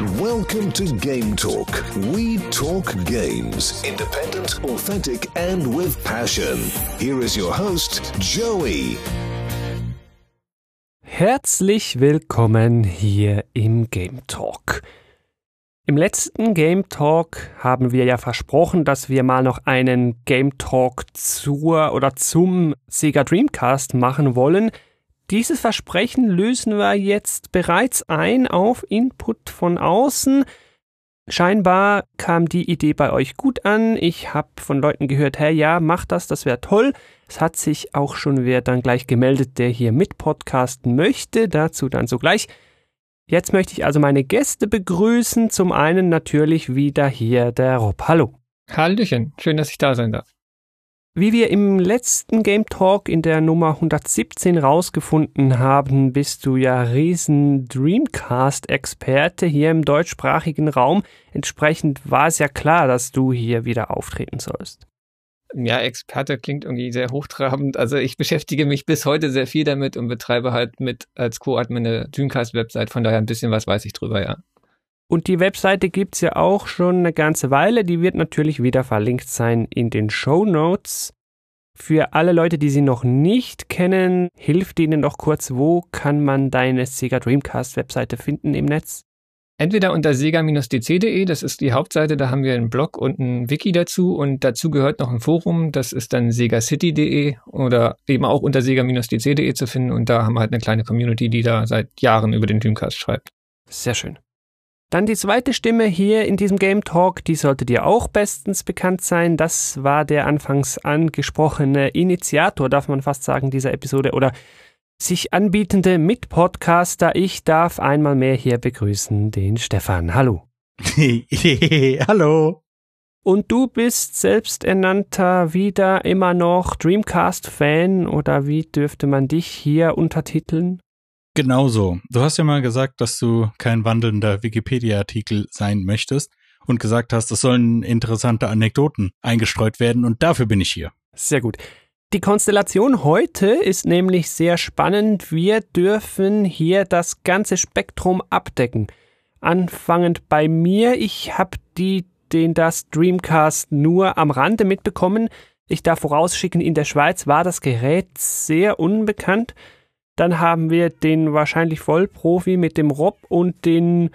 Welcome to Game Talk. We talk games. Independent, authentic, and with passion. Here is your host, Joey. Herzlich willkommen hier im Game Talk. Im letzten Game Talk haben wir ja versprochen, dass wir mal noch einen Game Talk zur oder zum Sega Dreamcast machen wollen. Dieses Versprechen lösen wir jetzt bereits ein auf Input von außen. Scheinbar kam die Idee bei euch gut an. Ich habe von Leuten gehört, hey, ja, mach das, das wäre toll. Es hat sich auch schon wer dann gleich gemeldet, der hier mit podcasten möchte. Dazu dann sogleich. Jetzt möchte ich also meine Gäste begrüßen. Zum einen natürlich wieder hier der Rob. Hallo. Hallöchen, schön, dass ich da sein darf. Wie wir im letzten Game Talk in der Nummer 117 rausgefunden haben, bist du ja riesen Dreamcast-Experte hier im deutschsprachigen Raum. Entsprechend war es ja klar, dass du hier wieder auftreten sollst. Ja, Experte klingt irgendwie sehr hochtrabend. Also ich beschäftige mich bis heute sehr viel damit und betreibe halt mit als Co-Admin eine Dreamcast-Website. Von daher ein bisschen was weiß ich drüber, ja. Und die Webseite gibt's ja auch schon eine ganze Weile. Die wird natürlich wieder verlinkt sein in den Show Notes. Für alle Leute, die sie noch nicht kennen, hilft ihnen doch kurz, wo kann man deine Sega Dreamcast Webseite finden im Netz? Entweder unter sega-dc.de, das ist die Hauptseite, da haben wir einen Blog und ein Wiki dazu und dazu gehört noch ein Forum, das ist dann segacity.de oder eben auch unter sega-dc.de zu finden und da haben wir halt eine kleine Community, die da seit Jahren über den Dreamcast schreibt. Sehr schön. Dann die zweite Stimme hier in diesem Game Talk, die sollte dir auch bestens bekannt sein. Das war der anfangs angesprochene Initiator, darf man fast sagen, dieser Episode oder sich anbietende Mitpodcaster. Ich darf einmal mehr hier begrüßen den Stefan. Hallo. Hallo. Und du bist selbsternannter wieder immer noch Dreamcast-Fan oder wie dürfte man dich hier untertiteln? Genauso. Du hast ja mal gesagt, dass du kein wandelnder Wikipedia-Artikel sein möchtest und gesagt hast, es sollen interessante Anekdoten eingestreut werden und dafür bin ich hier. Sehr gut. Die Konstellation heute ist nämlich sehr spannend. Wir dürfen hier das ganze Spektrum abdecken. Anfangend bei mir. Ich habe die den das Dreamcast nur am Rande mitbekommen. Ich darf vorausschicken, in der Schweiz war das Gerät sehr unbekannt. Dann haben wir den wahrscheinlich Vollprofi mit dem Rob und den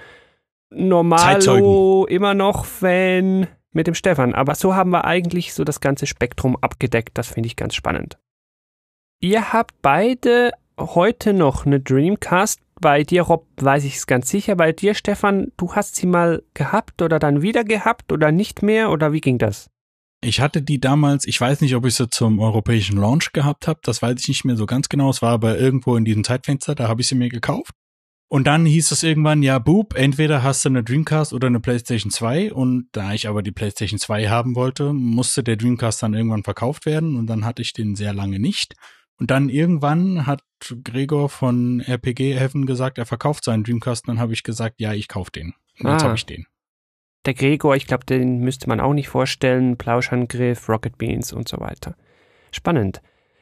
Normalo immer noch Fan mit dem Stefan. Aber so haben wir eigentlich so das ganze Spektrum abgedeckt. Das finde ich ganz spannend. Ihr habt beide heute noch eine Dreamcast. Bei dir, Rob, weiß ich es ganz sicher. Bei dir, Stefan, du hast sie mal gehabt oder dann wieder gehabt oder nicht mehr oder wie ging das? Ich hatte die damals, ich weiß nicht, ob ich sie zum europäischen Launch gehabt habe, das weiß ich nicht mehr so ganz genau. Es war aber irgendwo in diesem Zeitfenster, da habe ich sie mir gekauft. Und dann hieß es irgendwann, ja, Boop, entweder hast du eine Dreamcast oder eine PlayStation 2. Und da ich aber die PlayStation 2 haben wollte, musste der Dreamcast dann irgendwann verkauft werden. Und dann hatte ich den sehr lange nicht. Und dann irgendwann hat Gregor von RPG Heaven gesagt, er verkauft seinen Dreamcast. Und dann habe ich gesagt, ja, ich kaufe den. Und ah. jetzt habe ich den. Der Gregor, ich glaube, den müsste man auch nicht vorstellen. Plauschangriff, Rocket Beans und so weiter. Spannend.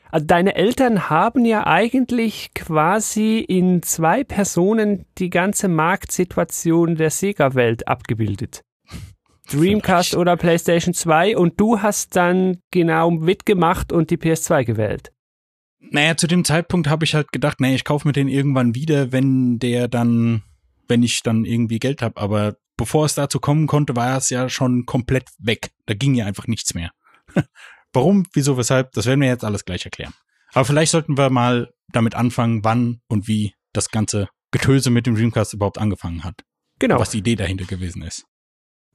Also deine Eltern haben ja eigentlich quasi in zwei Personen die ganze Marktsituation der Sega-Welt abgebildet. Dreamcast oder PlayStation 2 und du hast dann genau mitgemacht und die PS2 gewählt. Naja, zu dem Zeitpunkt habe ich halt gedacht, naja, ich kaufe mir den irgendwann wieder, wenn der dann, wenn ich dann irgendwie Geld habe. Aber bevor es dazu kommen konnte, war es ja schon komplett weg. Da ging ja einfach nichts mehr. Warum, wieso, weshalb, das werden wir jetzt alles gleich erklären. Aber vielleicht sollten wir mal damit anfangen, wann und wie das ganze Getöse mit dem Dreamcast überhaupt angefangen hat. Genau. Was die Idee dahinter gewesen ist.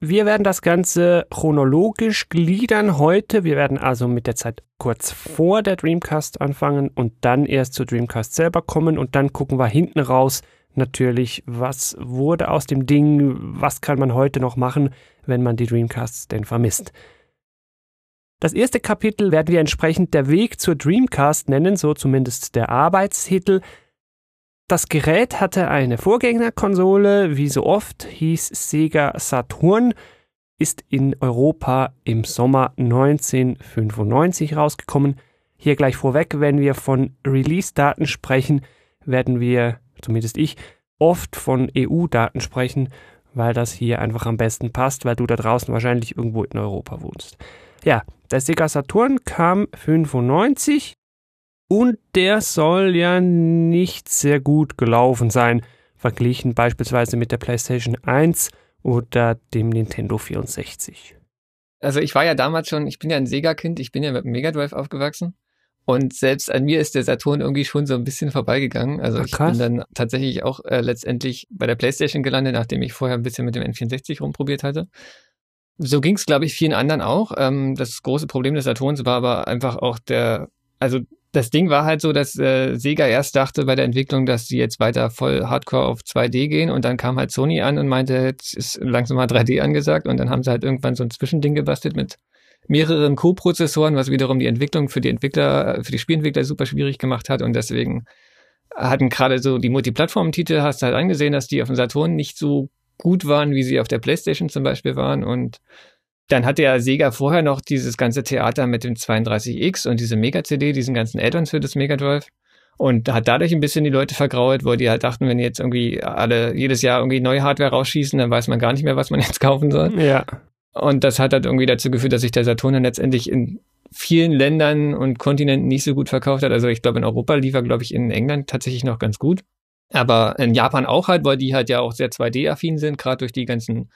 Wir werden das Ganze chronologisch gliedern heute. Wir werden also mit der Zeit kurz vor der Dreamcast anfangen und dann erst zur Dreamcast selber kommen und dann gucken wir hinten raus natürlich, was wurde aus dem Ding, was kann man heute noch machen, wenn man die Dreamcasts denn vermisst. Das erste Kapitel werden wir entsprechend der Weg zur Dreamcast nennen, so zumindest der Arbeitstitel. Das Gerät hatte eine Vorgängerkonsole, wie so oft hieß Sega Saturn, ist in Europa im Sommer 1995 rausgekommen. Hier gleich vorweg, wenn wir von Release-Daten sprechen, werden wir, zumindest ich, oft von EU-Daten sprechen, weil das hier einfach am besten passt, weil du da draußen wahrscheinlich irgendwo in Europa wohnst. Ja, der Sega Saturn kam 95 und der soll ja nicht sehr gut gelaufen sein, verglichen beispielsweise mit der PlayStation 1 oder dem Nintendo 64. Also ich war ja damals schon, ich bin ja ein Sega-Kind, ich bin ja mit dem Mega Drive aufgewachsen. Und selbst an mir ist der Saturn irgendwie schon so ein bisschen vorbeigegangen. Also Ach, ich bin dann tatsächlich auch äh, letztendlich bei der PlayStation gelandet, nachdem ich vorher ein bisschen mit dem N64 rumprobiert hatte. So ging es, glaube ich, vielen anderen auch. Ähm, das große Problem des Saturns war aber einfach auch der, also das Ding war halt so, dass äh, Sega erst dachte bei der Entwicklung, dass sie jetzt weiter voll Hardcore auf 2D gehen und dann kam halt Sony an und meinte, jetzt ist langsam mal 3D angesagt und dann haben sie halt irgendwann so ein Zwischending gebastelt mit mehreren Co-Prozessoren, was wiederum die Entwicklung für die Entwickler, für die Spielentwickler super schwierig gemacht hat und deswegen hatten gerade so die Multiplattform-Titel, hast du halt angesehen, dass die auf dem Saturn nicht so gut waren, wie sie auf der Playstation zum Beispiel waren und dann hatte ja Sega vorher noch dieses ganze Theater mit dem 32X und diese Mega-CD, diesen ganzen Add-ons für das Mega Drive. Und hat dadurch ein bisschen die Leute vergrault, weil die halt dachten, wenn die jetzt irgendwie alle jedes Jahr irgendwie neue Hardware rausschießen, dann weiß man gar nicht mehr, was man jetzt kaufen soll. Ja. Und das hat halt irgendwie dazu geführt, dass sich der Saturn dann letztendlich in vielen Ländern und Kontinenten nicht so gut verkauft hat. Also ich glaube, in Europa lief er, glaube ich, in England tatsächlich noch ganz gut. Aber in Japan auch halt, weil die halt ja auch sehr 2D-affin sind, gerade durch die ganzen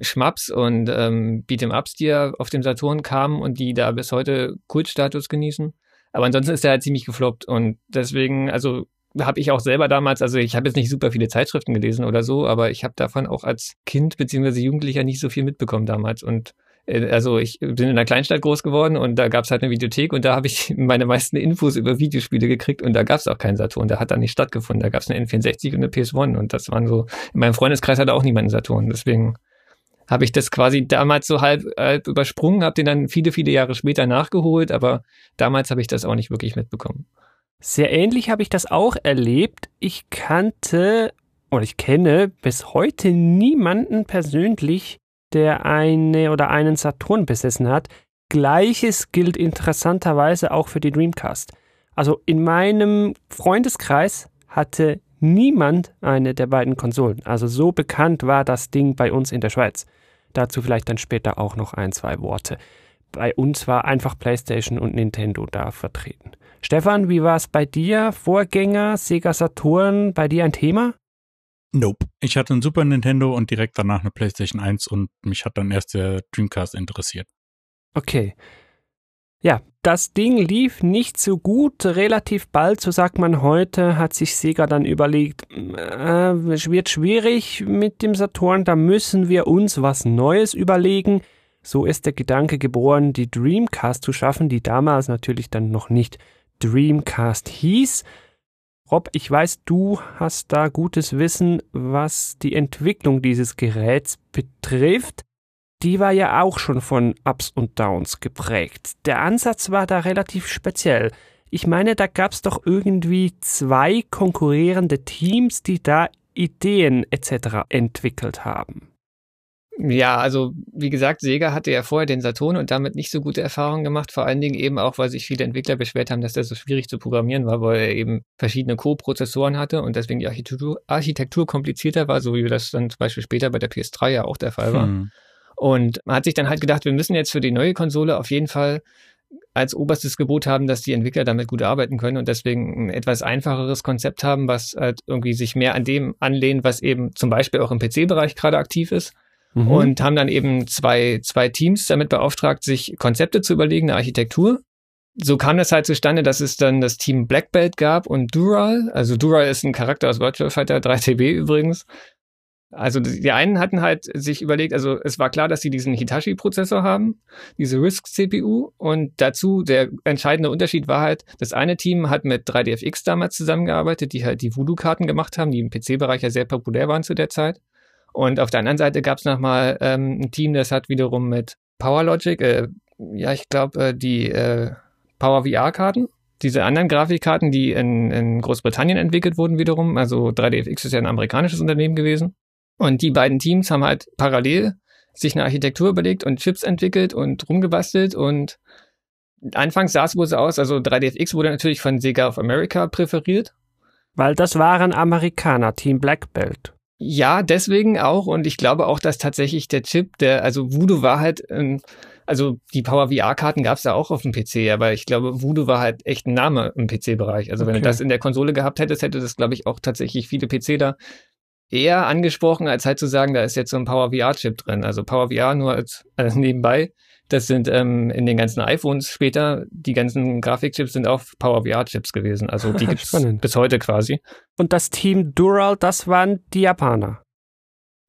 Schmaps und ähm, Beat'em-Ups, die ja auf dem Saturn kamen und die da bis heute Kultstatus genießen. Aber ansonsten ist er halt ziemlich gefloppt und deswegen, also habe ich auch selber damals, also ich habe jetzt nicht super viele Zeitschriften gelesen oder so, aber ich habe davon auch als Kind beziehungsweise Jugendlicher nicht so viel mitbekommen damals und äh, also ich bin in einer Kleinstadt groß geworden und da gab es halt eine Videothek und da habe ich meine meisten Infos über Videospiele gekriegt und da gab es auch keinen Saturn, der hat da nicht stattgefunden. Da gab es eine N64 und eine PS1 und das waren so, in meinem Freundeskreis hatte auch niemand einen Saturn, deswegen habe ich das quasi damals so halb, halb übersprungen, habe den dann viele, viele Jahre später nachgeholt, aber damals habe ich das auch nicht wirklich mitbekommen. Sehr ähnlich habe ich das auch erlebt. Ich kannte oder ich kenne bis heute niemanden persönlich, der eine oder einen Saturn besessen hat. Gleiches gilt interessanterweise auch für die Dreamcast. Also in meinem Freundeskreis hatte niemand eine der beiden Konsolen. Also so bekannt war das Ding bei uns in der Schweiz. Dazu vielleicht dann später auch noch ein, zwei Worte. Bei uns war einfach PlayStation und Nintendo da vertreten. Stefan, wie war es bei dir? Vorgänger, Sega Saturn, bei dir ein Thema? Nope. Ich hatte ein Super Nintendo und direkt danach eine PlayStation 1 und mich hat dann erst der Dreamcast interessiert. Okay. Ja, das Ding lief nicht so gut. Relativ bald, so sagt man heute, hat sich Sega dann überlegt, äh, es wird schwierig mit dem Saturn, da müssen wir uns was Neues überlegen. So ist der Gedanke geboren, die Dreamcast zu schaffen, die damals natürlich dann noch nicht Dreamcast hieß. Rob, ich weiß, du hast da gutes Wissen, was die Entwicklung dieses Geräts betrifft die war ja auch schon von Ups und Downs geprägt. Der Ansatz war da relativ speziell. Ich meine, da gab es doch irgendwie zwei konkurrierende Teams, die da Ideen etc. entwickelt haben. Ja, also wie gesagt, Sega hatte ja vorher den Saturn und damit nicht so gute Erfahrungen gemacht, vor allen Dingen eben auch, weil sich viele Entwickler beschwert haben, dass das so schwierig zu programmieren war, weil er eben verschiedene Co-Prozessoren hatte und deswegen die Architektur, Architektur komplizierter war, so wie das dann zum Beispiel später bei der PS3 ja auch der Fall war. Hm. Und man hat sich dann halt gedacht, wir müssen jetzt für die neue Konsole auf jeden Fall als oberstes Gebot haben, dass die Entwickler damit gut arbeiten können und deswegen ein etwas einfacheres Konzept haben, was halt irgendwie sich mehr an dem anlehnt, was eben zum Beispiel auch im PC-Bereich gerade aktiv ist. Mhm. Und haben dann eben zwei, zwei Teams damit beauftragt, sich Konzepte zu überlegen, eine Architektur. So kam das halt zustande, dass es dann das Team Black Belt gab und Dural. Also Dural ist ein Charakter aus Virtual Fighter 3TB übrigens. Also die einen hatten halt sich überlegt, also es war klar, dass sie diesen Hitachi-Prozessor haben, diese RISC-CPU und dazu der entscheidende Unterschied war halt, das eine Team hat mit 3DFX damals zusammengearbeitet, die halt die Voodoo-Karten gemacht haben, die im PC-Bereich ja sehr populär waren zu der Zeit. Und auf der anderen Seite gab es nochmal ähm, ein Team, das hat wiederum mit PowerLogic, äh, ja ich glaube äh, die äh, Power VR-Karten diese anderen Grafikkarten, die in, in Großbritannien entwickelt wurden wiederum, also 3DFX ist ja ein amerikanisches Unternehmen gewesen, und die beiden Teams haben halt parallel sich eine Architektur überlegt und Chips entwickelt und rumgebastelt und anfangs sah es wohl so aus, also 3DFX wurde natürlich von Sega of America präferiert. Weil das waren Amerikaner, Team Black Belt. Ja, deswegen auch. Und ich glaube auch, dass tatsächlich der Chip, der, also Voodoo war halt, ähm, also die Power VR-Karten gab es ja auch auf dem PC, aber ich glaube, Voodoo war halt echt ein Name im PC-Bereich. Also okay. wenn du das in der Konsole gehabt hättest, hätte das, glaube ich, auch tatsächlich viele PC-Da eher angesprochen, als halt zu sagen, da ist jetzt so ein Power VR-Chip drin. Also Power VR nur als, als nebenbei. Das sind ähm, in den ganzen iPhones später, die ganzen Grafikchips sind auch Power VR-Chips gewesen. Also die gibt es bis heute quasi. Und das Team Dural, das waren die Japaner.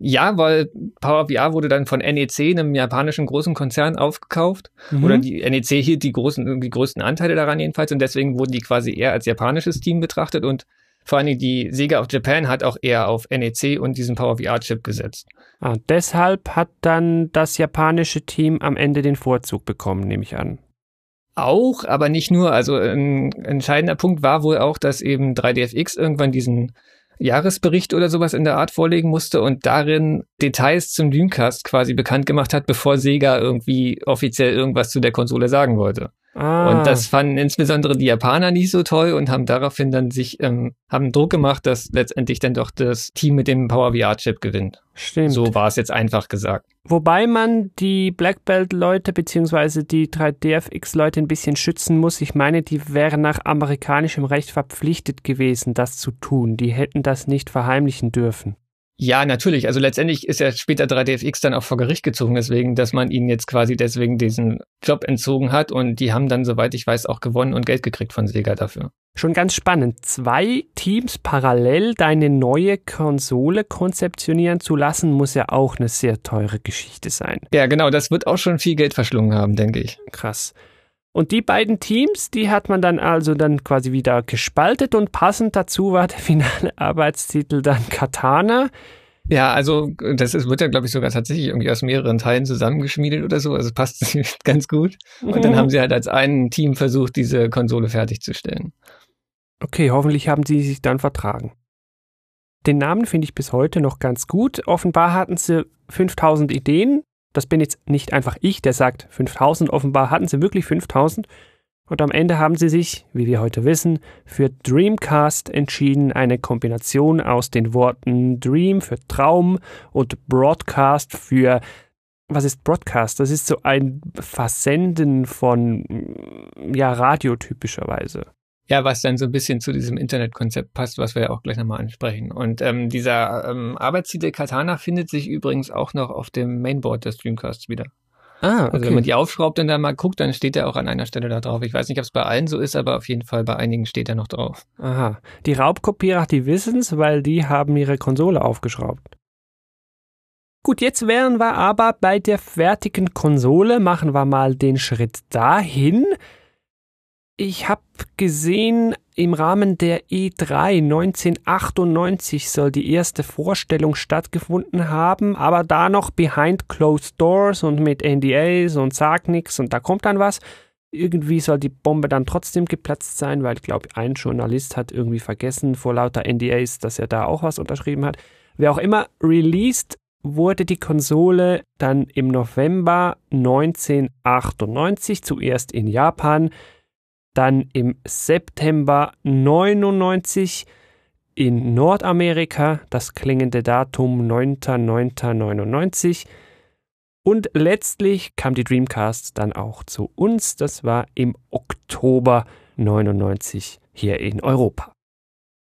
Ja, weil Power VR wurde dann von NEC, einem japanischen großen Konzern, aufgekauft. Mhm. Oder die NEC hielt die großen, die größten Anteile daran jedenfalls. Und deswegen wurden die quasi eher als japanisches Team betrachtet. Und vor allem die Sega of Japan hat auch eher auf NEC und diesen Power VR Chip gesetzt. Ah, deshalb hat dann das japanische Team am Ende den Vorzug bekommen, nehme ich an. Auch, aber nicht nur. Also ein entscheidender Punkt war wohl auch, dass eben 3DFX irgendwann diesen Jahresbericht oder sowas in der Art vorlegen musste und darin Details zum Dreamcast quasi bekannt gemacht hat, bevor Sega irgendwie offiziell irgendwas zu der Konsole sagen wollte. Ah. Und das fanden insbesondere die Japaner nicht so toll und haben daraufhin dann sich, ähm, haben Druck gemacht, dass letztendlich dann doch das Team mit dem Power VR Chip gewinnt. Stimmt. So war es jetzt einfach gesagt. Wobei man die Black Belt Leute beziehungsweise die 3DFX Leute ein bisschen schützen muss. Ich meine, die wären nach amerikanischem Recht verpflichtet gewesen, das zu tun. Die hätten das nicht verheimlichen dürfen. Ja, natürlich. Also letztendlich ist ja später 3DFX dann auch vor Gericht gezogen, deswegen, dass man ihnen jetzt quasi deswegen diesen Job entzogen hat und die haben dann, soweit ich weiß, auch gewonnen und Geld gekriegt von Sega dafür. Schon ganz spannend. Zwei Teams parallel deine neue Konsole konzeptionieren zu lassen, muss ja auch eine sehr teure Geschichte sein. Ja, genau. Das wird auch schon viel Geld verschlungen haben, denke ich. Krass. Und die beiden Teams, die hat man dann also dann quasi wieder gespaltet und passend dazu war der finale Arbeitstitel dann Katana. Ja, also das ist, wird ja, glaube ich, sogar tatsächlich irgendwie aus mehreren Teilen zusammengeschmiedet oder so. Also passt ganz gut. Und dann haben sie halt als ein Team versucht, diese Konsole fertigzustellen. Okay, hoffentlich haben sie sich dann vertragen. Den Namen finde ich bis heute noch ganz gut. Offenbar hatten sie 5000 Ideen das bin jetzt nicht einfach ich, der sagt 5000. Offenbar hatten sie wirklich 5000. Und am Ende haben sie sich, wie wir heute wissen, für Dreamcast entschieden, eine Kombination aus den Worten Dream für Traum und Broadcast für was ist Broadcast? Das ist so ein Versenden von ja Radio typischerweise. Ja, was dann so ein bisschen zu diesem Internetkonzept passt, was wir ja auch gleich nochmal ansprechen. Und ähm, dieser ähm, Arbeitstitel Katana findet sich übrigens auch noch auf dem Mainboard des Dreamcasts wieder. Ah, okay. Also wenn man die aufschraubt und dann mal guckt, dann steht er auch an einer Stelle da drauf. Ich weiß nicht, ob es bei allen so ist, aber auf jeden Fall bei einigen steht er noch drauf. Aha. Die Raubkopierer, die wissen es, weil die haben ihre Konsole aufgeschraubt. Gut, jetzt wären wir aber bei der fertigen Konsole. Machen wir mal den Schritt dahin. Ich habe gesehen, im Rahmen der E3 1998 soll die erste Vorstellung stattgefunden haben, aber da noch behind closed doors und mit NDAs und sagt nichts und da kommt dann was. Irgendwie soll die Bombe dann trotzdem geplatzt sein, weil ich glaube, ein Journalist hat irgendwie vergessen vor lauter NDAs, dass er da auch was unterschrieben hat. Wer auch immer, released wurde die Konsole dann im November 1998 zuerst in Japan, dann im September 99 in Nordamerika, das klingende Datum 9.9.99. Und letztlich kam die Dreamcast dann auch zu uns, das war im Oktober 99 hier in Europa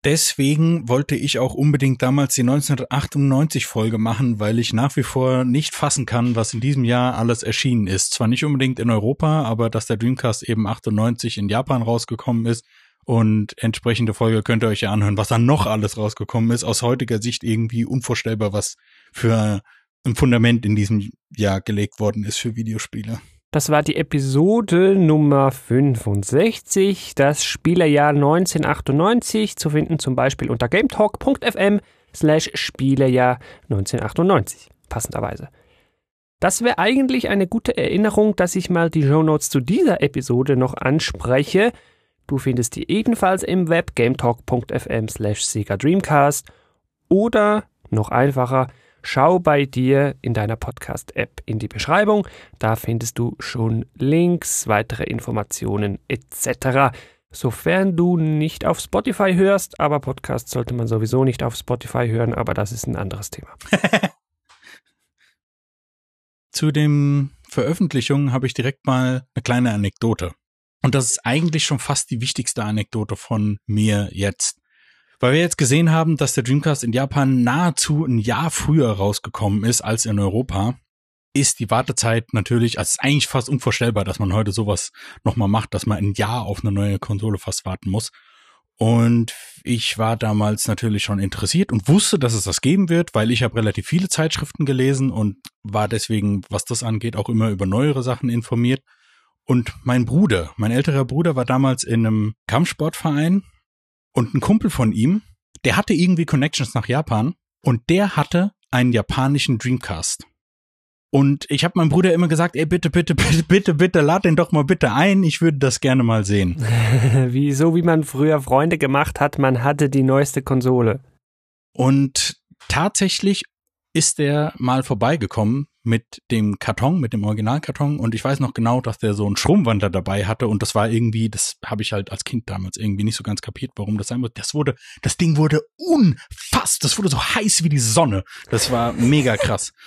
deswegen wollte ich auch unbedingt damals die 1998 Folge machen, weil ich nach wie vor nicht fassen kann, was in diesem Jahr alles erschienen ist. Zwar nicht unbedingt in Europa, aber dass der Dreamcast eben 98 in Japan rausgekommen ist und entsprechende Folge könnt ihr euch ja anhören, was dann noch alles rausgekommen ist. Aus heutiger Sicht irgendwie unvorstellbar, was für ein Fundament in diesem Jahr gelegt worden ist für Videospiele. Das war die Episode Nummer 65, das Spielerjahr 1998, zu finden zum Beispiel unter gametalk.fm slash Spielerjahr 1998, passenderweise. Das wäre eigentlich eine gute Erinnerung, dass ich mal die Show Notes zu dieser Episode noch anspreche. Du findest die ebenfalls im Web gametalk.fm slash Sega Dreamcast oder noch einfacher Schau bei dir in deiner Podcast-App in die Beschreibung. Da findest du schon Links, weitere Informationen etc. Sofern du nicht auf Spotify hörst, aber Podcasts sollte man sowieso nicht auf Spotify hören, aber das ist ein anderes Thema. Zu den Veröffentlichungen habe ich direkt mal eine kleine Anekdote. Und das ist eigentlich schon fast die wichtigste Anekdote von mir jetzt. Weil wir jetzt gesehen haben, dass der Dreamcast in Japan nahezu ein Jahr früher rausgekommen ist als in Europa, ist die Wartezeit natürlich, also ist eigentlich fast unvorstellbar, dass man heute sowas nochmal macht, dass man ein Jahr auf eine neue Konsole fast warten muss. Und ich war damals natürlich schon interessiert und wusste, dass es das geben wird, weil ich habe relativ viele Zeitschriften gelesen und war deswegen, was das angeht, auch immer über neuere Sachen informiert. Und mein Bruder, mein älterer Bruder war damals in einem Kampfsportverein und ein Kumpel von ihm, der hatte irgendwie Connections nach Japan und der hatte einen japanischen Dreamcast. Und ich habe meinem Bruder immer gesagt, ey, bitte, bitte, bitte, bitte, bitte, lad den doch mal bitte ein. Ich würde das gerne mal sehen. wie so wie man früher Freunde gemacht hat, man hatte die neueste Konsole. Und tatsächlich ist der mal vorbeigekommen mit dem Karton, mit dem Originalkarton und ich weiß noch genau, dass der so einen Schrummwandler dabei hatte und das war irgendwie, das habe ich halt als Kind damals irgendwie nicht so ganz kapiert, warum das sein muss. Das wurde, das Ding wurde unfassbar, das wurde so heiß wie die Sonne. Das war mega krass.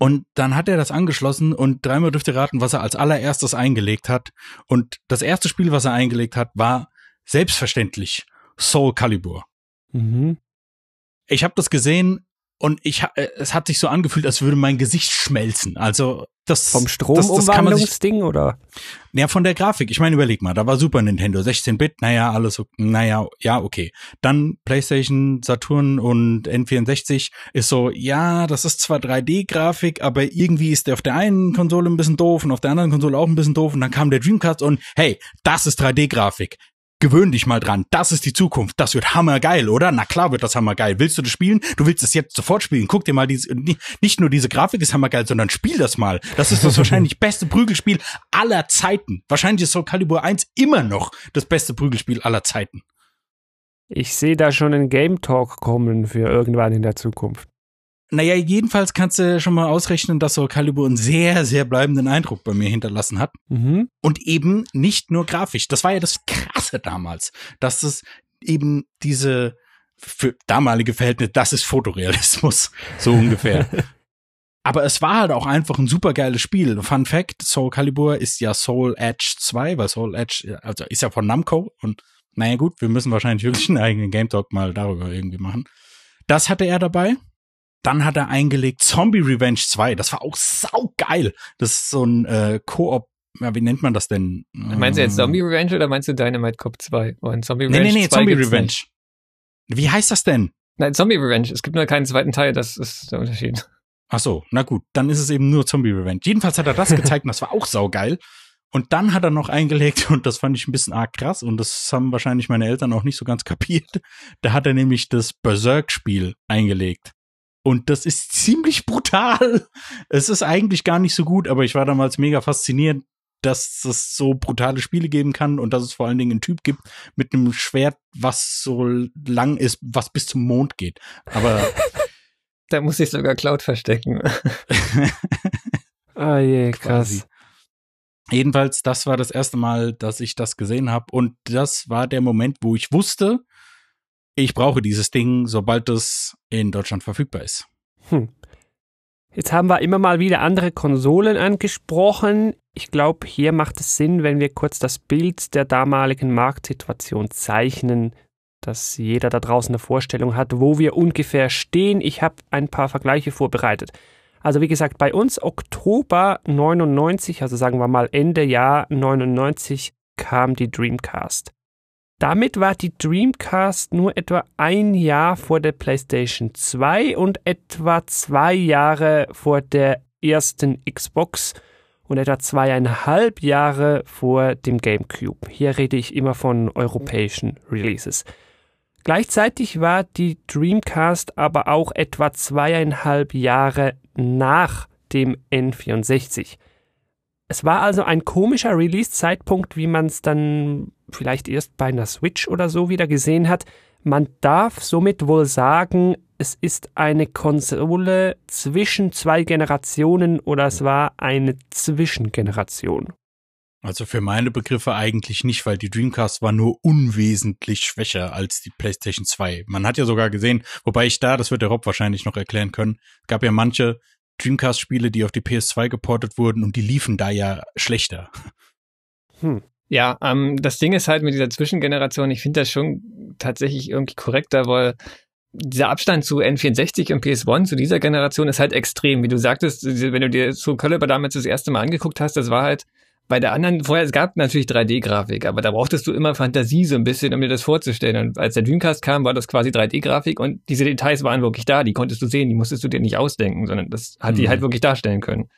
Und dann hat er das angeschlossen und dreimal dürfte raten, was er als allererstes eingelegt hat. Und das erste Spiel, was er eingelegt hat, war selbstverständlich Soul Calibur. Mhm. Ich habe das gesehen und ich äh, es hat sich so angefühlt, als würde mein Gesicht schmelzen. Also das vom Stromumwandlungsding oder? Ja, von der Grafik. Ich meine, überleg mal, da war Super Nintendo 16-Bit, naja, alles naja, ja, okay. Dann PlayStation, Saturn und N64 ist so, ja, das ist zwar 3D-Grafik, aber irgendwie ist der auf der einen Konsole ein bisschen doof und auf der anderen Konsole auch ein bisschen doof und dann kam der Dreamcast und hey, das ist 3D-Grafik gewöhn dich mal dran. Das ist die Zukunft. Das wird hammergeil, oder? Na klar wird das hammergeil. Willst du das spielen? Du willst es jetzt sofort spielen. Guck dir mal diese, nicht nur diese Grafik ist hammergeil, sondern spiel das mal. Das ist das wahrscheinlich beste Prügelspiel aller Zeiten. Wahrscheinlich ist Soul Calibur 1 immer noch das beste Prügelspiel aller Zeiten. Ich sehe da schon einen Game Talk kommen für irgendwann in der Zukunft. Naja, jedenfalls kannst du schon mal ausrechnen, dass Soul Calibur einen sehr, sehr bleibenden Eindruck bei mir hinterlassen hat. Mhm. Und eben nicht nur grafisch. Das war ja das Krasse damals, dass es eben diese für damalige Verhältnisse, das ist Fotorealismus, so ungefähr. Aber es war halt auch einfach ein super geiles Spiel. Fun Fact, Soul Calibur ist ja Soul Edge 2, weil Soul Edge, also ist ja von Namco und naja gut, wir müssen wahrscheinlich wirklich einen eigenen Game Talk mal darüber irgendwie machen. Das hatte er dabei. Dann hat er eingelegt Zombie Revenge 2. Das war auch saugeil. Das ist so ein äh, Koop ja, wie nennt man das denn? Meinst du jetzt Zombie Revenge oder meinst du Dynamite Cop 2? Und Zombie Revenge nee, nee, nee, Zombie Revenge. Nicht. Wie heißt das denn? Nein, Zombie Revenge. Es gibt nur keinen zweiten Teil, das ist der Unterschied. Ach so, na gut, dann ist es eben nur Zombie Revenge. Jedenfalls hat er das gezeigt und das war auch saugeil. Und dann hat er noch eingelegt, und das fand ich ein bisschen arg krass, und das haben wahrscheinlich meine Eltern auch nicht so ganz kapiert. Da hat er nämlich das Berserk-Spiel eingelegt. Und das ist ziemlich brutal. Es ist eigentlich gar nicht so gut, aber ich war damals mega fasziniert, dass es so brutale Spiele geben kann und dass es vor allen Dingen einen Typ gibt mit einem Schwert, was so lang ist, was bis zum Mond geht. Aber da muss ich sogar Cloud verstecken. ah je, krass. Jedenfalls, das war das erste Mal, dass ich das gesehen habe und das war der Moment, wo ich wusste, ich brauche dieses Ding, sobald es in Deutschland verfügbar ist. Hm. Jetzt haben wir immer mal wieder andere Konsolen angesprochen. Ich glaube, hier macht es Sinn, wenn wir kurz das Bild der damaligen Marktsituation zeichnen, dass jeder da draußen eine Vorstellung hat, wo wir ungefähr stehen. Ich habe ein paar Vergleiche vorbereitet. Also wie gesagt, bei uns Oktober 99, also sagen wir mal Ende Jahr 99, kam die Dreamcast. Damit war die Dreamcast nur etwa ein Jahr vor der PlayStation 2 und etwa zwei Jahre vor der ersten Xbox und etwa zweieinhalb Jahre vor dem GameCube. Hier rede ich immer von europäischen Releases. Gleichzeitig war die Dreamcast aber auch etwa zweieinhalb Jahre nach dem N64. Es war also ein komischer Release-Zeitpunkt, wie man es dann vielleicht erst bei einer Switch oder so wieder gesehen hat. Man darf somit wohl sagen, es ist eine Konsole zwischen zwei Generationen oder es war eine Zwischengeneration. Also für meine Begriffe eigentlich nicht, weil die Dreamcast war nur unwesentlich schwächer als die PlayStation 2. Man hat ja sogar gesehen, wobei ich da, das wird der Rob wahrscheinlich noch erklären können, gab ja manche Dreamcast-Spiele, die auf die PS2 geportet wurden und die liefen da ja schlechter. Hm. Ja, ähm, das Ding ist halt mit dieser Zwischengeneration, ich finde das schon tatsächlich irgendwie korrekter, weil dieser Abstand zu N64 und PS1 zu dieser Generation ist halt extrem. Wie du sagtest, wenn du dir so Caliber damals das erste Mal angeguckt hast, das war halt bei der anderen, vorher, es gab natürlich 3D-Grafik, aber da brauchtest du immer Fantasie so ein bisschen, um dir das vorzustellen. Und als der Dreamcast kam, war das quasi 3D-Grafik und diese Details waren wirklich da, die konntest du sehen, die musstest du dir nicht ausdenken, sondern das hat mhm. die halt wirklich darstellen können.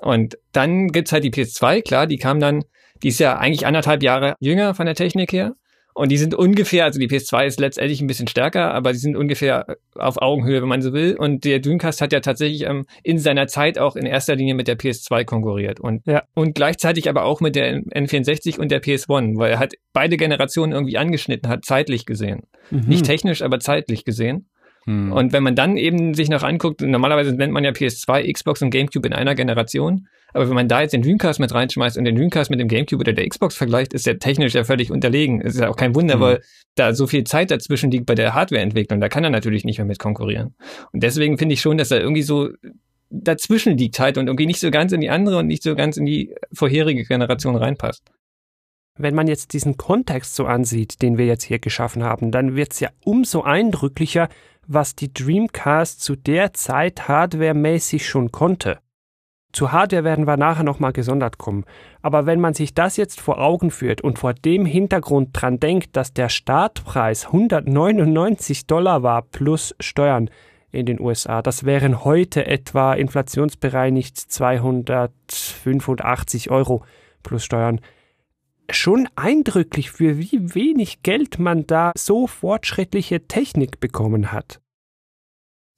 Und dann gibt's halt die PS2, klar, die kam dann, die ist ja eigentlich anderthalb Jahre jünger von der Technik her. Und die sind ungefähr, also die PS2 ist letztendlich ein bisschen stärker, aber die sind ungefähr auf Augenhöhe, wenn man so will. Und der Dreamcast hat ja tatsächlich ähm, in seiner Zeit auch in erster Linie mit der PS2 konkurriert. Und, ja. und gleichzeitig aber auch mit der N64 und der PS1, weil er hat beide Generationen irgendwie angeschnitten hat, zeitlich gesehen. Mhm. Nicht technisch, aber zeitlich gesehen. Mhm. Und wenn man dann eben sich noch anguckt, normalerweise nennt man ja PS2, Xbox und GameCube in einer Generation. Aber wenn man da jetzt den Dreamcast mit reinschmeißt und den Dreamcast mit dem GameCube oder der Xbox vergleicht, ist der technisch ja völlig unterlegen. Es ist ja auch kein Wunder, mhm. weil da so viel Zeit dazwischen liegt bei der Hardwareentwicklung. Da kann er natürlich nicht mehr mit konkurrieren. Und deswegen finde ich schon, dass er irgendwie so dazwischen liegt halt und irgendwie nicht so ganz in die andere und nicht so ganz in die vorherige Generation reinpasst. Wenn man jetzt diesen Kontext so ansieht, den wir jetzt hier geschaffen haben, dann wird es ja umso eindrücklicher, was die Dreamcast zu der Zeit hardwaremäßig schon konnte. Zu Hardware werden wir nachher nochmal gesondert kommen. Aber wenn man sich das jetzt vor Augen führt und vor dem Hintergrund dran denkt, dass der Startpreis 199 Dollar war plus Steuern in den USA, das wären heute etwa inflationsbereinigt 285 Euro plus Steuern. Schon eindrücklich, für wie wenig Geld man da so fortschrittliche Technik bekommen hat.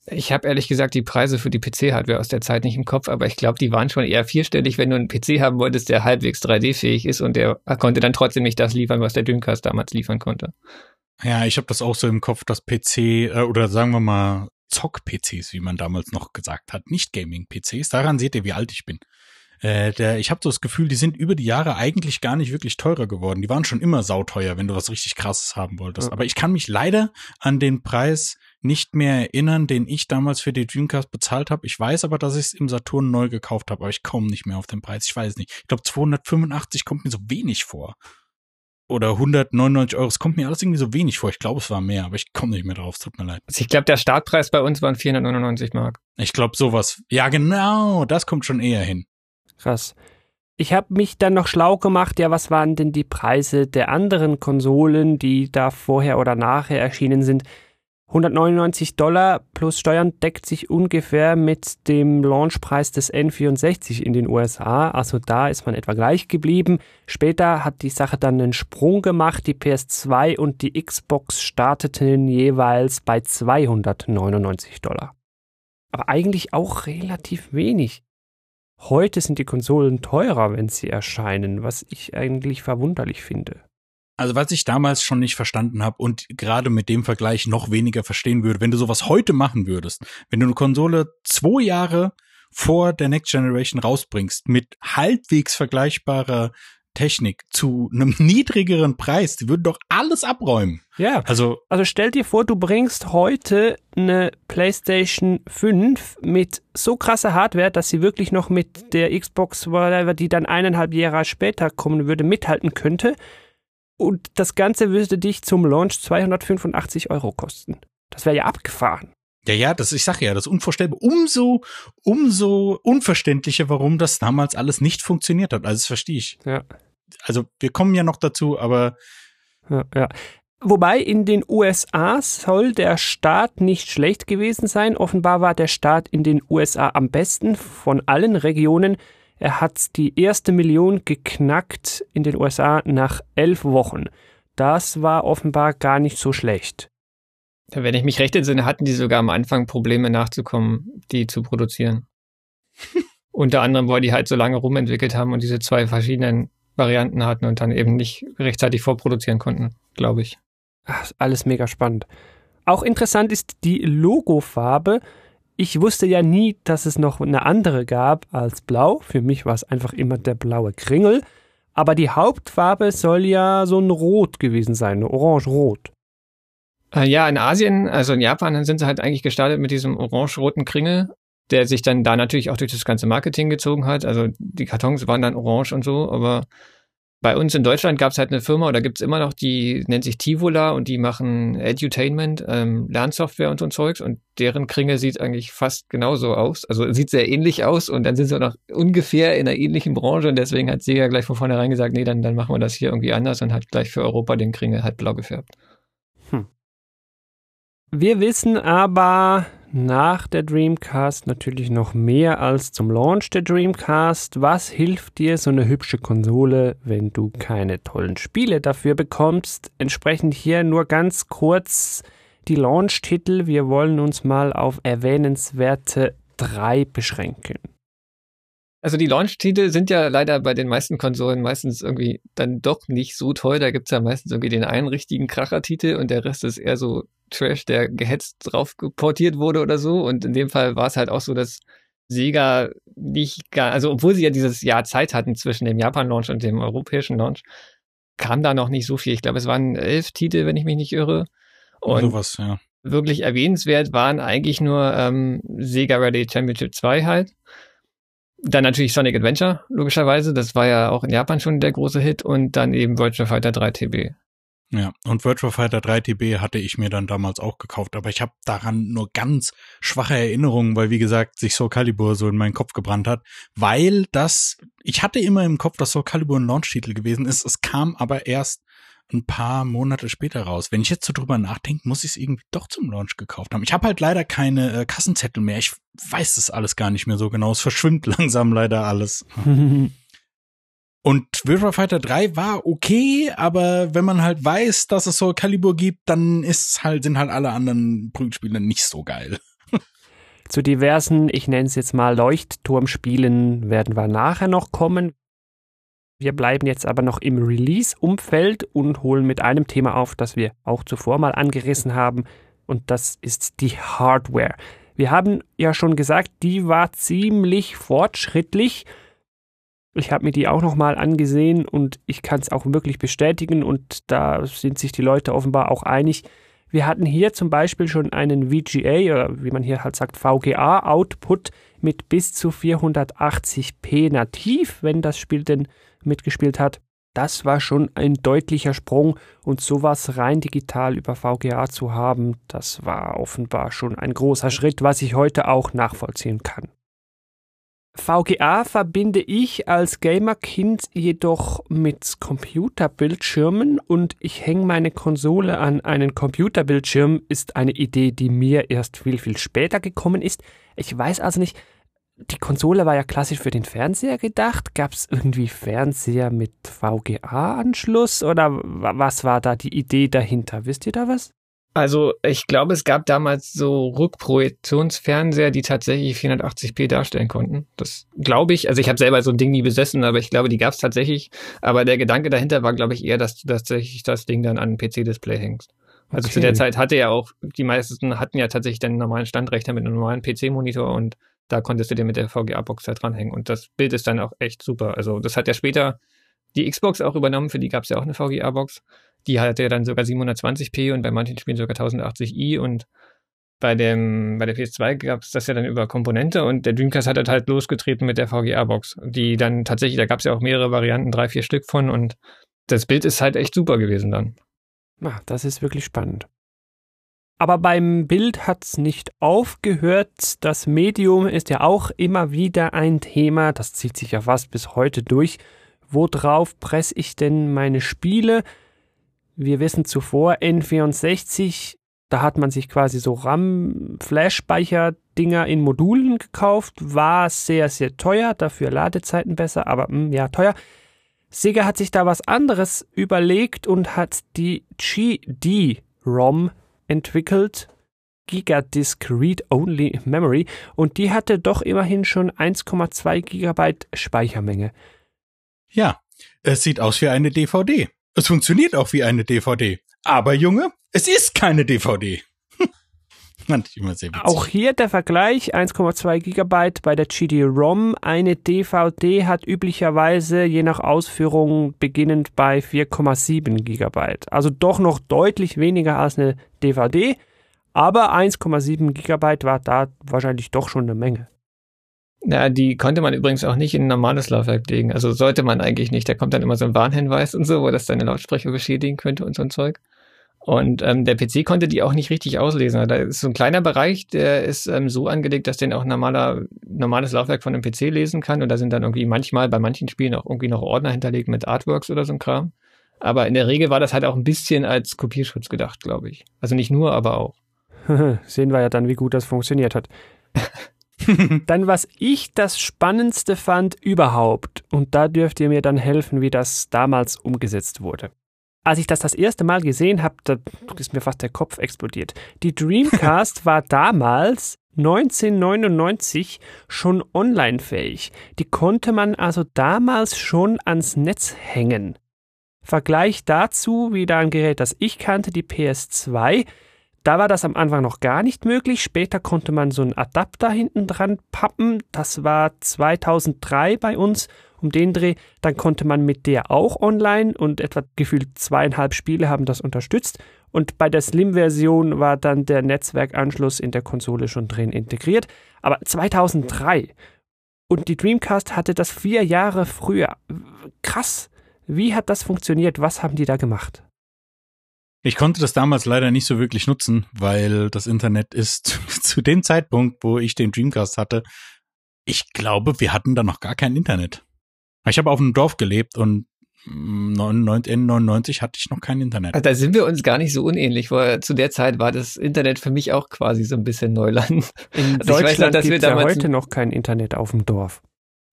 Ich habe ehrlich gesagt die Preise für die PC-Hardware aus der Zeit nicht im Kopf, aber ich glaube, die waren schon eher vierstellig, wenn du einen PC haben wolltest, der halbwegs 3D-fähig ist und der konnte dann trotzdem nicht das liefern, was der Dreamcast damals liefern konnte. Ja, ich habe das auch so im Kopf, dass PC äh, oder sagen wir mal Zock-PCs, wie man damals noch gesagt hat, nicht Gaming-PCs. Daran seht ihr, wie alt ich bin. Äh, der, ich habe so das Gefühl, die sind über die Jahre eigentlich gar nicht wirklich teurer geworden. Die waren schon immer sauteuer, wenn du was richtig Krasses haben wolltest. Ja. Aber ich kann mich leider an den Preis nicht mehr erinnern, den ich damals für die Dreamcast bezahlt habe. Ich weiß aber, dass ich es im Saturn neu gekauft habe, aber ich komme nicht mehr auf den Preis. Ich weiß nicht. Ich glaube, 285 kommt mir so wenig vor. Oder 199 Euro. Es kommt mir alles irgendwie so wenig vor. Ich glaube, es war mehr, aber ich komme nicht mehr drauf. Es tut mir leid. Also ich glaube, der Startpreis bei uns waren 499 Mark. Ich glaube, sowas. Ja, genau. Das kommt schon eher hin. Krass. Ich habe mich dann noch schlau gemacht, ja, was waren denn die Preise der anderen Konsolen, die da vorher oder nachher erschienen sind? 199 Dollar plus Steuern deckt sich ungefähr mit dem Launchpreis des N64 in den USA. Also da ist man etwa gleich geblieben. Später hat die Sache dann einen Sprung gemacht. Die PS2 und die Xbox starteten jeweils bei 299 Dollar. Aber eigentlich auch relativ wenig. Heute sind die Konsolen teurer, wenn sie erscheinen, was ich eigentlich verwunderlich finde. Also was ich damals schon nicht verstanden habe und gerade mit dem Vergleich noch weniger verstehen würde, wenn du sowas heute machen würdest, wenn du eine Konsole zwei Jahre vor der Next Generation rausbringst mit halbwegs vergleichbarer Technik zu einem niedrigeren Preis, die würden doch alles abräumen. Ja. Also, also stell dir vor, du bringst heute eine PlayStation 5 mit so krasser Hardware, dass sie wirklich noch mit der Xbox, whatever, die dann eineinhalb Jahre später kommen würde, mithalten könnte. Und das Ganze würde dich zum Launch 285 Euro kosten. Das wäre ja abgefahren. Ja, ja, das, ich sage ja, das ist unvorstellbar. Umso, umso unverständlicher, warum das damals alles nicht funktioniert hat. Also, das verstehe ich. Ja. Also, wir kommen ja noch dazu, aber. Ja, ja. Wobei in den USA soll der Start nicht schlecht gewesen sein. Offenbar war der Start in den USA am besten von allen Regionen. Er hat die erste Million geknackt in den USA nach elf Wochen. Das war offenbar gar nicht so schlecht. Wenn ich mich recht entsinne, hatten die sogar am Anfang Probleme nachzukommen, die zu produzieren. Unter anderem, weil die halt so lange rumentwickelt haben und diese zwei verschiedenen Varianten hatten und dann eben nicht rechtzeitig vorproduzieren konnten, glaube ich. Ach, alles mega spannend. Auch interessant ist die Logofarbe ich wusste ja nie, dass es noch eine andere gab als blau. Für mich war es einfach immer der blaue Kringel. Aber die Hauptfarbe soll ja so ein Rot gewesen sein, orange-rot. Äh, ja, in Asien, also in Japan, sind sie halt eigentlich gestartet mit diesem orange-roten Kringel, der sich dann da natürlich auch durch das ganze Marketing gezogen hat. Also die Kartons waren dann orange und so, aber bei uns in Deutschland gab es halt eine Firma oder gibt es immer noch, die nennt sich Tivola und die machen Edutainment, ähm, Lernsoftware und so ein Zeugs und deren Kringel sieht eigentlich fast genauso aus. Also sieht sehr ähnlich aus und dann sind sie auch noch ungefähr in einer ähnlichen Branche und deswegen hat Sega gleich von vornherein gesagt, nee, dann, dann machen wir das hier irgendwie anders und hat gleich für Europa den Kringel halt blau gefärbt. Hm. Wir wissen aber, nach der Dreamcast natürlich noch mehr als zum Launch der Dreamcast. Was hilft dir so eine hübsche Konsole, wenn du keine tollen Spiele dafür bekommst? Entsprechend hier nur ganz kurz die Launch-Titel. Wir wollen uns mal auf erwähnenswerte drei beschränken. Also die Launch-Titel sind ja leider bei den meisten Konsolen meistens irgendwie dann doch nicht so toll. Da gibt's ja meistens irgendwie den einen richtigen Kracher-Titel und der Rest ist eher so Trash, der gehetzt drauf portiert wurde oder so. Und in dem Fall war es halt auch so, dass Sega nicht gar, also obwohl sie ja dieses Jahr Zeit hatten zwischen dem Japan-Launch und dem europäischen Launch, kam da noch nicht so viel. Ich glaube, es waren elf Titel, wenn ich mich nicht irre. Und sowas, ja. wirklich erwähnenswert waren eigentlich nur ähm, Sega Rally Championship 2 halt. Dann natürlich Sonic Adventure, logischerweise. Das war ja auch in Japan schon der große Hit. Und dann eben Virtual Fighter 3 TB. Ja, und Virtual Fighter 3 TB hatte ich mir dann damals auch gekauft, aber ich habe daran nur ganz schwache Erinnerungen, weil wie gesagt, sich Soul Calibur so in meinen Kopf gebrannt hat, weil das, ich hatte immer im Kopf, dass Soul Calibur ein Launch-Titel gewesen ist, es kam aber erst ein paar Monate später raus. Wenn ich jetzt so drüber nachdenke, muss ich es irgendwie doch zum Launch gekauft haben. Ich habe halt leider keine äh, Kassenzettel mehr. Ich weiß das alles gar nicht mehr so genau. Es verschwimmt langsam leider alles. Und Virtua Fighter 3 war okay, aber wenn man halt weiß, dass es so Calibur gibt, dann ist halt, sind halt alle anderen Prügelspiele nicht so geil. Zu diversen, ich nenne es jetzt mal Leuchtturmspielen, werden wir nachher noch kommen. Wir bleiben jetzt aber noch im Release-Umfeld und holen mit einem Thema auf, das wir auch zuvor mal angerissen haben, und das ist die Hardware. Wir haben ja schon gesagt, die war ziemlich fortschrittlich ich habe mir die auch nochmal angesehen und ich kann es auch wirklich bestätigen und da sind sich die Leute offenbar auch einig. Wir hatten hier zum Beispiel schon einen VGA oder wie man hier halt sagt VGA-Output mit bis zu 480p nativ, wenn das Spiel denn mitgespielt hat. Das war schon ein deutlicher Sprung und sowas rein digital über VGA zu haben, das war offenbar schon ein großer Schritt, was ich heute auch nachvollziehen kann. VGA verbinde ich als Gamerkind jedoch mit Computerbildschirmen und ich hänge meine Konsole an einen Computerbildschirm ist eine Idee, die mir erst viel, viel später gekommen ist. Ich weiß also nicht, die Konsole war ja klassisch für den Fernseher gedacht. Gab es irgendwie Fernseher mit VGA-Anschluss oder was war da die Idee dahinter? Wisst ihr da was? Also ich glaube, es gab damals so Rückprojektionsfernseher, die tatsächlich 480p darstellen konnten. Das glaube ich. Also ich habe selber so ein Ding nie besessen, aber ich glaube, die gab es tatsächlich. Aber der Gedanke dahinter war, glaube ich, eher, dass du tatsächlich das Ding dann an ein PC-Display hängst. Also okay. zu der Zeit hatte ja auch, die meisten hatten ja tatsächlich den normalen Standrechner mit einem normalen PC-Monitor und da konntest du dir mit der VGA-Box halt dranhängen. Und das Bild ist dann auch echt super. Also das hat ja später die Xbox auch übernommen, für die gab es ja auch eine VGA-Box. Die hatte ja dann sogar 720p und bei manchen Spielen sogar 1080i und bei dem, bei der PS2 gab es das ja dann über Komponente und der Dreamcast hat halt losgetreten mit der VGA-Box, die dann tatsächlich, da gab es ja auch mehrere Varianten, drei, vier Stück von und das Bild ist halt echt super gewesen dann. Ach, das ist wirklich spannend. Aber beim Bild hat es nicht aufgehört. Das Medium ist ja auch immer wieder ein Thema. Das zieht sich ja fast bis heute durch. Worauf presse ich denn meine Spiele? Wir wissen zuvor, N64, da hat man sich quasi so RAM-Flash-Speicher-Dinger in Modulen gekauft, war sehr, sehr teuer, dafür Ladezeiten besser, aber mh, hm, ja, teuer. Sega hat sich da was anderes überlegt und hat die GD-ROM entwickelt, Gigadisk Read-Only Memory, und die hatte doch immerhin schon 1,2 Gigabyte Speichermenge. Ja, es sieht aus wie eine DVD. Es funktioniert auch wie eine DVD. Aber Junge, es ist keine DVD. Fand ich immer sehr witzig. Auch hier der Vergleich, 1,2 Gigabyte bei der GD-ROM. Eine DVD hat üblicherweise je nach Ausführung beginnend bei 4,7 Gigabyte. Also doch noch deutlich weniger als eine DVD, aber 1,7 Gigabyte war da wahrscheinlich doch schon eine Menge. Ja, die konnte man übrigens auch nicht in ein normales Laufwerk legen. Also sollte man eigentlich nicht. Da kommt dann immer so ein Warnhinweis und so, wo das deine Lautsprecher beschädigen könnte und so ein Zeug. Und ähm, der PC konnte die auch nicht richtig auslesen. Da ist so ein kleiner Bereich, der ist ähm, so angelegt, dass den auch normaler, normales Laufwerk von einem PC lesen kann. Und da sind dann irgendwie manchmal bei manchen Spielen auch irgendwie noch Ordner hinterlegt mit Artworks oder so ein Kram. Aber in der Regel war das halt auch ein bisschen als Kopierschutz gedacht, glaube ich. Also nicht nur, aber auch. Sehen wir ja dann, wie gut das funktioniert hat. dann, was ich das Spannendste fand überhaupt, und da dürft ihr mir dann helfen, wie das damals umgesetzt wurde. Als ich das das erste Mal gesehen habe, da ist mir fast der Kopf explodiert. Die Dreamcast war damals 1999 schon online-fähig. Die konnte man also damals schon ans Netz hängen. Vergleich dazu wieder ein Gerät, das ich kannte, die PS2. Da war das am Anfang noch gar nicht möglich. Später konnte man so einen Adapter hinten dran pappen. Das war 2003 bei uns um den Dreh. Dann konnte man mit der auch online und etwa gefühlt zweieinhalb Spiele haben das unterstützt. Und bei der Slim-Version war dann der Netzwerkanschluss in der Konsole schon drin integriert. Aber 2003. Und die Dreamcast hatte das vier Jahre früher. Krass. Wie hat das funktioniert? Was haben die da gemacht? Ich konnte das damals leider nicht so wirklich nutzen, weil das Internet ist zu dem Zeitpunkt, wo ich den Dreamcast hatte, ich glaube, wir hatten da noch gar kein Internet. Ich habe auf einem Dorf gelebt und Ende 99 hatte ich noch kein Internet. Also da sind wir uns gar nicht so unähnlich, weil zu der Zeit war das Internet für mich auch quasi so ein bisschen Neuland. In also Deutschland gibt es ja heute noch kein Internet auf dem Dorf.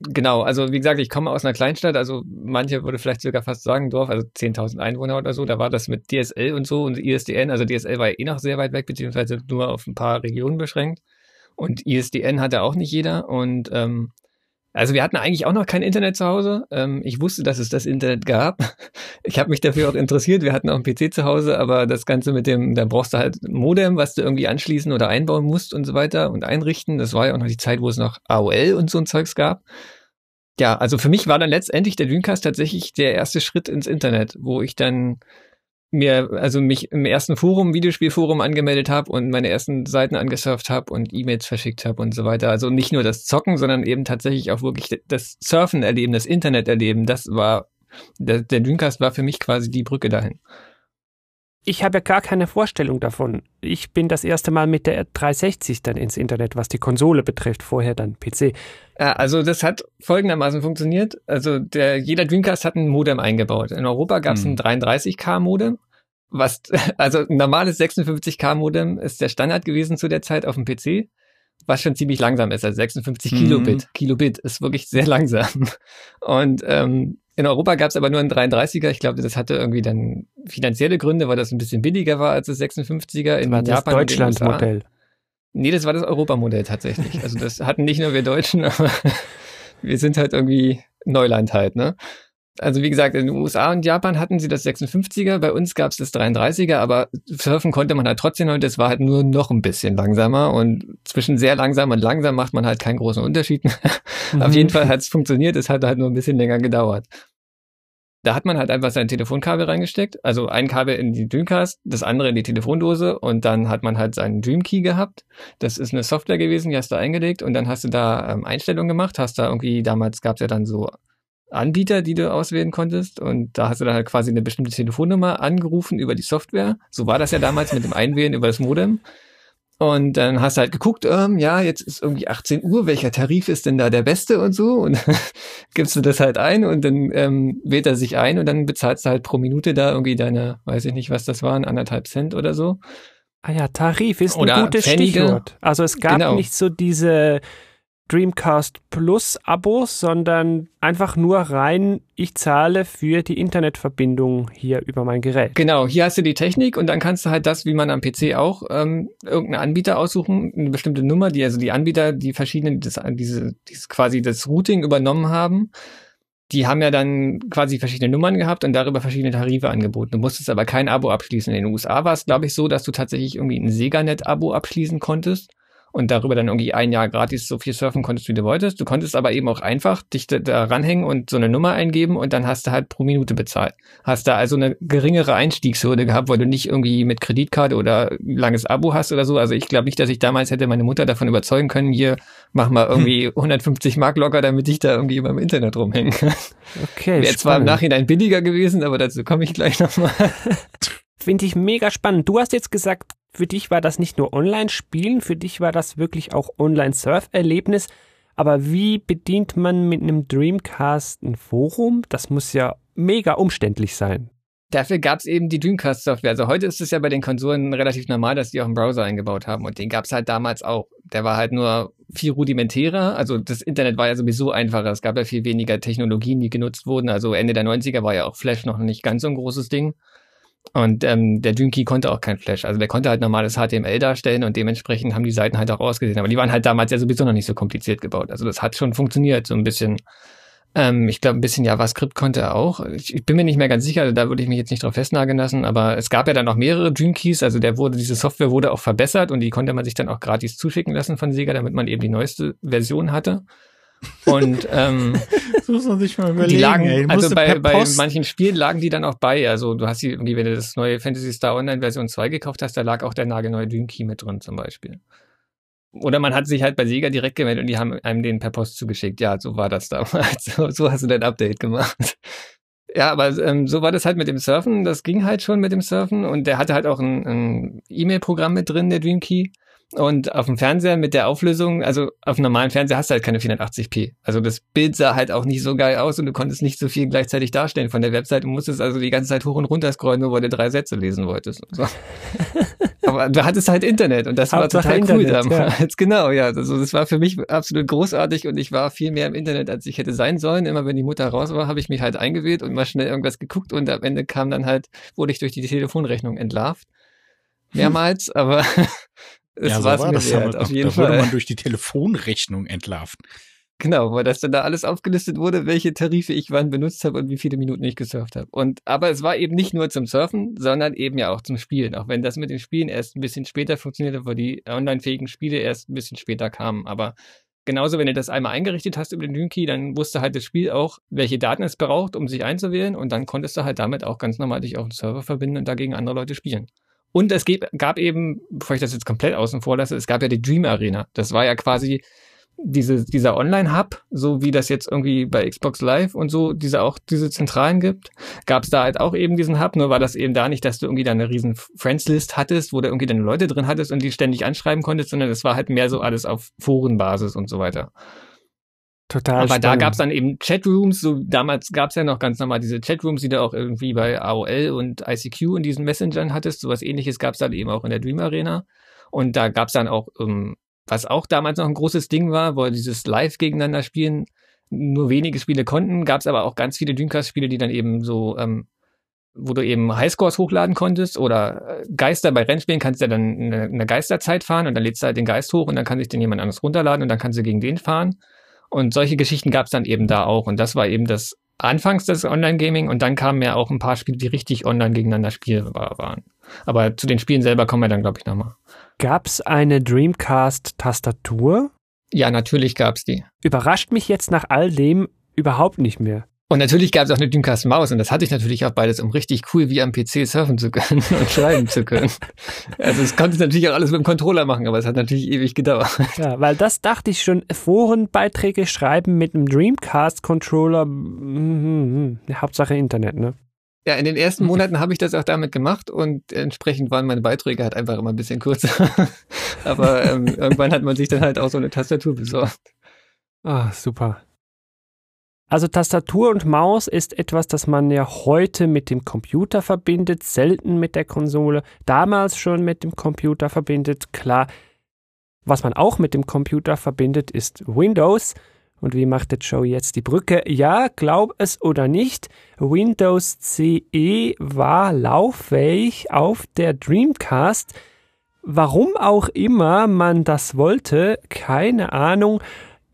Genau, also wie gesagt, ich komme aus einer Kleinstadt, also manche würde vielleicht sogar fast sagen Dorf, also 10.000 Einwohner oder so, da war das mit DSL und so und ISDN, also DSL war ja eh noch sehr weit weg, beziehungsweise nur auf ein paar Regionen beschränkt und ISDN hatte auch nicht jeder und ähm, also wir hatten eigentlich auch noch kein Internet zu Hause. Ähm, ich wusste, dass es das Internet gab. Ich habe mich dafür auch interessiert. Wir hatten auch einen PC zu Hause, aber das Ganze mit dem, da brauchst du halt Modem, was du irgendwie anschließen oder einbauen musst und so weiter und einrichten. Das war ja auch noch die Zeit, wo es noch AOL und so ein Zeugs gab. Ja, also für mich war dann letztendlich der Dreamcast tatsächlich der erste Schritt ins Internet, wo ich dann mir, also mich im ersten Forum, Videospielforum angemeldet habe und meine ersten Seiten angesurft habe und E-Mails verschickt habe und so weiter. Also nicht nur das Zocken, sondern eben tatsächlich auch wirklich das Surfen erleben, das Internet erleben. Das war, der, der Dreamcast war für mich quasi die Brücke dahin. Ich habe ja gar keine Vorstellung davon. Ich bin das erste Mal mit der 360 dann ins Internet, was die Konsole betrifft, vorher dann PC. Ja, also das hat folgendermaßen funktioniert. Also der, jeder Dreamcast hat ein Modem eingebaut. In Europa gab es hm. ein 33K Modem. Was, also ein normales 56K Modem ist der Standard gewesen zu der Zeit auf dem PC was schon ziemlich langsam ist. Also 56 mhm. Kilobit. Kilobit ist wirklich sehr langsam. Und ähm, in Europa gab es aber nur einen 33er. Ich glaube, das hatte irgendwie dann finanzielle Gründe, weil das ein bisschen billiger war als das 56er. In war das Deutschland-Modell. Nee, das war das Europamodell tatsächlich. Also das hatten nicht nur wir Deutschen, aber wir sind halt irgendwie Neuland halt, ne? Also wie gesagt, in den USA und Japan hatten sie das 56er, bei uns gab es das 33er, aber surfen konnte man halt trotzdem und es war halt nur noch ein bisschen langsamer und zwischen sehr langsam und langsam macht man halt keinen großen Unterschied. Mhm. Auf jeden Fall hat es funktioniert, es hat halt nur ein bisschen länger gedauert. Da hat man halt einfach sein Telefonkabel reingesteckt, also ein Kabel in die Dreamcast, das andere in die Telefondose und dann hat man halt seinen Dreamkey gehabt. Das ist eine Software gewesen, die hast du eingelegt und dann hast du da ähm, Einstellungen gemacht, hast da irgendwie, damals gab es ja dann so Anbieter, die du auswählen konntest und da hast du dann halt quasi eine bestimmte Telefonnummer angerufen über die Software. So war das ja damals mit dem Einwählen über das Modem. Und dann hast du halt geguckt, ähm, ja, jetzt ist irgendwie 18 Uhr, welcher Tarif ist denn da der beste und so? Und gibst du das halt ein und dann ähm, wählt er sich ein und dann bezahlst du halt pro Minute da irgendwie deine, weiß ich nicht, was das waren, anderthalb Cent oder so. Ah ja, Tarif ist ein gutes Pfennige. Stichwort. Also es gab genau. nicht so diese Dreamcast Plus Abos, sondern einfach nur rein, ich zahle für die Internetverbindung hier über mein Gerät. Genau, hier hast du die Technik und dann kannst du halt das, wie man am PC auch, ähm, irgendeinen Anbieter aussuchen, eine bestimmte Nummer, die also die Anbieter, die verschiedenen, das, diese, dieses quasi das Routing übernommen haben. die haben ja dann quasi verschiedene Nummern gehabt und darüber verschiedene Tarife angeboten. Du musstest aber kein Abo abschließen. In den USA war es, glaube ich, so, dass du tatsächlich irgendwie ein Seganet-Abo abschließen konntest und darüber dann irgendwie ein Jahr gratis so viel surfen konntest, wie du wolltest. Du konntest aber eben auch einfach dich da, da ranhängen und so eine Nummer eingeben und dann hast du halt pro Minute bezahlt. Hast da also eine geringere Einstiegshürde gehabt, weil du nicht irgendwie mit Kreditkarte oder langes Abo hast oder so. Also ich glaube nicht, dass ich damals hätte meine Mutter davon überzeugen können, hier mach mal irgendwie 150 Mark locker, damit ich da irgendwie über im Internet rumhängen kann. Okay. Wäre zwar im Nachhinein billiger gewesen, aber dazu komme ich gleich nochmal. Finde ich mega spannend. Du hast jetzt gesagt, für dich war das nicht nur Online-Spielen, für dich war das wirklich auch Online-Surf-Erlebnis. Aber wie bedient man mit einem Dreamcast ein Forum? Das muss ja mega umständlich sein. Dafür gab es eben die Dreamcast-Software. Also heute ist es ja bei den Konsolen relativ normal, dass die auch einen Browser eingebaut haben. Und den gab es halt damals auch. Der war halt nur viel rudimentärer. Also das Internet war ja sowieso einfacher. Es gab ja viel weniger Technologien, die genutzt wurden. Also Ende der 90er war ja auch Flash noch nicht ganz so ein großes Ding. Und ähm, der Dreamkey konnte auch kein Flash. Also der konnte halt normales HTML darstellen und dementsprechend haben die Seiten halt auch ausgesehen. Aber die waren halt damals ja sowieso noch nicht so kompliziert gebaut. Also das hat schon funktioniert, so ein bisschen. Ähm, ich glaube, ein bisschen JavaScript konnte er auch. Ich, ich, bin mir nicht mehr ganz sicher, da würde ich mich jetzt nicht drauf festnageln lassen, aber es gab ja dann noch mehrere Dreamkeys. Also der wurde, diese Software wurde auch verbessert und die konnte man sich dann auch gratis zuschicken lassen von Sega, damit man eben die neueste Version hatte. Und ähm, das muss man sich mal überlegen. Die lagen, ey. also bei, bei manchen Spielen lagen die dann auch bei. Also du hast die irgendwie, wenn du das neue Fantasy Star Online Version 2 gekauft hast, da lag auch der nagelneue Dream Key mit drin zum Beispiel. Oder man hat sich halt bei Sega direkt gemeldet und die haben einem den per Post zugeschickt. Ja, so war das damals. So, hast du dein Update gemacht. Ja, aber ähm, so war das halt mit dem Surfen. Das ging halt schon mit dem Surfen und der hatte halt auch ein, ein E-Mail-Programm mit drin, der Dream Key. Und auf dem Fernseher mit der Auflösung, also auf einem normalen Fernseher hast du halt keine 480p. Also das Bild sah halt auch nicht so geil aus und du konntest nicht so viel gleichzeitig darstellen von der Website. Du musstest also die ganze Zeit hoch und runter scrollen, nur weil du drei Sätze lesen wolltest. So. Aber du hattest halt Internet und das Hauptsache war total Internet, cool damals. Ja. Genau, ja. Also das war für mich absolut großartig und ich war viel mehr im Internet, als ich hätte sein sollen. Immer wenn die Mutter raus war, habe ich mich halt eingewählt und mal schnell irgendwas geguckt und am Ende kam dann halt, wurde ich durch die Telefonrechnung entlarvt. Mehrmals, aber es ja, so war das wert, auf jeden da Fall. wurde man durch die Telefonrechnung entlarven. Genau, weil das dann da alles aufgelistet wurde, welche Tarife ich wann benutzt habe und wie viele Minuten ich gesurft habe. Und aber es war eben nicht nur zum Surfen, sondern eben ja auch zum Spielen. Auch wenn das mit den Spielen erst ein bisschen später funktionierte, weil die online-fähigen Spiele erst ein bisschen später kamen. Aber genauso, wenn du das einmal eingerichtet hast über den Dreamkey, dann wusste halt das Spiel auch, welche Daten es braucht, um sich einzuwählen. Und dann konntest du halt damit auch ganz normal dich auf den Server verbinden und dagegen andere Leute spielen. Und es gab eben, bevor ich das jetzt komplett außen vor lasse, es gab ja die Dream Arena. Das war ja quasi diese, dieser Online-Hub, so wie das jetzt irgendwie bei Xbox Live und so, diese auch diese Zentralen gibt, gab es da halt auch eben diesen Hub, nur war das eben da nicht, dass du irgendwie da eine riesen Friends-List hattest, wo du irgendwie deine Leute drin hattest und die ständig anschreiben konntest, sondern es war halt mehr so alles auf Forenbasis und so weiter. Total. Aber spannend. da gab es dann eben Chatrooms, so damals gab es ja noch ganz normal diese Chatrooms, die du auch irgendwie bei AOL und ICQ in diesen Messengern hattest. Sowas ähnliches gab es dann eben auch in der Dream Arena. Und da gab es dann auch, um, ähm, was auch damals noch ein großes Ding war, wo dieses Live gegeneinander spielen nur wenige Spiele konnten, gab es aber auch ganz viele Dreamcast-Spiele, die dann eben so, ähm, wo du eben Highscores hochladen konntest oder äh, Geister bei Rennspielen kannst du ja dann eine, eine Geisterzeit fahren und dann lädst du halt den Geist hoch und dann kann sich den jemand anderes runterladen und dann kannst du gegen den fahren. Und solche Geschichten gab es dann eben da auch. Und das war eben das Anfangs des Online-Gaming und dann kamen ja auch ein paar Spiele, die richtig online gegeneinander spielbar waren. Aber zu den Spielen selber kommen wir dann, glaube ich, nochmal. Gab es eine Dreamcast-Tastatur? Ja, natürlich gab es die. Überrascht mich jetzt nach all dem überhaupt nicht mehr. Und natürlich gab es auch eine Dreamcast Maus und das hatte ich natürlich auch beides, um richtig cool wie am PC surfen zu können und schreiben zu können. Also es konnte ich natürlich auch alles mit dem Controller machen, aber es hat natürlich ewig gedauert. Ja, weil das dachte ich schon, Forenbeiträge schreiben mit einem Dreamcast Controller, mm, mm, Hauptsache Internet, ne? Ja, in den ersten Monaten habe ich das auch damit gemacht und entsprechend waren meine Beiträge halt einfach immer ein bisschen kürzer. aber ähm, irgendwann hat man sich dann halt auch so eine Tastatur besorgt. Ah, super. Also Tastatur und Maus ist etwas, das man ja heute mit dem Computer verbindet, selten mit der Konsole, damals schon mit dem Computer verbindet. Klar, was man auch mit dem Computer verbindet, ist Windows. Und wie macht der Joe jetzt die Brücke? Ja, glaub es oder nicht, Windows CE war lauffähig auf der Dreamcast. Warum auch immer man das wollte, keine Ahnung.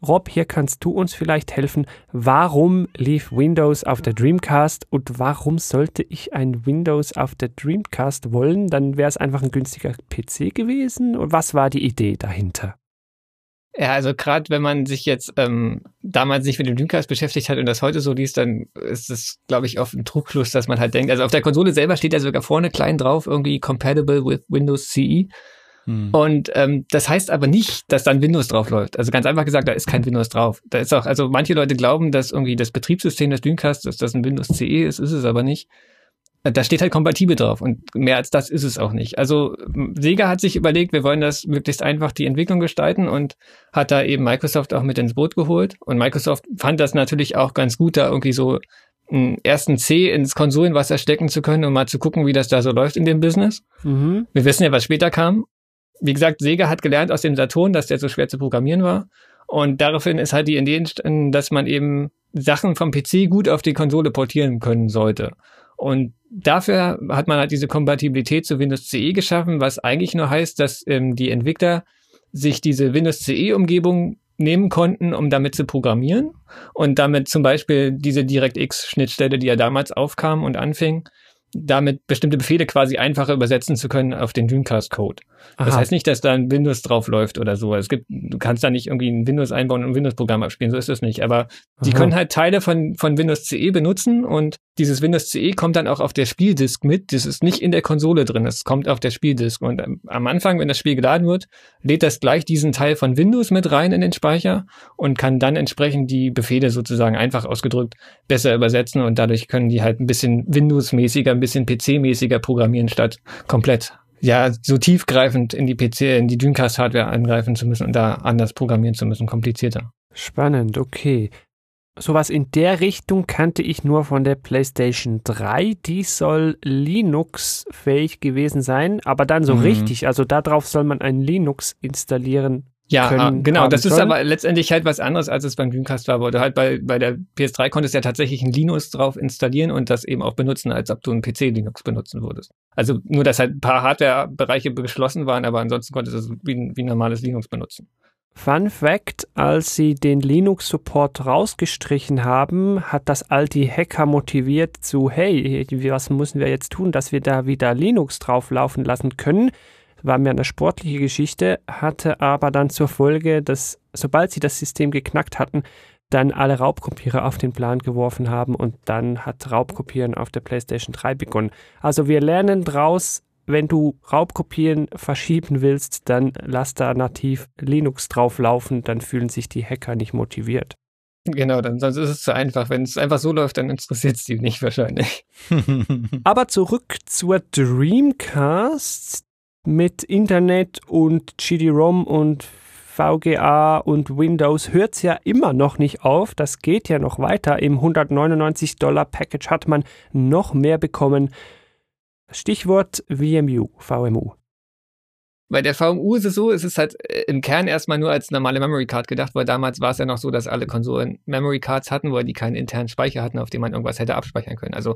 Rob, hier kannst du uns vielleicht helfen. Warum lief Windows auf der Dreamcast und warum sollte ich ein Windows auf der Dreamcast wollen? Dann wäre es einfach ein günstiger PC gewesen. Und was war die Idee dahinter? Ja, also gerade wenn man sich jetzt ähm, damals nicht mit dem Dreamcast beschäftigt hat und das heute so liest, dann ist es, glaube ich, oft ein Trugschluss, dass man halt denkt, also auf der Konsole selber steht ja sogar vorne klein drauf, irgendwie compatible with Windows CE. Hm. Und ähm, das heißt aber nicht, dass dann Windows drauf läuft. Also ganz einfach gesagt, da ist kein Windows drauf. Da ist auch, also manche Leute glauben, dass irgendwie das Betriebssystem des Dreamcast, dass das ein Windows CE ist, ist es aber nicht. Da steht halt kompatibel drauf und mehr als das ist es auch nicht. Also Sega hat sich überlegt, wir wollen das möglichst einfach die Entwicklung gestalten und hat da eben Microsoft auch mit ins Boot geholt. Und Microsoft fand das natürlich auch ganz gut, da irgendwie so einen ersten C ins Konsolenwasser stecken zu können, um mal zu gucken, wie das da so läuft in dem Business. Mhm. Wir wissen ja, was später kam. Wie gesagt, Sega hat gelernt aus dem Saturn, dass der so schwer zu programmieren war. Und daraufhin ist halt die Idee entstanden, dass man eben Sachen vom PC gut auf die Konsole portieren können sollte. Und dafür hat man halt diese Kompatibilität zu Windows CE geschaffen, was eigentlich nur heißt, dass ähm, die Entwickler sich diese Windows CE-Umgebung nehmen konnten, um damit zu programmieren und damit zum Beispiel diese DirectX-Schnittstelle, die ja damals aufkam und anfing, damit bestimmte Befehle quasi einfacher übersetzen zu können auf den Dreamcast-Code. Das heißt nicht, dass da ein Windows drauf läuft oder so. Es gibt, du kannst da nicht irgendwie ein Windows einbauen und ein Windows-Programm abspielen, so ist es nicht. Aber die Aha. können halt Teile von, von Windows CE benutzen und dieses Windows CE kommt dann auch auf der Spieldisk mit. Das ist nicht in der Konsole drin, es kommt auf der Spieldisk. Und am Anfang, wenn das Spiel geladen wird, lädt das gleich diesen Teil von Windows mit rein in den Speicher und kann dann entsprechend die Befehle sozusagen einfach ausgedrückt besser übersetzen und dadurch können die halt ein bisschen Windows-mäßiger, ein bisschen PC-mäßiger programmieren statt komplett ja, so tiefgreifend in die PC, in die Dreamcast-Hardware eingreifen zu müssen und da anders programmieren zu müssen, komplizierter. Spannend, okay. Sowas in der Richtung kannte ich nur von der PlayStation 3. Die soll Linux-fähig gewesen sein, aber dann so mhm. richtig. Also darauf soll man ein Linux installieren ja, können, genau. Das ist aber letztendlich halt was anderes, als es beim Dreamcast war. Du halt bei, bei der PS3 konntest ja tatsächlich ein Linux drauf installieren und das eben auch benutzen, als ob du ein PC-Linux benutzen würdest. Also nur, dass halt ein paar Hardware-Bereiche geschlossen waren, aber ansonsten konntest du es wie, wie normales Linux benutzen. Fun Fact, als sie den Linux-Support rausgestrichen haben, hat das all die Hacker motiviert zu, hey, was müssen wir jetzt tun, dass wir da wieder Linux drauflaufen lassen können? war mehr eine sportliche Geschichte, hatte aber dann zur Folge, dass sobald sie das System geknackt hatten, dann alle Raubkopierer auf den Plan geworfen haben und dann hat Raubkopieren auf der PlayStation 3 begonnen. Also wir lernen draus, wenn du Raubkopien verschieben willst, dann lass da nativ Linux drauflaufen, dann fühlen sich die Hacker nicht motiviert. Genau, dann sonst ist es zu einfach. Wenn es einfach so läuft, dann interessiert es die nicht wahrscheinlich. Aber zurück zur Dreamcast mit Internet und GD-ROM und VGA und Windows hört es ja immer noch nicht auf. Das geht ja noch weiter. Im 199 Dollar Package hat man noch mehr bekommen. Stichwort VMU, VMU. Bei der VMU ist es so, es ist halt äh, im Kern erstmal nur als normale Memory Card gedacht, weil damals war es ja noch so, dass alle Konsolen Memory Cards hatten, weil die keinen internen Speicher hatten, auf dem man irgendwas hätte abspeichern können. Also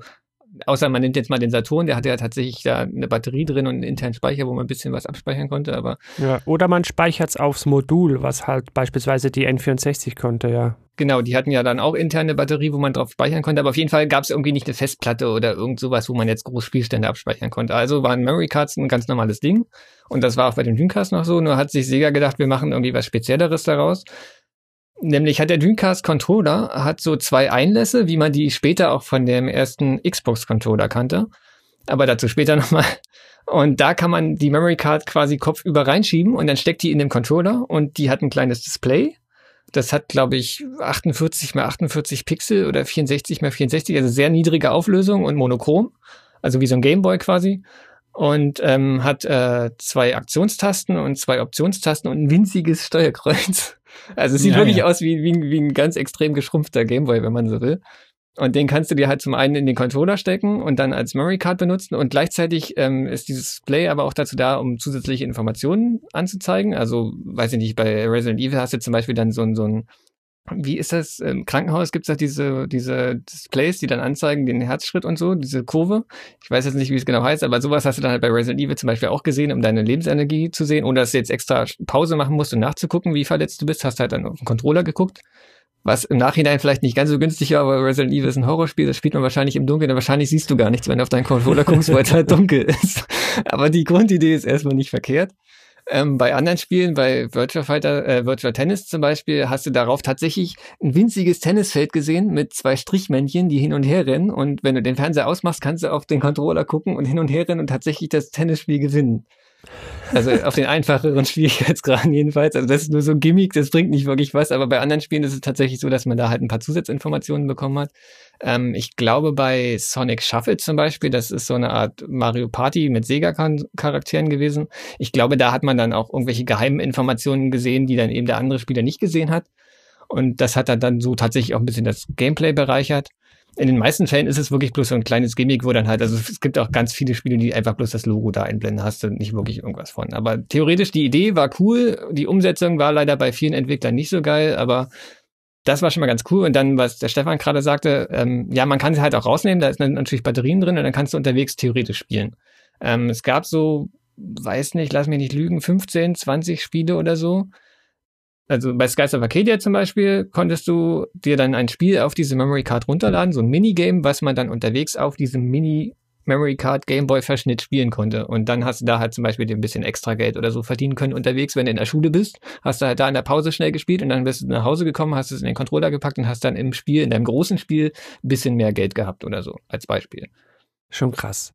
außer man nimmt jetzt mal den Saturn, der hatte ja tatsächlich da eine Batterie drin und einen internen Speicher, wo man ein bisschen was abspeichern konnte, aber. Ja, oder man speichert es aufs Modul, was halt beispielsweise die N64 konnte, ja. Genau, die hatten ja dann auch interne Batterie, wo man drauf speichern konnte, aber auf jeden Fall gab es irgendwie nicht eine Festplatte oder irgend sowas, wo man jetzt groß Spielstände abspeichern konnte. Also waren Memory Cards ein ganz normales Ding. Und das war auch bei den Dreamcast noch so, nur hat sich Sega gedacht, wir machen irgendwie was Spezielleres daraus. Nämlich hat der Dreamcast Controller hat so zwei Einlässe, wie man die später auch von dem ersten Xbox Controller kannte. Aber dazu später nochmal. Und da kann man die Memory Card quasi kopfüber reinschieben und dann steckt die in dem Controller und die hat ein kleines Display. Das hat, glaube ich, 48 mal 48 Pixel oder 64 mal 64, also sehr niedrige Auflösung und monochrom. Also wie so ein Gameboy quasi. Und ähm, hat äh, zwei Aktionstasten und zwei Optionstasten und ein winziges Steuerkreuz. Also es sieht ja, wirklich ja. aus wie, wie, wie ein ganz extrem geschrumpfter Gameboy, wenn man so will. Und den kannst du dir halt zum einen in den Controller stecken und dann als Memory Card benutzen. Und gleichzeitig ähm, ist dieses Display aber auch dazu da, um zusätzliche Informationen anzuzeigen. Also, weiß ich nicht, bei Resident Evil hast du zum Beispiel dann so ein, so ein wie ist das? Im Krankenhaus gibt es da diese, diese Displays, die dann anzeigen, den Herzschritt und so, diese Kurve. Ich weiß jetzt nicht, wie es genau heißt, aber sowas hast du dann halt bei Resident Evil zum Beispiel auch gesehen, um deine Lebensenergie zu sehen, ohne dass du jetzt extra Pause machen musst, um nachzugucken, wie verletzt du bist. Hast halt dann auf den Controller geguckt. Was im Nachhinein vielleicht nicht ganz so günstig war, aber Resident Evil ist ein Horrorspiel, das spielt man wahrscheinlich im Dunkeln, wahrscheinlich siehst du gar nichts, wenn du auf deinen Controller guckst, weil es halt dunkel ist. Aber die Grundidee ist erstmal nicht verkehrt. Ähm, bei anderen Spielen, bei Virtual Fighter, äh, Virtual Tennis zum Beispiel, hast du darauf tatsächlich ein winziges Tennisfeld gesehen mit zwei Strichmännchen, die hin und her rennen. Und wenn du den Fernseher ausmachst, kannst du auf den Controller gucken und hin und her rennen und tatsächlich das Tennisspiel gewinnen. Also auf den einfacheren Schwierigkeitsgraden jedenfalls. Also das ist nur so ein Gimmick, das bringt nicht wirklich was. Aber bei anderen Spielen ist es tatsächlich so, dass man da halt ein paar Zusatzinformationen bekommen hat. Ähm, ich glaube bei Sonic Shuffle zum Beispiel, das ist so eine Art Mario Party mit Sega-Charakteren gewesen. Ich glaube, da hat man dann auch irgendwelche geheimen Informationen gesehen, die dann eben der andere Spieler nicht gesehen hat. Und das hat dann so tatsächlich auch ein bisschen das Gameplay bereichert in den meisten Fällen ist es wirklich bloß so ein kleines Gimmick, wo dann halt, also es gibt auch ganz viele Spiele, die einfach bloß das Logo da einblenden, hast du nicht wirklich irgendwas von. Aber theoretisch die Idee war cool, die Umsetzung war leider bei vielen Entwicklern nicht so geil, aber das war schon mal ganz cool. Und dann, was der Stefan gerade sagte, ähm, ja, man kann sie halt auch rausnehmen, da ist natürlich Batterien drin und dann kannst du unterwegs theoretisch spielen. Ähm, es gab so, weiß nicht, lass mich nicht lügen, 15, 20 Spiele oder so, also bei Skies of Arcadia zum Beispiel konntest du dir dann ein Spiel auf diese Memory Card runterladen, so ein Minigame, was man dann unterwegs auf diesem Mini Memory Card Gameboy Verschnitt spielen konnte. Und dann hast du da halt zum Beispiel dir ein bisschen extra Geld oder so verdienen können unterwegs, wenn du in der Schule bist. Hast du halt da in der Pause schnell gespielt und dann bist du nach Hause gekommen, hast es in den Controller gepackt und hast dann im Spiel, in deinem großen Spiel, ein bisschen mehr Geld gehabt oder so, als Beispiel. Schon krass.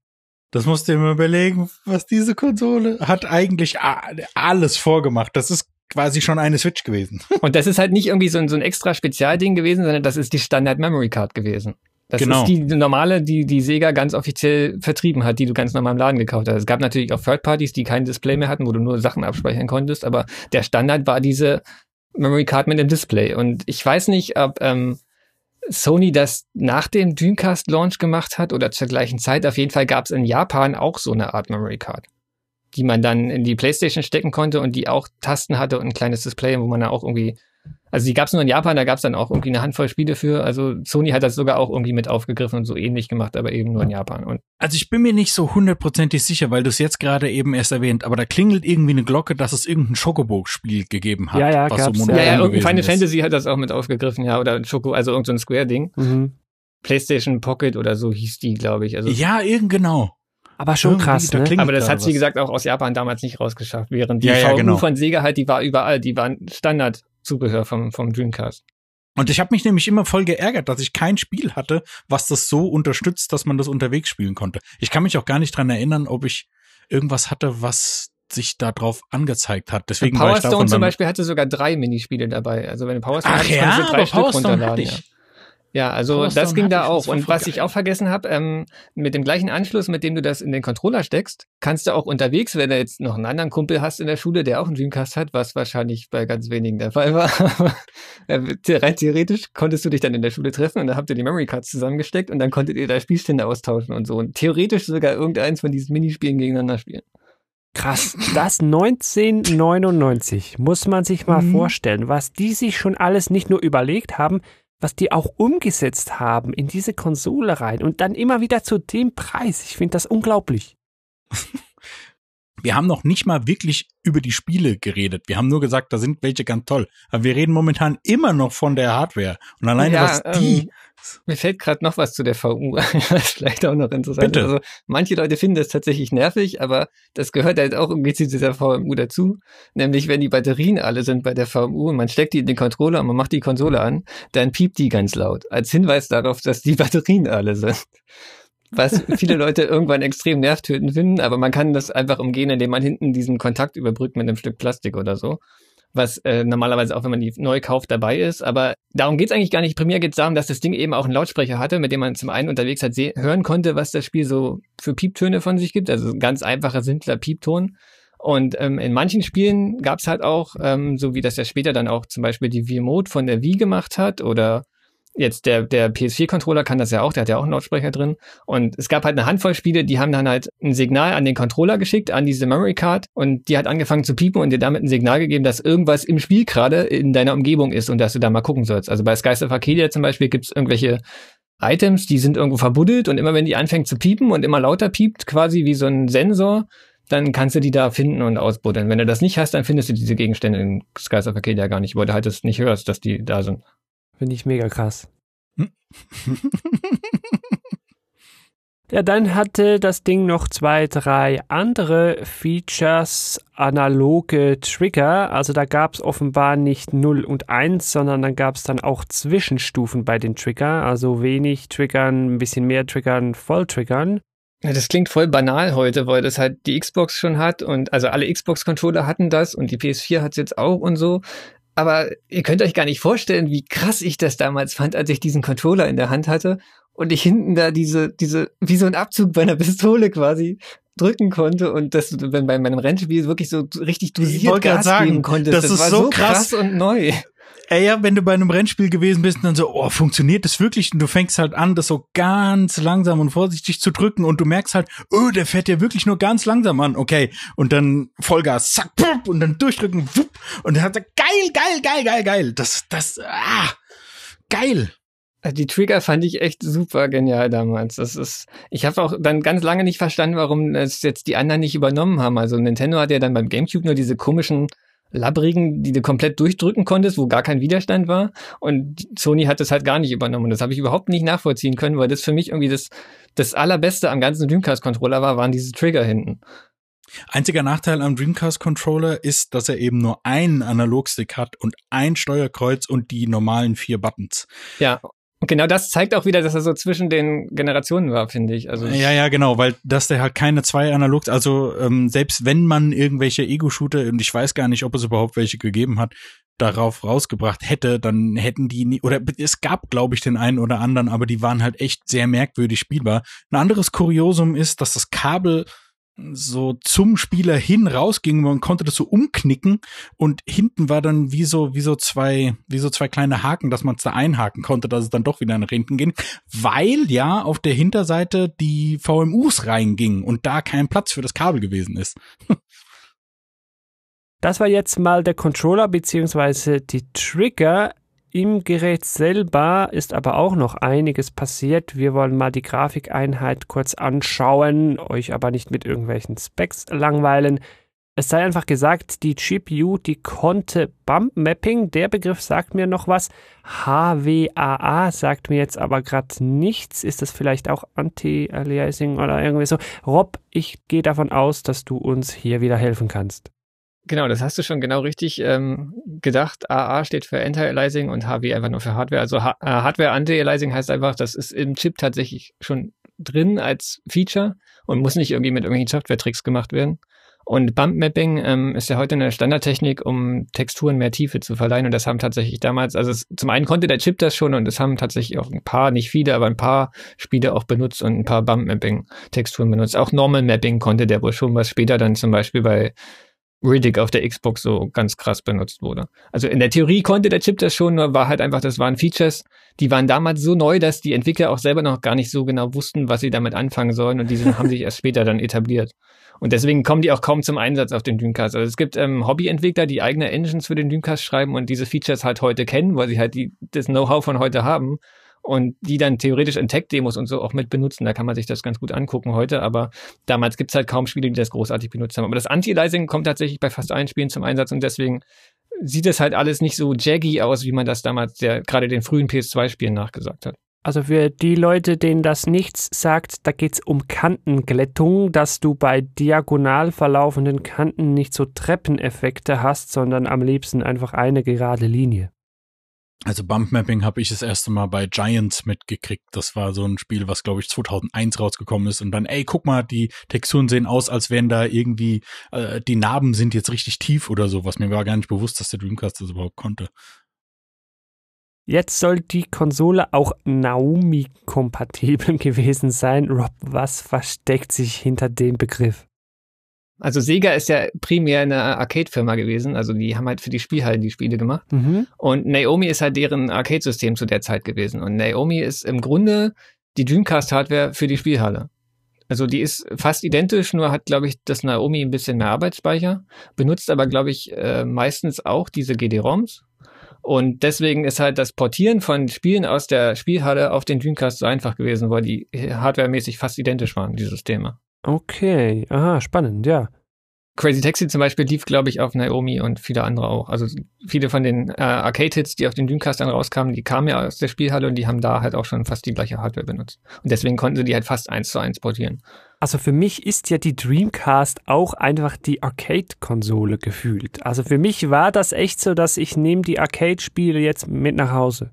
Das musst du dir mal überlegen, was diese Konsole hat eigentlich alles vorgemacht. Das ist quasi schon eine Switch gewesen. Und das ist halt nicht irgendwie so ein, so ein extra Spezialding gewesen, sondern das ist die Standard Memory Card gewesen. Das genau. ist die normale, die die Sega ganz offiziell vertrieben hat, die du ganz normal im Laden gekauft hast. Es gab natürlich auch Third Parties, die kein Display mehr hatten, wo du nur Sachen abspeichern konntest, aber der Standard war diese Memory Card mit dem Display. Und ich weiß nicht, ob ähm, Sony das nach dem Dreamcast Launch gemacht hat oder zur gleichen Zeit. Auf jeden Fall gab es in Japan auch so eine Art Memory Card die man dann in die Playstation stecken konnte und die auch Tasten hatte und ein kleines Display, wo man dann auch irgendwie, also die gab es nur in Japan, da gab es dann auch irgendwie eine Handvoll Spiele für. Also Sony hat das sogar auch irgendwie mit aufgegriffen und so ähnlich gemacht, aber eben nur in Japan. Und also ich bin mir nicht so hundertprozentig sicher, weil du es jetzt gerade eben erst erwähnt, aber da klingelt irgendwie eine Glocke, dass es irgendein Schokobo-Spiel gegeben hat. Ja, ja, was gab's. So ja, ja, irgendein Final ist. Fantasy hat das auch mit aufgegriffen, ja, oder Schoko, also irgendein so Square-Ding. Mhm. PlayStation Pocket oder so hieß die, glaube ich. Also ja, irgend genau. Aber schon krass, ne? Aber das hat sie, wie gesagt, auch aus Japan damals nicht rausgeschafft, während die ja, ja, genau. von Sega halt, die war überall, die war Standardzubehör vom, vom Dreamcast. Und ich habe mich nämlich immer voll geärgert, dass ich kein Spiel hatte, was das so unterstützt, dass man das unterwegs spielen konnte. Ich kann mich auch gar nicht dran erinnern, ob ich irgendwas hatte, was sich da drauf angezeigt hat. Deswegen Power Stone zum Beispiel hatte sogar drei Minispiele dabei. Also wenn du Power Stone Ach hattest, ja, drei Stück runterladen. Ja. Ja, also das ging da auch. Und was ich auch vergessen habe, ähm, mit dem gleichen Anschluss, mit dem du das in den Controller steckst, kannst du auch unterwegs, wenn du jetzt noch einen anderen Kumpel hast in der Schule, der auch einen Dreamcast hat, was wahrscheinlich bei ganz wenigen der Fall war. Äh, rein theoretisch konntest du dich dann in der Schule treffen und da habt ihr die Memory Cards zusammengesteckt und dann konntet ihr da Spielstände austauschen und so. Und theoretisch sogar irgendeins von diesen Minispielen gegeneinander spielen. Krass, das 1999 muss man sich mal mhm. vorstellen, was die sich schon alles nicht nur überlegt haben, was die auch umgesetzt haben in diese Konsole rein und dann immer wieder zu dem Preis. Ich finde das unglaublich. Wir haben noch nicht mal wirklich über die Spiele geredet. Wir haben nur gesagt, da sind welche ganz toll. Aber wir reden momentan immer noch von der Hardware. Und alleine, ja, was die ähm, mir fällt gerade noch was zu der VU ein, was vielleicht auch noch interessant Bitte. ist. Also, manche Leute finden das tatsächlich nervig, aber das gehört halt auch irgendwie zu dieser VMU dazu. Nämlich, wenn die Batterien alle sind bei der VMU und man steckt die in den Controller und man macht die Konsole an, dann piept die ganz laut. Als Hinweis darauf, dass die Batterien alle sind. Was viele Leute irgendwann extrem nervtötend finden, aber man kann das einfach umgehen, indem man hinten diesen Kontakt überbrückt mit einem Stück Plastik oder so was äh, normalerweise auch, wenn man die neu kauft, dabei ist. Aber darum geht's eigentlich gar nicht. Primär geht's darum, dass das Ding eben auch einen Lautsprecher hatte, mit dem man zum einen unterwegs halt hören konnte, was das Spiel so für Pieptöne von sich gibt. Also ein ganz einfacher, simpler Piepton. Und ähm, in manchen Spielen gab's halt auch, ähm, so wie das ja später dann auch zum Beispiel die Wii Mode von der Wii gemacht hat oder Jetzt der, der PS4-Controller kann das ja auch, der hat ja auch einen Lautsprecher drin. Und es gab halt eine Handvoll Spiele, die haben dann halt ein Signal an den Controller geschickt, an diese Memory Card und die hat angefangen zu piepen und dir damit ein Signal gegeben, dass irgendwas im Spiel gerade in deiner Umgebung ist und dass du da mal gucken sollst. Also bei Skies of Arcadia zum Beispiel gibt es irgendwelche Items, die sind irgendwo verbuddelt und immer wenn die anfängt zu piepen und immer lauter piept, quasi wie so ein Sensor, dann kannst du die da finden und ausbuddeln. Wenn du das nicht hast, dann findest du diese Gegenstände in Skies of Arcadia gar nicht, weil du halt das nicht hörst, dass die da sind. Finde ich mega krass. Hm? ja, dann hatte das Ding noch zwei, drei andere Features, analoge Trigger. Also da gab es offenbar nicht 0 und 1, sondern dann gab es dann auch Zwischenstufen bei den Trigger. Also wenig Triggern, ein bisschen mehr Triggern, Volltriggern. Ja, das klingt voll banal heute, weil das halt die Xbox schon hat und also alle Xbox-Controller hatten das und die PS4 hat es jetzt auch und so. Aber ihr könnt euch gar nicht vorstellen, wie krass ich das damals fand, als ich diesen Controller in der Hand hatte und ich hinten da diese, diese, wie so ein Abzug bei einer Pistole quasi drücken konnte und das, wenn bei meinem Rennspiel wirklich so richtig dosiert Gas sagen, geben konnte. Das, das ist war so krass. krass und neu. Ja, wenn du bei einem Rennspiel gewesen bist und dann so, oh, funktioniert das wirklich? Und du fängst halt an, das so ganz langsam und vorsichtig zu drücken und du merkst halt, oh, der fährt ja wirklich nur ganz langsam an, okay. Und dann Vollgas, zack, pup, und dann durchdrücken, wupp, und dann hat er, geil, geil, geil, geil, geil. Das, das, ah, geil. Die Trigger fand ich echt super genial damals. Das ist, ich habe auch dann ganz lange nicht verstanden, warum es jetzt die anderen nicht übernommen haben. Also Nintendo hat ja dann beim GameCube nur diese komischen labbrigen, die du komplett durchdrücken konntest, wo gar kein Widerstand war. Und Sony hat das halt gar nicht übernommen. Und das habe ich überhaupt nicht nachvollziehen können, weil das für mich irgendwie das, das allerbeste am ganzen Dreamcast-Controller war, waren diese Trigger hinten. Einziger Nachteil am Dreamcast-Controller ist, dass er eben nur einen Analogstick hat und ein Steuerkreuz und die normalen vier Buttons. Ja, und genau das zeigt auch wieder, dass er so zwischen den Generationen war, finde ich. Also ja, ja, genau, weil dass der halt keine zwei Analogs, also ähm, selbst wenn man irgendwelche Ego-Shooter, und ich weiß gar nicht, ob es überhaupt welche gegeben hat, darauf rausgebracht hätte, dann hätten die nie, oder es gab, glaube ich, den einen oder anderen, aber die waren halt echt sehr merkwürdig spielbar. Ein anderes Kuriosum ist, dass das Kabel so zum Spieler hin rausging, man konnte das so umknicken und hinten war dann wie so wie so zwei wie so zwei kleine Haken, dass man es da einhaken konnte, dass es dann doch wieder nach hinten ging, weil ja auf der Hinterseite die VMUs reingingen und da kein Platz für das Kabel gewesen ist. Das war jetzt mal der Controller beziehungsweise die Trigger. Im Gerät selber ist aber auch noch einiges passiert. Wir wollen mal die Grafikeinheit kurz anschauen, euch aber nicht mit irgendwelchen Specs langweilen. Es sei einfach gesagt, die GPU, die konnte Bump Mapping, der Begriff sagt mir noch was. HWAA sagt mir jetzt aber gerade nichts. Ist das vielleicht auch Anti-Aliasing oder irgendwie so? Rob, ich gehe davon aus, dass du uns hier wieder helfen kannst. Genau, das hast du schon genau richtig ähm, gedacht. AA steht für Anti-Aliasing und HW einfach nur für Hardware. Also ha äh, Hardware Anti-Aliasing heißt einfach, das ist im Chip tatsächlich schon drin als Feature und muss nicht irgendwie mit irgendwelchen Software-Tricks gemacht werden. Und Bump Mapping ähm, ist ja heute eine Standardtechnik, um Texturen mehr Tiefe zu verleihen. Und das haben tatsächlich damals, also es, zum einen konnte der Chip das schon und es haben tatsächlich auch ein paar, nicht viele, aber ein paar Spiele auch benutzt und ein paar Bump Mapping Texturen benutzt. Auch Normal Mapping konnte der wohl schon, was später dann zum Beispiel bei Riddick auf der Xbox so ganz krass benutzt wurde. Also in der Theorie konnte der Chip das schon, nur war halt einfach, das waren Features, die waren damals so neu, dass die Entwickler auch selber noch gar nicht so genau wussten, was sie damit anfangen sollen und diese haben sich erst später dann etabliert. Und deswegen kommen die auch kaum zum Einsatz auf den Dreamcast. Also es gibt ähm, Hobbyentwickler, die eigene Engines für den Dreamcast schreiben und diese Features halt heute kennen, weil sie halt die, das Know-how von heute haben und die dann theoretisch in Tech-Demos und so auch mit benutzen. Da kann man sich das ganz gut angucken heute, aber damals gibt's halt kaum Spiele, die das großartig benutzt haben. Aber das Anti-Aliasing kommt tatsächlich bei fast allen Spielen zum Einsatz und deswegen sieht es halt alles nicht so jaggy aus, wie man das damals der, gerade den frühen PS2-Spielen nachgesagt hat. Also für die Leute, denen das nichts sagt, da geht's um Kantenglättung, dass du bei diagonal verlaufenden Kanten nicht so Treppeneffekte hast, sondern am liebsten einfach eine gerade Linie. Also Bump Mapping habe ich das erste Mal bei Giants mitgekriegt. Das war so ein Spiel, was glaube ich 2001 rausgekommen ist und dann, ey, guck mal, die Texturen sehen aus, als wären da irgendwie äh, die Narben sind jetzt richtig tief oder so, was mir war gar nicht bewusst, dass der Dreamcast das überhaupt konnte. Jetzt soll die Konsole auch Naomi-kompatibel gewesen sein. Rob, was versteckt sich hinter dem Begriff? Also Sega ist ja primär eine Arcade-Firma gewesen, also die haben halt für die Spielhallen die Spiele gemacht. Mhm. Und Naomi ist halt deren Arcade-System zu der Zeit gewesen. Und Naomi ist im Grunde die Dreamcast-Hardware für die Spielhalle. Also die ist fast identisch, nur hat, glaube ich, das Naomi ein bisschen mehr Arbeitsspeicher, benutzt aber, glaube ich, äh, meistens auch diese GD-ROMs. Und deswegen ist halt das Portieren von Spielen aus der Spielhalle auf den Dreamcast so einfach gewesen, weil die hardwaremäßig fast identisch waren, die Systeme. Okay, aha, spannend, ja. Crazy Taxi zum Beispiel lief, glaube ich, auf Naomi und viele andere auch. Also viele von den äh, Arcade-Hits, die auf den Dreamcast dann rauskamen, die kamen ja aus der Spielhalle und die haben da halt auch schon fast die gleiche Hardware benutzt. Und deswegen konnten sie die halt fast eins zu eins portieren. Also für mich ist ja die Dreamcast auch einfach die Arcade-Konsole gefühlt. Also für mich war das echt so, dass ich nehme die Arcade-Spiele jetzt mit nach Hause.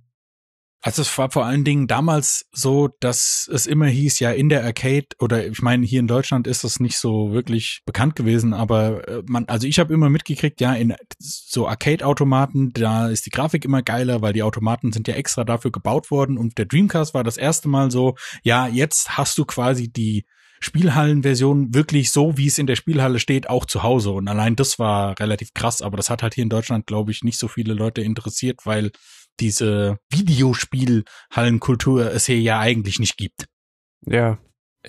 Also es war vor allen Dingen damals so, dass es immer hieß, ja in der Arcade oder ich meine hier in Deutschland ist das nicht so wirklich bekannt gewesen, aber äh, man, also ich habe immer mitgekriegt, ja in so Arcade-Automaten, da ist die Grafik immer geiler, weil die Automaten sind ja extra dafür gebaut worden und der Dreamcast war das erste Mal so, ja jetzt hast du quasi die Spielhallenversion wirklich so, wie es in der Spielhalle steht, auch zu Hause. Und allein das war relativ krass, aber das hat halt hier in Deutschland, glaube ich, nicht so viele Leute interessiert, weil diese Videospielhallenkultur es hier ja eigentlich nicht gibt. Ja.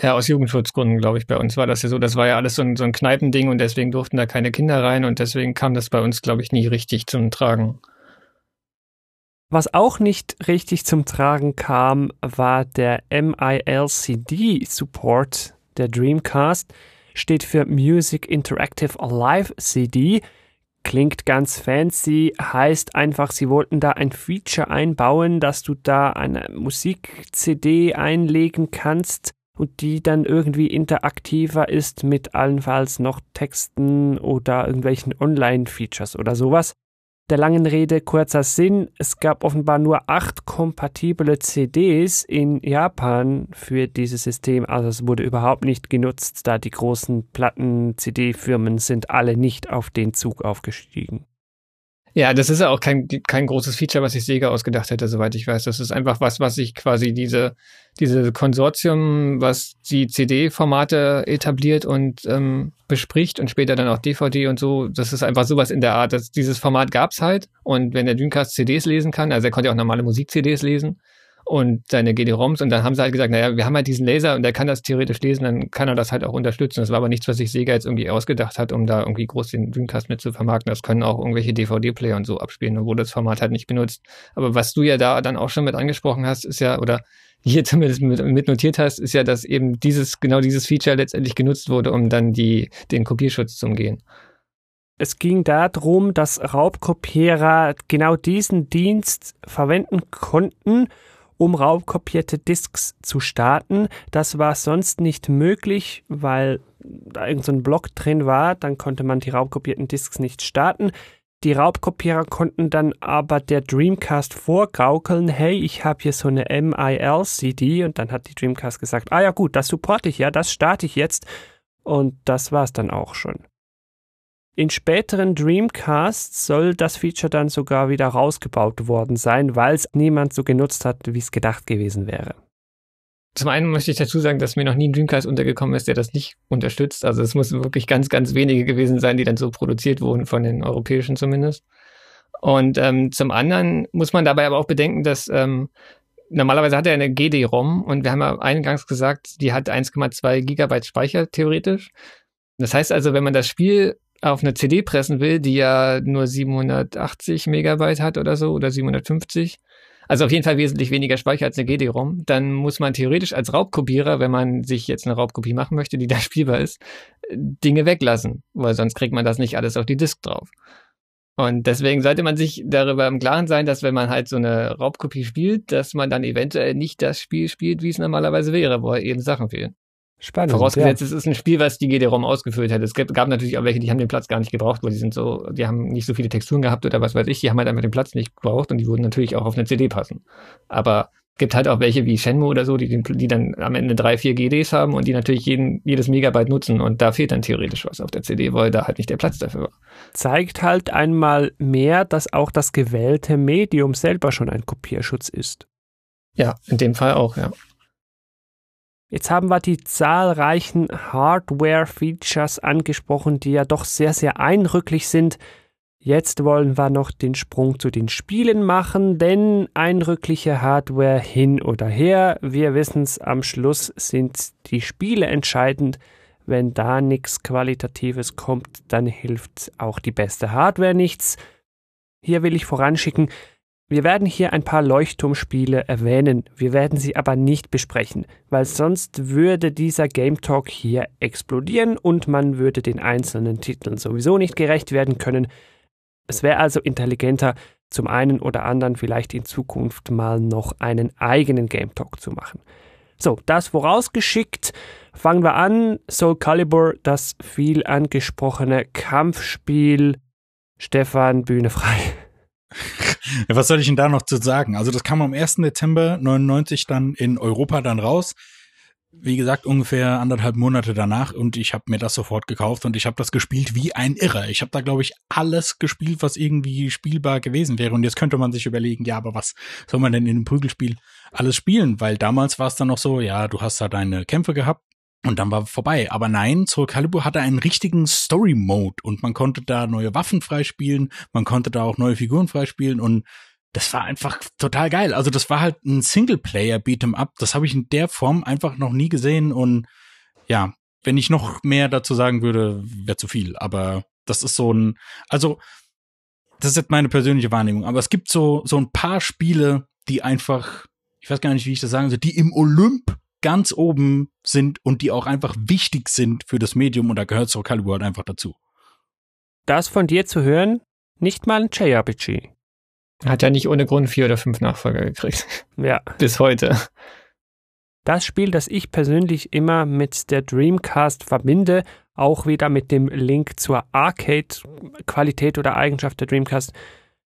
Ja, aus Jugendschutzgründen, glaube ich, bei uns war das ja so. Das war ja alles so ein, so ein Kneipending und deswegen durften da keine Kinder rein und deswegen kam das bei uns, glaube ich, nie richtig zum Tragen. Was auch nicht richtig zum Tragen kam, war der MILCD-Support der Dreamcast. Steht für Music Interactive Live CD Klingt ganz fancy, heißt einfach, sie wollten da ein Feature einbauen, dass du da eine Musik-CD einlegen kannst und die dann irgendwie interaktiver ist mit allenfalls noch Texten oder irgendwelchen Online-Features oder sowas der langen Rede kurzer Sinn, es gab offenbar nur acht kompatible CDs in Japan für dieses System, also es wurde überhaupt nicht genutzt, da die großen Platten-CD-Firmen sind alle nicht auf den Zug aufgestiegen. Ja, das ist ja auch kein, kein großes Feature, was sich Sega ausgedacht hätte, soweit ich weiß. Das ist einfach was, was sich quasi diese, diese Konsortium, was die CD-Formate etabliert und ähm, bespricht und später dann auch DVD und so, das ist einfach sowas in der Art. dass dieses Format gab's halt und wenn der Dreamcast CDs lesen kann, also er konnte ja auch normale Musik-CDs lesen, und seine GD-ROMs und dann haben sie halt gesagt, naja, wir haben halt diesen Laser und der kann das theoretisch lesen, dann kann er das halt auch unterstützen. Das war aber nichts, was sich Sega jetzt irgendwie ausgedacht hat, um da irgendwie groß den Dreamcast mit zu vermarkten. Das können auch irgendwelche DVD-Player und so abspielen, obwohl das Format halt nicht benutzt. Aber was du ja da dann auch schon mit angesprochen hast, ist ja, oder hier zumindest mit, mit notiert hast, ist ja, dass eben dieses, genau dieses Feature letztendlich genutzt wurde, um dann die, den Kopierschutz zu umgehen. Es ging darum, dass Raubkopierer genau diesen Dienst verwenden konnten, um raubkopierte Disks zu starten. Das war sonst nicht möglich, weil da irgendein so Block drin war. Dann konnte man die raubkopierten Disks nicht starten. Die Raubkopierer konnten dann aber der Dreamcast vorgaukeln, hey, ich habe hier so eine MIL-CD und dann hat die Dreamcast gesagt, ah ja gut, das supporte ich ja, das starte ich jetzt und das war's dann auch schon. In späteren Dreamcasts soll das Feature dann sogar wieder rausgebaut worden sein, weil es niemand so genutzt hat, wie es gedacht gewesen wäre. Zum einen möchte ich dazu sagen, dass mir noch nie ein Dreamcast untergekommen ist, der das nicht unterstützt. Also es muss wirklich ganz, ganz wenige gewesen sein, die dann so produziert wurden, von den europäischen zumindest. Und ähm, zum anderen muss man dabei aber auch bedenken, dass ähm, normalerweise hat er eine GD-ROM und wir haben ja eingangs gesagt, die hat 1,2 Gigabyte Speicher theoretisch. Das heißt also, wenn man das Spiel auf eine CD pressen will, die ja nur 780 Megabyte hat oder so oder 750, also auf jeden Fall wesentlich weniger Speicher als eine GD-ROM, dann muss man theoretisch als Raubkopierer, wenn man sich jetzt eine Raubkopie machen möchte, die da spielbar ist, Dinge weglassen, weil sonst kriegt man das nicht alles auf die Disk drauf. Und deswegen sollte man sich darüber im Klaren sein, dass wenn man halt so eine Raubkopie spielt, dass man dann eventuell nicht das Spiel spielt, wie es normalerweise wäre, wo eben Sachen fehlen. Spannend. Vorausgesetzt, ja. es ist ein Spiel, was die GD-ROM ausgefüllt hat. Es gab, natürlich auch welche, die haben den Platz gar nicht gebraucht, weil die sind so, die haben nicht so viele Texturen gehabt oder was weiß ich, die haben halt einfach den Platz nicht gebraucht und die würden natürlich auch auf eine CD passen. Aber gibt halt auch welche wie Shenmue oder so, die, die dann am Ende drei, vier GDs haben und die natürlich jeden, jedes Megabyte nutzen und da fehlt dann theoretisch was auf der CD, weil da halt nicht der Platz dafür war. Zeigt halt einmal mehr, dass auch das gewählte Medium selber schon ein Kopierschutz ist. Ja, in dem Fall auch, ja. Jetzt haben wir die zahlreichen Hardware-Features angesprochen, die ja doch sehr, sehr eindrücklich sind. Jetzt wollen wir noch den Sprung zu den Spielen machen, denn eindrückliche Hardware hin oder her, wir wissen es, am Schluss sind die Spiele entscheidend. Wenn da nichts Qualitatives kommt, dann hilft auch die beste Hardware nichts. Hier will ich voranschicken, wir werden hier ein paar Leuchtturmspiele erwähnen, wir werden sie aber nicht besprechen, weil sonst würde dieser Game Talk hier explodieren und man würde den einzelnen Titeln sowieso nicht gerecht werden können. Es wäre also intelligenter, zum einen oder anderen vielleicht in Zukunft mal noch einen eigenen Game Talk zu machen. So, das vorausgeschickt, fangen wir an. Soul Calibur, das viel angesprochene Kampfspiel. Stefan, Bühne frei. Was soll ich denn da noch zu sagen? Also das kam am 1. Dezember 99 dann in Europa dann raus wie gesagt, ungefähr anderthalb Monate danach und ich habe mir das sofort gekauft und ich habe das gespielt wie ein Irrer. Ich habe da, glaube ich, alles gespielt, was irgendwie spielbar gewesen wäre. Und jetzt könnte man sich überlegen, ja, aber was soll man denn in einem Prügelspiel alles spielen? Weil damals war es dann noch so, ja, du hast da deine Kämpfe gehabt und dann war vorbei. Aber nein, Soul Calibur hatte einen richtigen Story-Mode und man konnte da neue Waffen freispielen, man konnte da auch neue Figuren freispielen und das war einfach total geil. Also das war halt ein Singleplayer Beat'em Up. Das habe ich in der Form einfach noch nie gesehen und ja, wenn ich noch mehr dazu sagen würde, wäre zu viel. Aber das ist so ein, also das ist jetzt meine persönliche Wahrnehmung. Aber es gibt so so ein paar Spiele, die einfach, ich weiß gar nicht, wie ich das sagen soll, die im Olymp ganz oben sind und die auch einfach wichtig sind für das Medium und da gehört Soul Calibur halt einfach dazu. Das von dir zu hören, nicht mal ein JRPG. Hat ja nicht ohne Grund vier oder fünf Nachfolger gekriegt. Ja. Bis heute. Das Spiel, das ich persönlich immer mit der Dreamcast verbinde, auch wieder mit dem Link zur Arcade-Qualität oder Eigenschaft der Dreamcast,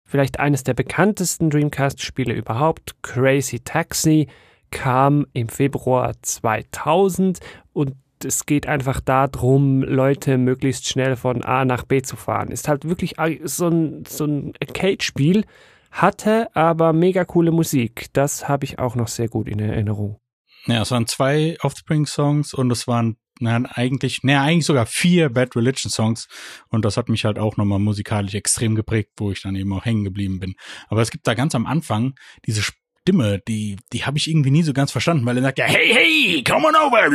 vielleicht eines der bekanntesten Dreamcast-Spiele überhaupt, Crazy Taxi, kam im Februar 2000 und es geht einfach darum, Leute möglichst schnell von A nach B zu fahren. Ist halt wirklich so ein, so ein Arcade-Spiel, hatte aber mega coole Musik. Das habe ich auch noch sehr gut in Erinnerung. Ja, es waren zwei Offspring-Songs und es waren na, eigentlich, naja, eigentlich sogar vier Bad Religion Songs. Und das hat mich halt auch nochmal musikalisch extrem geprägt, wo ich dann eben auch hängen geblieben bin. Aber es gibt da ganz am Anfang diese Stimme, die, die habe ich irgendwie nie so ganz verstanden, weil er sagt ja, hey, hey, come on over,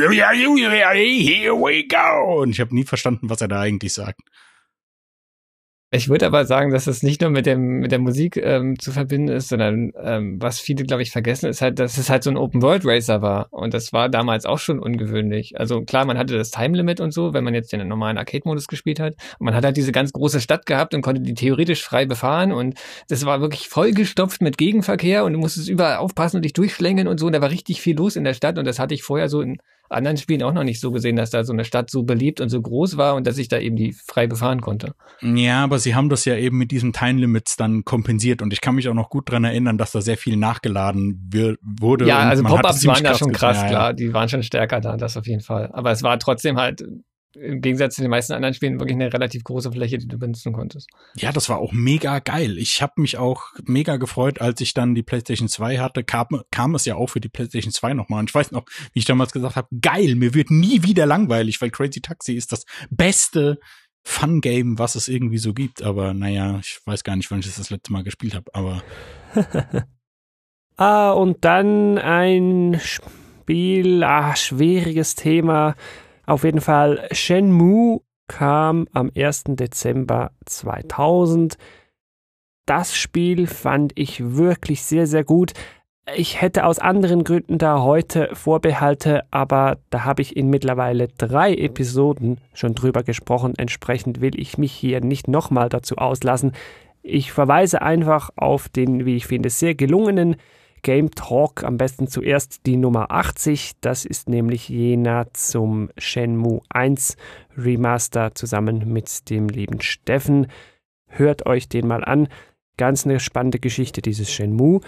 here we go. Und ich habe nie verstanden, was er da eigentlich sagt. Ich würde aber sagen, dass es nicht nur mit dem mit der Musik ähm, zu verbinden ist, sondern ähm, was viele, glaube ich, vergessen, ist halt, dass es halt so ein Open World Racer war und das war damals auch schon ungewöhnlich. Also klar, man hatte das Time Limit und so, wenn man jetzt den normalen Arcade-Modus gespielt hat. Und man hat halt diese ganz große Stadt gehabt und konnte die theoretisch frei befahren und das war wirklich vollgestopft mit Gegenverkehr und du musstest überall aufpassen und dich durchschlängeln und so und da war richtig viel los in der Stadt und das hatte ich vorher so in anderen Spielen auch noch nicht so gesehen, dass da so eine Stadt so beliebt und so groß war und dass ich da eben die frei befahren konnte. Ja, aber sie haben das ja eben mit diesen Time Limits dann kompensiert und ich kann mich auch noch gut dran erinnern, dass da sehr viel nachgeladen wurde. Ja, also Pop-ups waren da schon krass, ja, klar, die waren schon stärker da, das auf jeden Fall. Aber es war trotzdem halt im Gegensatz zu den meisten anderen Spielen wirklich eine relativ große Fläche, die du benutzen konntest. Ja, das war auch mega geil. Ich habe mich auch mega gefreut, als ich dann die PlayStation 2 hatte, kam, kam es ja auch für die PlayStation 2 nochmal. Und ich weiß noch, wie ich damals gesagt habe, geil, mir wird nie wieder langweilig, weil Crazy Taxi ist das beste Fun-Game, was es irgendwie so gibt. Aber naja, ich weiß gar nicht, wann ich das das letzte Mal gespielt habe, aber. ah, und dann ein Spiel, ah, schwieriges Thema auf jeden Fall, Shenmue kam am 1. Dezember 2000. Das Spiel fand ich wirklich sehr, sehr gut. Ich hätte aus anderen Gründen da heute Vorbehalte, aber da habe ich in mittlerweile drei Episoden schon drüber gesprochen. Entsprechend will ich mich hier nicht nochmal dazu auslassen. Ich verweise einfach auf den, wie ich finde, sehr gelungenen Game Talk am besten zuerst die Nummer 80. Das ist nämlich jener zum Shenmue 1 Remaster zusammen mit dem lieben Steffen. Hört euch den mal an. Ganz eine spannende Geschichte, dieses Shenmue.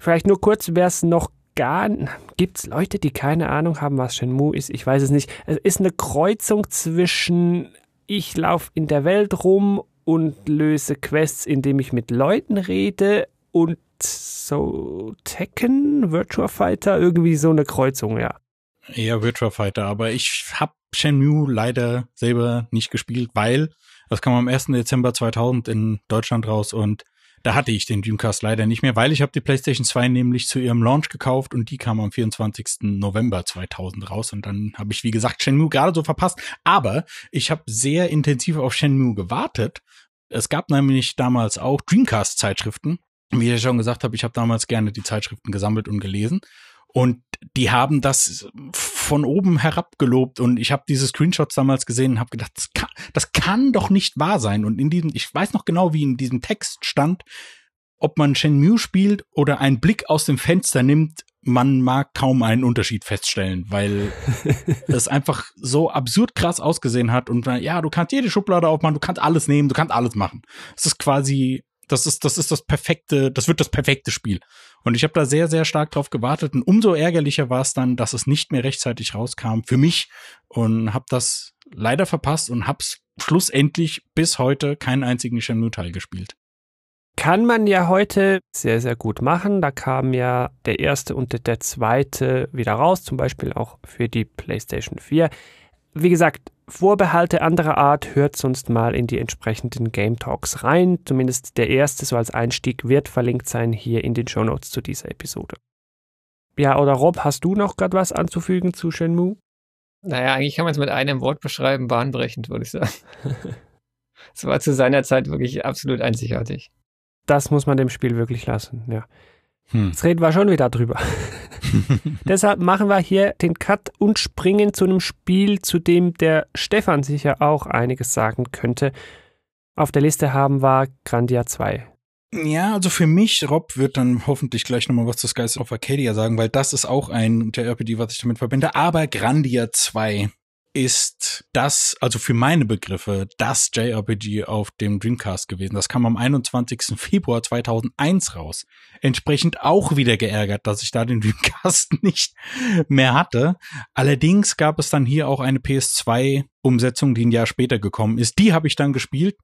Vielleicht nur kurz, wer es noch gar. Gibt es Leute, die keine Ahnung haben, was Shenmue ist? Ich weiß es nicht. Es ist eine Kreuzung zwischen ich laufe in der Welt rum und löse Quests, indem ich mit Leuten rede und so Tekken, Virtua Fighter, irgendwie so eine Kreuzung, ja. Eher Virtua Fighter, aber ich habe Shenmue leider selber nicht gespielt, weil das kam am 1. Dezember 2000 in Deutschland raus und da hatte ich den Dreamcast leider nicht mehr, weil ich habe die PlayStation 2 nämlich zu ihrem Launch gekauft und die kam am 24. November 2000 raus und dann habe ich wie gesagt Shenmue gerade so verpasst, aber ich habe sehr intensiv auf Shenmue gewartet. Es gab nämlich damals auch Dreamcast Zeitschriften. Wie ich schon gesagt habe, ich habe damals gerne die Zeitschriften gesammelt und gelesen und die haben das von oben herab gelobt und ich habe diese Screenshots damals gesehen und habe gedacht, das kann, das kann doch nicht wahr sein. Und in diesem, ich weiß noch genau, wie in diesem Text stand, ob man Shenmue spielt oder einen Blick aus dem Fenster nimmt, man mag kaum einen Unterschied feststellen, weil es einfach so absurd krass ausgesehen hat und ja, du kannst jede Schublade aufmachen, du kannst alles nehmen, du kannst alles machen. Es ist quasi das ist, das ist das perfekte, das wird das perfekte Spiel. Und ich habe da sehr, sehr stark drauf gewartet. Und umso ärgerlicher war es dann, dass es nicht mehr rechtzeitig rauskam für mich und habe das leider verpasst und hab's schlussendlich bis heute keinen einzigen Shenmue-Teil gespielt. Kann man ja heute sehr, sehr gut machen. Da kam ja der erste und der zweite wieder raus, zum Beispiel auch für die PlayStation 4. Wie gesagt, Vorbehalte anderer Art hört sonst mal in die entsprechenden Game Talks rein. Zumindest der erste, so als Einstieg, wird verlinkt sein hier in den Show Notes zu dieser Episode. Ja, oder Rob, hast du noch gerade was anzufügen zu Shenmue? Naja, eigentlich kann man es mit einem Wort beschreiben, bahnbrechend, würde ich sagen. Es war zu seiner Zeit wirklich absolut einzigartig. Das muss man dem Spiel wirklich lassen, ja. Hm. Jetzt reden wir schon wieder drüber. Deshalb machen wir hier den Cut und springen zu einem Spiel, zu dem der Stefan sicher auch einiges sagen könnte. Auf der Liste haben wir Grandia 2. Ja, also für mich, Rob wird dann hoffentlich gleich nochmal was zu Skies of Arcadia sagen, weil das ist auch ein JRPG, was ich damit verbinde. Aber Grandia 2 ist das, also für meine Begriffe, das JRPG auf dem Dreamcast gewesen. Das kam am 21. Februar 2001 raus. Entsprechend auch wieder geärgert, dass ich da den Dreamcast nicht mehr hatte. Allerdings gab es dann hier auch eine PS2-Umsetzung, die ein Jahr später gekommen ist. Die habe ich dann gespielt.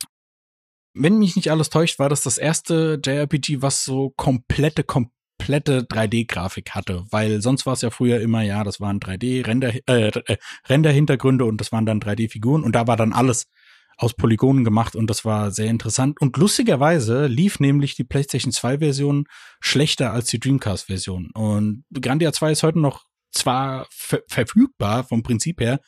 Wenn mich nicht alles täuscht, war das das erste JRPG, was so komplette, kom komplette 3D-Grafik hatte, weil sonst war es ja früher immer, ja, das waren 3D-Render, äh, äh, Render-Hintergründe und das waren dann 3D-Figuren und da war dann alles aus Polygonen gemacht und das war sehr interessant. Und lustigerweise lief nämlich die PlayStation 2-Version schlechter als die Dreamcast-Version. Und Grandia 2 ist heute noch zwar ver verfügbar vom Prinzip her,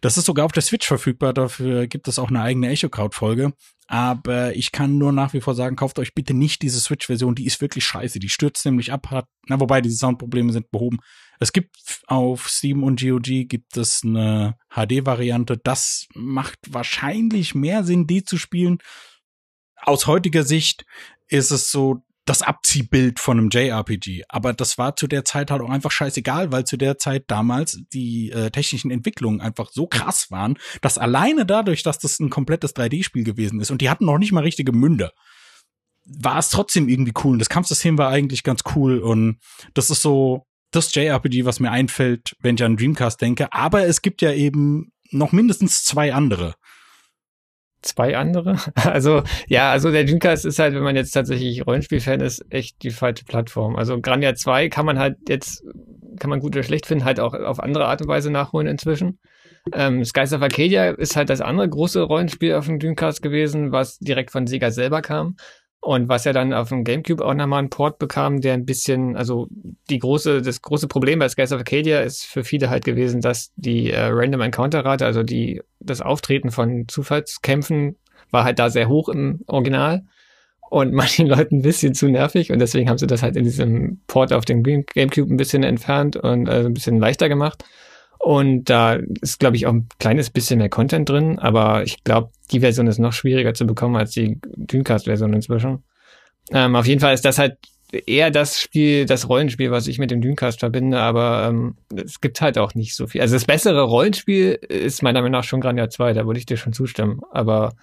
das ist sogar auf der Switch verfügbar, dafür gibt es auch eine eigene Echo Crowd-Folge. Aber ich kann nur nach wie vor sagen, kauft euch bitte nicht diese Switch-Version, die ist wirklich scheiße. Die stürzt nämlich ab, hat, na, wobei diese Soundprobleme sind behoben. Es gibt auf Steam und GOG gibt es eine HD-Variante. Das macht wahrscheinlich mehr Sinn, die zu spielen. Aus heutiger Sicht ist es so, das Abziehbild von einem JRPG. Aber das war zu der Zeit halt auch einfach scheißegal, weil zu der Zeit damals die äh, technischen Entwicklungen einfach so krass waren, dass alleine dadurch, dass das ein komplettes 3D-Spiel gewesen ist und die hatten noch nicht mal richtige Münder, war es trotzdem irgendwie cool. Und das Kampfsystem war eigentlich ganz cool und das ist so das JRPG, was mir einfällt, wenn ich an Dreamcast denke. Aber es gibt ja eben noch mindestens zwei andere zwei andere. Also ja, also der Dreamcast ist halt, wenn man jetzt tatsächlich Rollenspiel-Fan ist, echt die falsche Plattform. Also Grandia 2 kann man halt jetzt, kann man gut oder schlecht finden, halt auch auf andere Art und Weise nachholen inzwischen. Ähm, Skies of Arcadia ist halt das andere große Rollenspiel auf dem Dreamcast gewesen, was direkt von Sega selber kam. Und was ja dann auf dem GameCube auch nochmal einen Port bekam, der ein bisschen, also die große, das große Problem bei Skies of Arcadia ist für viele halt gewesen, dass die äh, Random Encounter Rate, also die, das Auftreten von Zufallskämpfen war halt da sehr hoch im Original und manchen Leuten ein bisschen zu nervig und deswegen haben sie das halt in diesem Port auf dem GameCube ein bisschen entfernt und äh, ein bisschen leichter gemacht. Und da ist, glaube ich, auch ein kleines bisschen mehr Content drin, aber ich glaube, die Version ist noch schwieriger zu bekommen als die Dreamcast-Version inzwischen. Ähm, auf jeden Fall ist das halt eher das Spiel, das Rollenspiel, was ich mit dem Dreamcast verbinde, aber ähm, es gibt halt auch nicht so viel. Also das bessere Rollenspiel ist meiner Meinung nach schon Grandia 2, da würde ich dir schon zustimmen. Aber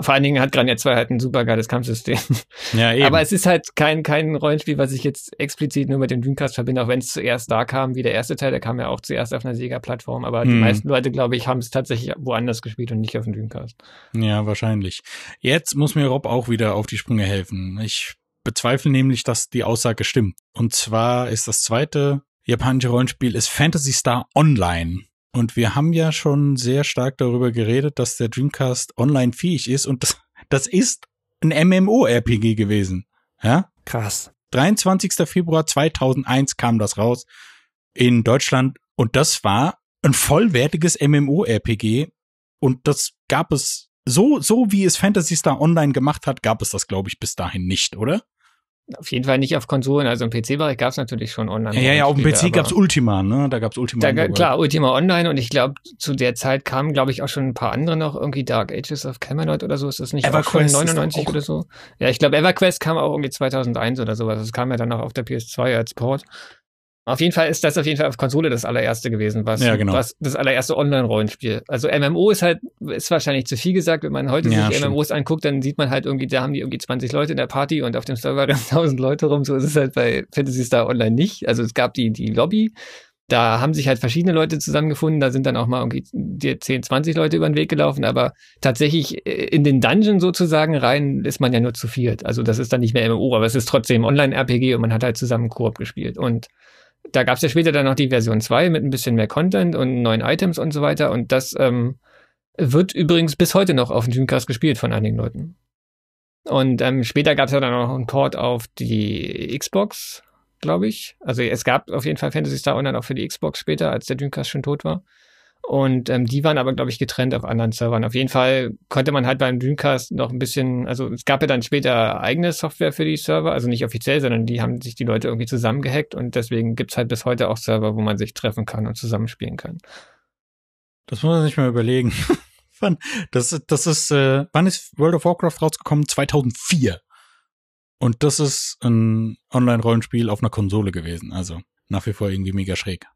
vor allen Dingen hat Grandia 2 halt ein super geiles Kampfsystem. Ja, eben. Aber es ist halt kein, kein Rollenspiel, was ich jetzt explizit nur mit dem Dreamcast verbinde, auch wenn es zuerst da kam, wie der erste Teil, der kam ja auch zuerst auf einer Sega-Plattform, aber hm. die meisten Leute, glaube ich, haben es tatsächlich woanders gespielt und nicht auf dem Dreamcast. Ja, wahrscheinlich. Jetzt muss mir Rob auch wieder auf die Sprünge helfen. Ich bezweifle nämlich, dass die Aussage stimmt. Und zwar ist das zweite japanische Rollenspiel ist Fantasy Star Online. Und wir haben ja schon sehr stark darüber geredet, dass der Dreamcast online fähig ist und das, das ist ein MMO-RPG gewesen. Ja? Krass. 23. Februar 2001 kam das raus in Deutschland und das war ein vollwertiges MMO-RPG und das gab es so, so wie es Fantasy Star Online gemacht hat, gab es das, glaube ich, bis dahin nicht, oder? Auf jeden Fall nicht auf Konsolen, also im PC-Bereich gab es natürlich schon online. Ja, ja, auf dem PC gab es Ultima, ne? Da gab es Ultima. Da, klar, Ultima Online und ich glaube, zu der Zeit kamen, glaube ich, auch schon ein paar andere noch, irgendwie Dark Ages of Camelot oder so, ist das nicht EverQuest auch schon 99 oder so? Ja, ich glaube, EverQuest kam auch irgendwie 2001 oder sowas. Das kam ja dann auch auf der PS2 als Port. Auf jeden Fall ist das auf jeden Fall auf Konsole das allererste gewesen, was, ja, genau. was das allererste Online-Rollenspiel. Also MMO ist halt, ist wahrscheinlich zu viel gesagt. Wenn man heute Ja, sich stimmt. MMOs anguckt, dann sieht man halt irgendwie, da haben die irgendwie 20 Leute in der Party und auf dem Server rennen 1000 Leute rum. So ist es halt bei Fantasy Star Online nicht. Also es gab die, die Lobby. Da haben sich halt verschiedene Leute zusammengefunden. Da sind dann auch mal irgendwie dir 10, 20 Leute über den Weg gelaufen. Aber tatsächlich äh, in den Dungeon sozusagen rein ist man ja nur zu viert. Also das ist dann nicht mehr MMO, aber es ist trotzdem Online-RPG und man hat halt zusammen Koop gespielt. Und da gab es ja später dann noch die Version 2 mit ein bisschen mehr Content und neuen Items und so weiter. Und das ähm, wird übrigens bis heute noch auf dem Dreamcast gespielt von einigen Leuten. Und ähm, später gab es ja dann noch einen Port auf die Xbox, glaube ich. Also es gab auf jeden Fall Fantasy Star Online auch für die Xbox später, als der Dreamcast schon tot war. Und ähm, die waren aber, glaube ich, getrennt auf anderen Servern. Auf jeden Fall konnte man halt beim Dreamcast noch ein bisschen, also es gab ja dann später eigene Software für die Server, also nicht offiziell, sondern die haben sich die Leute irgendwie zusammengehackt und deswegen gibt's halt bis heute auch Server, wo man sich treffen kann und zusammenspielen kann. Das muss man sich mal überlegen. Das, das ist, äh, wann ist World of Warcraft rausgekommen? 2004. Und das ist ein Online-Rollenspiel auf einer Konsole gewesen. Also nach wie vor irgendwie mega schräg.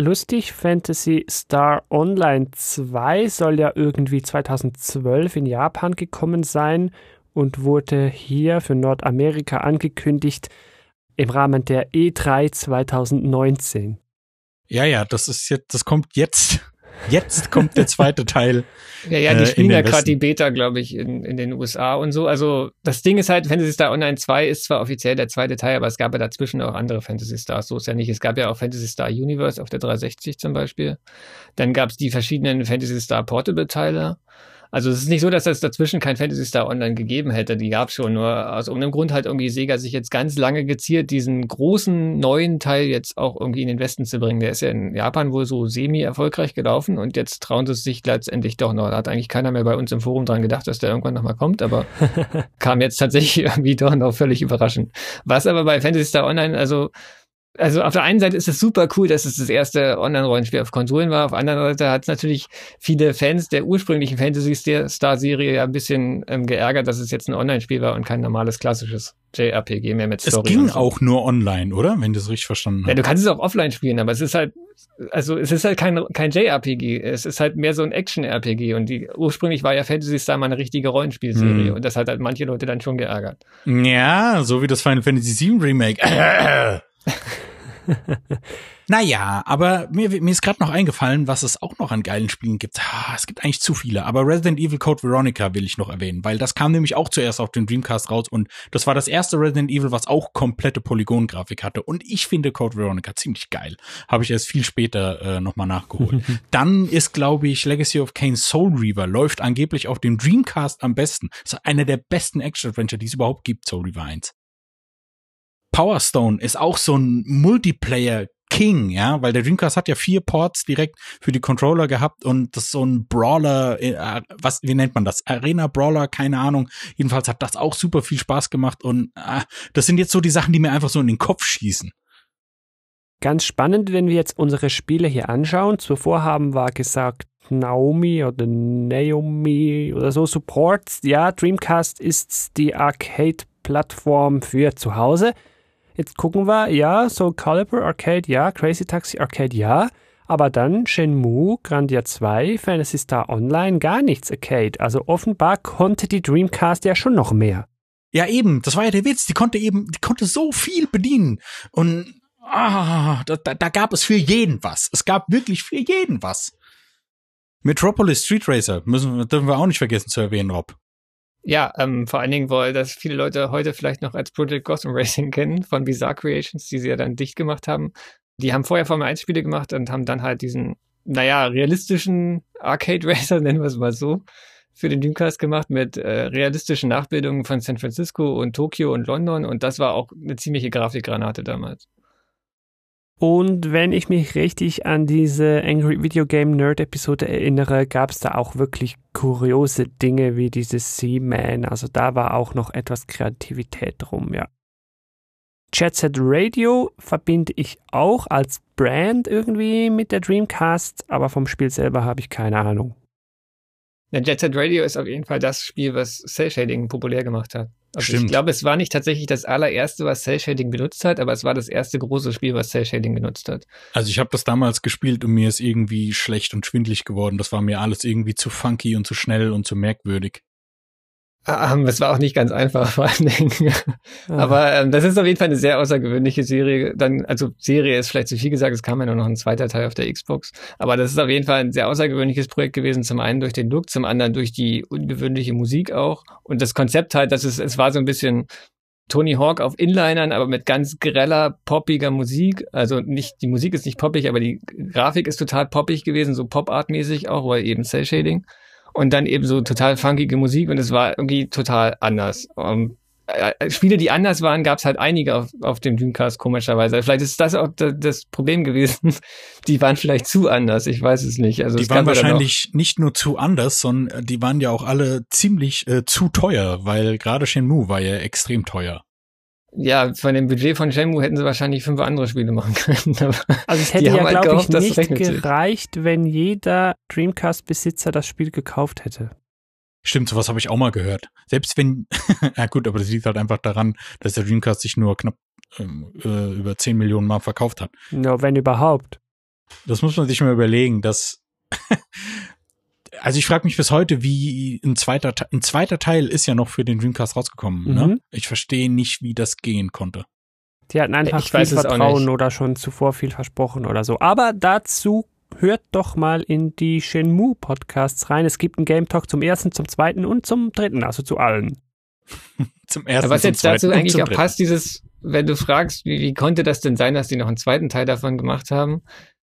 Lustig, Fantasy Star Online 2 soll ja irgendwie 2012 in Japan gekommen sein und wurde hier für Nordamerika angekündigt im Rahmen der E E3 2019. Ja, ja, das ist jetzt, das kommt jetzt. Jetzt kommt der zweite Teil. Ja, ja, Äh, die in spielen ja gerade die Beta, glaube ich, in, in den USA und so. Also das Ding ist halt, Fantasy Star Online 2 ist zwar offiziell der zweite Teil, aber es gab ja dazwischen auch andere Fantasy Stars. So ist ja nicht. Es gab ja auch Fantasy Star Universe auf der 360 zum Beispiel. Dann gab es die verschiedenen Fantasy Star Portable Teile. Also es ist nicht so, dass es dazwischen kein Fantasy Star Online gegeben hätte. Die gab es schon. Nur aus irgendeinem Grund hat irgendwie Sega sich jetzt ganz lange geziert, diesen großen neuen Teil jetzt auch irgendwie in den Westen zu bringen. Der ist ja in Japan wohl so semi-erfolgreich gelaufen und jetzt trauen sie es sich letztendlich doch noch. Da hat eigentlich keiner mehr bei uns im Forum dran gedacht, dass der irgendwann nochmal kommt, aber kam jetzt tatsächlich irgendwie doch noch völlig überraschend. Was aber bei Fantasy Star Online, also also auf der einen Seite ist es super cool, dass es das erste Online-Rollenspiel auf Konsolen war. Auf der anderen Seite hat es natürlich viele Fans der ursprünglichen Fantasy Star-Serie ja ein bisschen ähm, geärgert, dass es jetzt ein Online-Spiel war und kein normales klassisches JRPG mehr mit Es Story. ging und so. auch nur online, oder? Wenn du es richtig verstanden Ja, hast. du kannst es auch offline spielen, aber es ist halt, also es ist halt kein, kein JRPG, es ist halt mehr so ein Action-RPG und die ursprünglich war ja Fantasy Star mal eine richtige Rollenspielserie Hm. und das hat halt manche Leute dann schon geärgert. Ja, so wie das Final Fantasy VII Remake. naja, aber mir, mir ist gerade noch eingefallen, was es auch noch an geilen Spielen gibt. Es gibt eigentlich zu viele, aber Resident Evil Code Veronica will ich noch erwähnen, weil das kam nämlich auch zuerst auf den Dreamcast raus und das war das erste Resident Evil, was auch komplette Polygongrafik hatte. Und ich finde Code Veronica ziemlich geil. Habe ich erst viel später äh, nochmal nachgeholt. Dann ist, glaube ich, Legacy of Kain Soul Reaver läuft angeblich auf dem Dreamcast am besten. Das ist einer der besten Action-Adventure, die es überhaupt gibt, Soul Reaver 1. Power Stone ist auch so ein Multiplayer King, ja, weil der Dreamcast hat ja vier Ports direkt für die Controller gehabt und das ist so ein Brawler, äh, was, wie nennt man das? Arena Brawler, keine Ahnung. Jedenfalls hat das auch super viel Spaß gemacht und äh, das sind jetzt so die Sachen, die mir einfach so in den Kopf schießen. Ganz spannend, wenn wir jetzt unsere Spiele hier anschauen. Zuvor haben wir gesagt, Naomi oder Naomi oder so Supports. Ja, Dreamcast ist die Arcade-Plattform für zu Hause. Jetzt gucken wir, ja, Soul Calibur Arcade, ja, Crazy Taxi Arcade, ja. Aber dann Shenmue, Grandia 2, Fantasy Star Online, gar nichts Arcade. Also offenbar konnte die Dreamcast ja schon noch mehr. Ja, eben, das war ja der Witz. Die konnte eben, die konnte so viel bedienen. Und ah, da, da, gab es für jeden was. Es gab wirklich für jeden was. Metropolis Street Racer müssen, dürfen wir auch nicht vergessen zu erwähnen, Rob. Ja, ähm, vor allen Dingen, weil das viele Leute heute vielleicht noch als Project Gotham Racing kennen von Bizarre Creations, die sie ja dann dicht gemacht haben. Die haben vorher Formel 1 Spiele gemacht und haben dann halt diesen, naja, realistischen Arcade Racer, nennen wir es mal so, für den Dreamcast gemacht mit äh, realistischen Nachbildungen von San Francisco und Tokio und London und das war auch eine ziemliche Grafikgranate damals. Und wenn ich mich richtig an diese Angry Video Game Nerd Episode erinnere, gab es da auch wirklich kuriose Dinge wie dieses Seaman. Also da war auch noch etwas Kreativität drum, ja. Jet Set Radio verbinde ich auch als Brand irgendwie mit der Dreamcast, aber vom Spiel selber habe ich keine Ahnung. Jet Set Radio ist auf jeden Fall das Spiel, was Cell Shading populär gemacht hat. Also Stimmt. ich glaube, es war nicht tatsächlich das allererste, was Cell Shading benutzt hat, aber es war das erste große Spiel, was Cell Shading genutzt hat. Also ich habe das damals gespielt und mir ist irgendwie schlecht und schwindlig geworden. Das war mir alles irgendwie zu funky und zu schnell und zu merkwürdig. Ähm, es war auch nicht ganz einfach, vor allen Dingen. Aber ähm, das ist auf jeden Fall eine sehr außergewöhnliche Serie. Dann, also Serie ist vielleicht zu viel gesagt, es kam ja nur noch ein zweiter Teil auf der Xbox. Aber das ist auf jeden Fall ein sehr außergewöhnliches Projekt gewesen. Zum einen durch den Look, zum anderen durch die ungewöhnliche Musik auch. Und das Konzept halt, dass es, es war so ein bisschen Tony Hawk auf Inlinern, aber mit ganz greller, poppiger Musik. Also nicht, die Musik ist nicht poppig, aber die Grafik ist total poppig gewesen, so Pop-Art-mäßig auch, weil eben Cell-Shading und dann eben so total funkige Musik und es war irgendwie total anders. Um, äh, Spiele, die anders waren, gab es halt einige auf, auf dem Dreamcast, komischerweise. Vielleicht ist das auch das Problem gewesen. Die waren vielleicht zu anders, ich weiß es nicht. Also die waren wahrscheinlich nicht nur zu anders, sondern die waren ja auch alle ziemlich äh, zu teuer, weil gerade Shenmue war ja extrem teuer. Ja, von dem Budget von Shenmue hätten sie wahrscheinlich fünf andere Spiele machen können. also es hätte ja, halt glaube ich, nicht gereicht, wenn jeder Dreamcast-Besitzer das Spiel gekauft hätte. Stimmt, sowas habe ich auch mal gehört. Selbst wenn, ja gut, aber das liegt halt einfach daran, dass der Dreamcast sich nur knapp ähm, äh, über 10 Millionen Mal verkauft hat. No, wenn überhaupt. Das muss man sich mal überlegen, dass also ich frage mich bis heute, wie ein zweiter, ein zweiter Teil ist ja noch für den Dreamcast rausgekommen. Ne? Mhm. Ne? Ich verstehe nicht, wie das gehen konnte. Die hatten einfach ich viel Vertrauen oder schon zuvor viel versprochen oder so. Aber dazu hört doch mal in die Shenmue Podcasts rein. Es gibt einen Game Talk zum ersten, zum zweiten und zum dritten, also zu allen. zum ersten. Aber was jetzt dazu eigentlich auch passt, dieses, wenn du fragst, wie, wie konnte das denn sein, dass die noch einen zweiten Teil davon gemacht haben?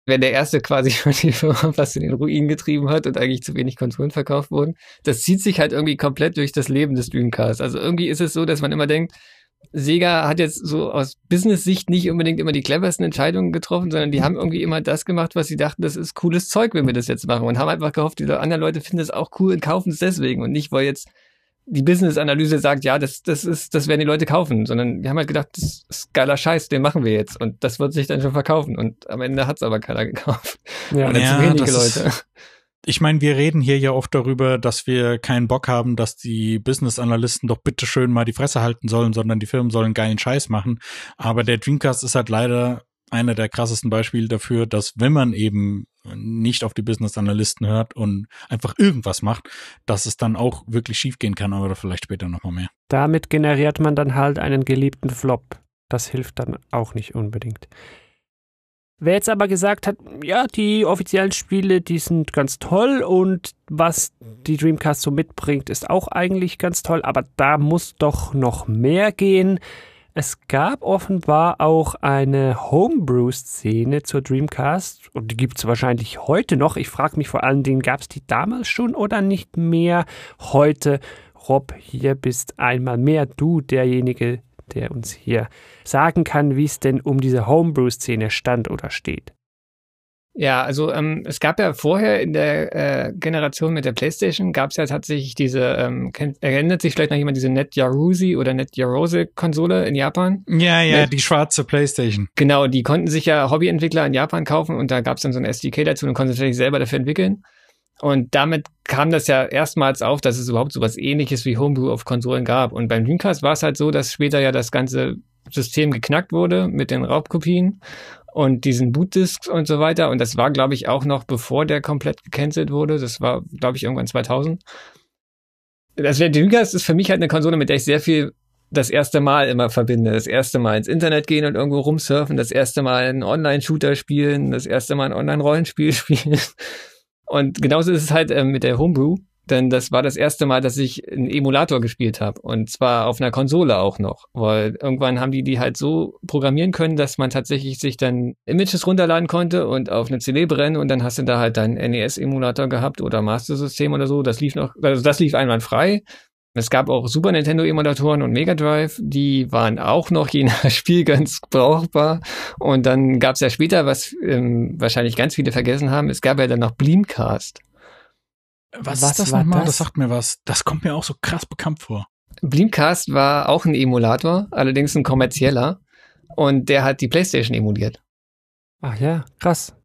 Wenn der erste quasi schon die Firma fast in den Ruin getrieben hat und eigentlich zu wenig Konsolen verkauft wurden. Das zieht sich halt irgendwie komplett durch das Leben des Dreamcast. Also irgendwie ist es so, dass man immer denkt, Sega hat jetzt so aus Business-Sicht nicht unbedingt immer die cleversten Entscheidungen getroffen, sondern die haben irgendwie immer das gemacht, was sie dachten, das ist cooles Zeug, wenn wir das jetzt machen und haben einfach gehofft, die anderen Leute finden das auch cool und kaufen es deswegen und nicht, weil jetzt die Business-Analyse sagt, ja, das, das ist, das werden die Leute kaufen, sondern wir haben halt gedacht, das ist geiler Scheiß, den machen wir jetzt und das wird sich dann schon verkaufen und am Ende hat es aber keiner gekauft. Ja, Oder ja, zu wenige Leute. Ist, ich meine, wir reden hier ja oft darüber, dass wir keinen Bock haben, dass die Business-Analysten doch bitte schön mal die Fresse halten sollen, sondern die Firmen sollen geilen Scheiß machen. Aber der Dreamcast ist halt leider einer der krassesten Beispiele dafür, dass wenn man eben nicht auf die Business-Analysten hört und einfach irgendwas macht, dass es dann auch wirklich schiefgehen kann, aber vielleicht später nochmal mehr. Damit generiert man dann halt einen geliebten Flop. Das hilft dann auch nicht unbedingt. Wer jetzt aber gesagt hat, ja, die offiziellen Spiele, die sind ganz toll und was die Dreamcast so mitbringt, ist auch eigentlich ganz toll, aber da muss doch noch mehr gehen. Es gab offenbar auch eine Homebrew-Szene zur Dreamcast und die gibt es wahrscheinlich heute noch. Ich frage mich vor allen Dingen, gab es die damals schon oder nicht mehr heute? Rob, hier bist einmal mehr du derjenige, der uns hier sagen kann, wie es denn um diese Homebrew-Szene stand oder steht. Ja, also ähm, es gab ja vorher in der äh, Generation mit der PlayStation gab es ja tatsächlich diese, ähm, kennt, erinnert sich vielleicht noch jemand diese Net Yarusi oder Net Yarose Konsole in Japan? Ja, ja, Net, die schwarze PlayStation. Genau, die konnten sich ja Hobbyentwickler in Japan kaufen und da gab es dann so ein SDK dazu und konnten sich selber dafür entwickeln. Und damit kam das ja erstmals auf, dass es überhaupt so was ähnliches wie Homebrew auf Konsolen gab. Und beim Dreamcast war es halt so, dass später ja das ganze System geknackt wurde mit den Raubkopien und diesen Bootdisks und so weiter. Und das war, glaube ich, auch noch bevor der komplett gecancelt wurde. Das war, glaube ich, irgendwann 2000. Das wäre Dreamcast ist für mich halt eine Konsole, mit der ich sehr viel das erste Mal immer verbinde. Das erste Mal ins Internet gehen und irgendwo rumsurfen, das erste Mal einen Online-Shooter spielen, das erste Mal ein Online-Rollenspiel spielen. Und genauso ist es halt äh, mit der Homebrew denn das war das erste Mal, dass ich einen Emulator gespielt habe und zwar auf einer Konsole auch noch, weil irgendwann haben die die halt so programmieren können, dass man tatsächlich sich dann Images runterladen konnte und auf eine CD brennen und dann hast du da halt deinen NES-Emulator gehabt oder Master System oder so. Das lief noch, also das lief einwandfrei. Es gab auch Super Nintendo Emulatoren und Mega Drive, die waren auch noch je nach Spiel ganz brauchbar. Und dann gab es ja später, was ähm, wahrscheinlich ganz viele vergessen haben, es gab ja dann noch Bleamcast. Was, Was ist das war nochmal? das? Das sagt mir was. Das kommt mir auch so krass bekannt vor. Bleamcast war auch ein Emulator, allerdings ein kommerzieller. Und der hat die PlayStation emuliert. Ach ja, krass.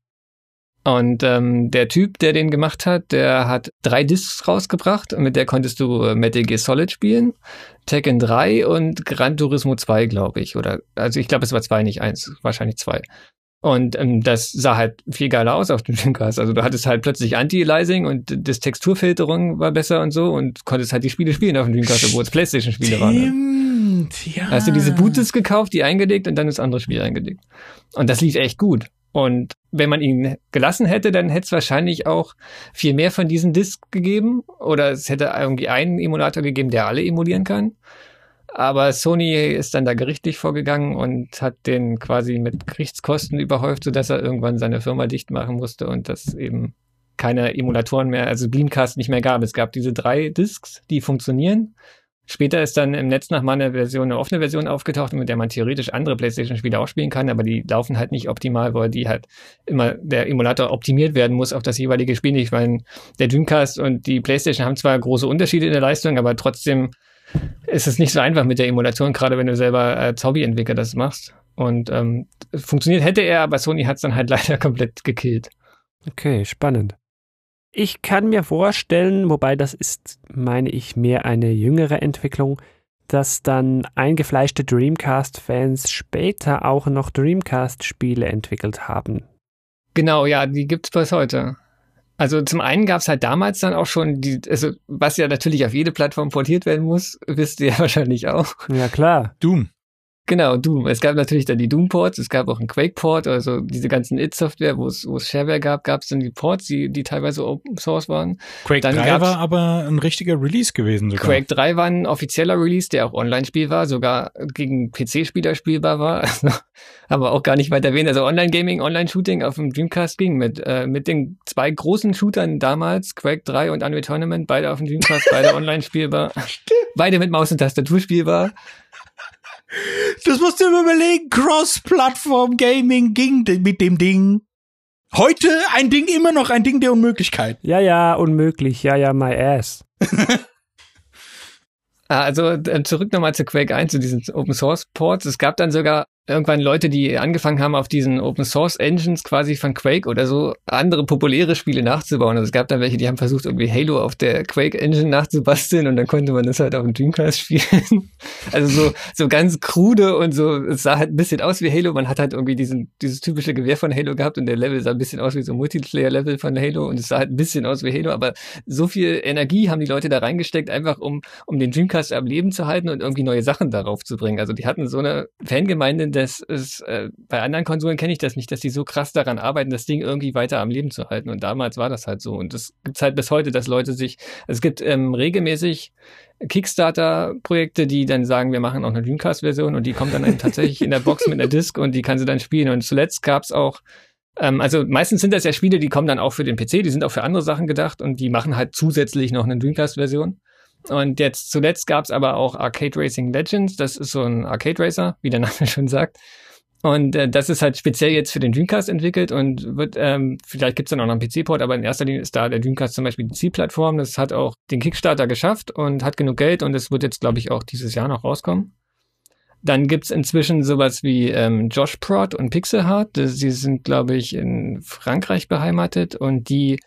Und ähm, der Typ, der den gemacht hat, der hat drei Discs rausgebracht mit der konntest du äh, Metal Gear Solid spielen, Tekken 3 und Gran Turismo 2, glaube ich. Oder also ich glaube, es war zwei, nicht eins, wahrscheinlich zwei. Und ähm, das sah halt viel geiler aus auf dem Dreamcast. Also du hattest halt plötzlich Anti-Aliasing und das Texturfilterung war besser und so und konntest halt die Spiele spielen auf dem Dreamcast, obwohl es Playstation-Spiele waren. Ne? Ja. Hast du diese Bootdisc gekauft, die eingelegt und dann das andere Spiel eingelegt. Und das lief echt gut. Und wenn man ihn gelassen hätte, dann hätte es wahrscheinlich auch viel mehr von diesen Discs gegeben. Oder es hätte irgendwie einen Emulator gegeben, der alle emulieren kann. Aber Sony ist dann da gerichtlich vorgegangen und hat den quasi mit Gerichtskosten überhäuft, sodass er irgendwann seine Firma dicht machen musste und das eben keine Emulatoren mehr, also Beamcast nicht mehr gab. Es gab diese drei Discs, die funktionieren. Später ist dann im Netz noch mal eine Version, eine offene Version aufgetaucht, mit der man theoretisch andere PlayStation-Spiele auch spielen kann, aber die laufen halt nicht optimal, weil die halt immer der Emulator optimiert werden muss auf das jeweilige Spiel. Ich meine, der Dreamcast und die PlayStation haben zwar große Unterschiede in der Leistung, aber trotzdem ist es nicht so einfach mit der Emulation, gerade wenn du selber als Hobbyentwickler das machst. Und ähm, funktioniert hätte er, aber Sony hat es dann halt leider komplett gekillt. Okay, spannend. Ich kann mir vorstellen, wobei das ist, meine ich, mehr eine jüngere Entwicklung, dass dann eingefleischte Dreamcast-Fans später auch noch Dreamcast-Spiele entwickelt haben. Genau, ja, die gibt's bis heute. Also zum einen gab's halt damals dann auch schon die, also was ja natürlich auf jede Plattform portiert werden muss, wisst ihr ja wahrscheinlich auch. Ja, klar. Doom. Genau, Doom. Es gab natürlich dann die Doom-Ports, es gab auch einen Quake-Port, also diese ganzen It-Software, wo es wo es Shareware gab, gab es dann die Ports, die, die teilweise Open Source waren. Quake Dann 3 gab's- war aber ein richtiger Release gewesen sogar. Quake 3 war ein offizieller Release, der auch Online-Spiel war, sogar gegen PC-Spieler spielbar war. Also, aber auch gar nicht weiter erwähnt. Also Online-Gaming, Online-Shooting auf dem Dreamcast ging mit, äh, mit den zwei großen Shootern damals, Quake 3 und Unreal Tournament, beide auf dem Dreamcast, beide online spielbar. Beide mit Maus und Tastatur spielbar. Das musst du dir überlegen. Cross-Plattform-Gaming ging mit dem Ding. Heute ein Ding, immer noch ein Ding der Unmöglichkeit. Ja, ja, unmöglich. Ja, ja, my ass. Ah, Also zurück nochmal zu Quake 1, zu diesen Open Source Ports. Es gab dann sogar irgendwann Leute, die angefangen haben, auf diesen Open Source Engines quasi von Quake oder so andere populäre Spiele nachzubauen. Also es gab dann welche, die haben versucht, irgendwie Halo auf der Quake Engine nachzubasteln und dann konnte man das halt auf dem Dreamcast spielen. Also so, so ganz krude und so, es sah halt ein bisschen aus wie Halo. Man hat halt irgendwie diesen, dieses typische Gewehr von Halo gehabt und der Level sah ein bisschen aus wie so ein Multiplayer-Level von Halo und es sah halt ein bisschen aus wie Halo, aber so viel Energie haben die Leute da reingesteckt, einfach um, um den Dreamcast am Leben zu halten und irgendwie neue Sachen darauf zu bringen. Also die hatten so eine Fangemeinde, dass es, äh, bei anderen Konsolen kenne ich das nicht, dass die so krass daran arbeiten, das Ding irgendwie weiter am Leben zu halten. Und damals war das halt so. Und das gibt's halt bis heute, dass Leute sich, also es gibt ähm, regelmäßig Kickstarter-Projekte, die dann sagen, wir machen auch eine Dreamcast-Version und die kommt dann eben tatsächlich in der Box mit einer Disc und die kann sie dann spielen. Und zuletzt gab's auch ähm, also meistens sind das ja Spiele, die kommen dann auch für den PC, die sind auch für andere Sachen gedacht und die machen halt zusätzlich noch eine Dreamcast-Version. Und jetzt zuletzt gab's aber auch Arcade Racing Legends. Das ist so ein Arcade Racer, wie der Name schon sagt. Und äh, das ist halt speziell jetzt für den Dreamcast entwickelt und wird, ähm, vielleicht gibt's dann auch noch einen PC-Port, aber in erster Linie ist da der Dreamcast zum Beispiel die Zielplattform. Das hat auch den Kickstarter geschafft und hat genug Geld und es wird jetzt, glaube ich, auch dieses Jahr noch rauskommen. Dann gibt's inzwischen sowas wie ähm, Josh Prod und Pixelheart. Das- Sie sind, glaube ich, in Frankreich beheimatet und die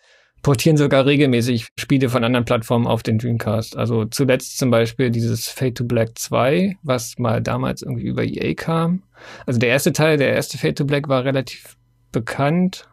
portieren sogar regelmäßig Spiele von anderen Plattformen auf den Dreamcast. Also zuletzt zum Beispiel dieses Fade to Black 2, was mal damals irgendwie über EA kam. Also der erste Teil, der erste Fade to Black war relativ bekannt.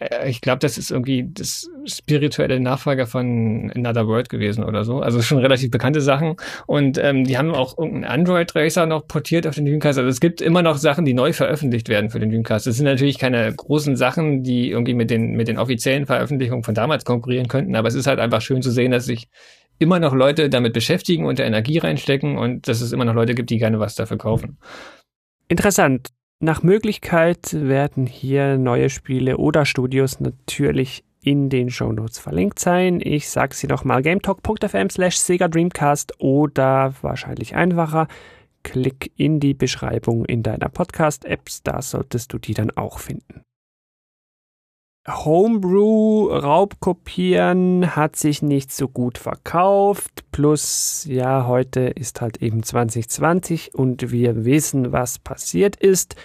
Äh, ich glaube, das ist irgendwie das spirituelle Nachfolger von Another World gewesen oder so. Also schon relativ bekannte Sachen. Und ähm, die haben auch irgendeinen Android-Racer noch portiert auf den Dreamcast. Also es gibt immer noch Sachen, die neu veröffentlicht werden für den Dreamcast. Das sind natürlich keine großen Sachen, die irgendwie mit den, mit den offiziellen Veröffentlichungen von damals konkurrieren könnten. Aber es ist halt einfach schön zu sehen, dass sich immer noch Leute damit beschäftigen und da Energie reinstecken und dass es immer noch Leute gibt, die gerne was dafür kaufen. Interessant. Nach Möglichkeit werden hier neue Spiele oder Studios natürlich in den Shownotes verlinkt sein. Ich sage sie nochmal, gametalk.fm slash Sega Dreamcast oder wahrscheinlich einfacher, klick in die Beschreibung in deiner Podcast-App, da solltest du die dann auch finden. Homebrew Raubkopieren hat sich nicht so gut verkauft. Plus, ja, heute ist halt eben 2020 und wir wissen, was passiert ist.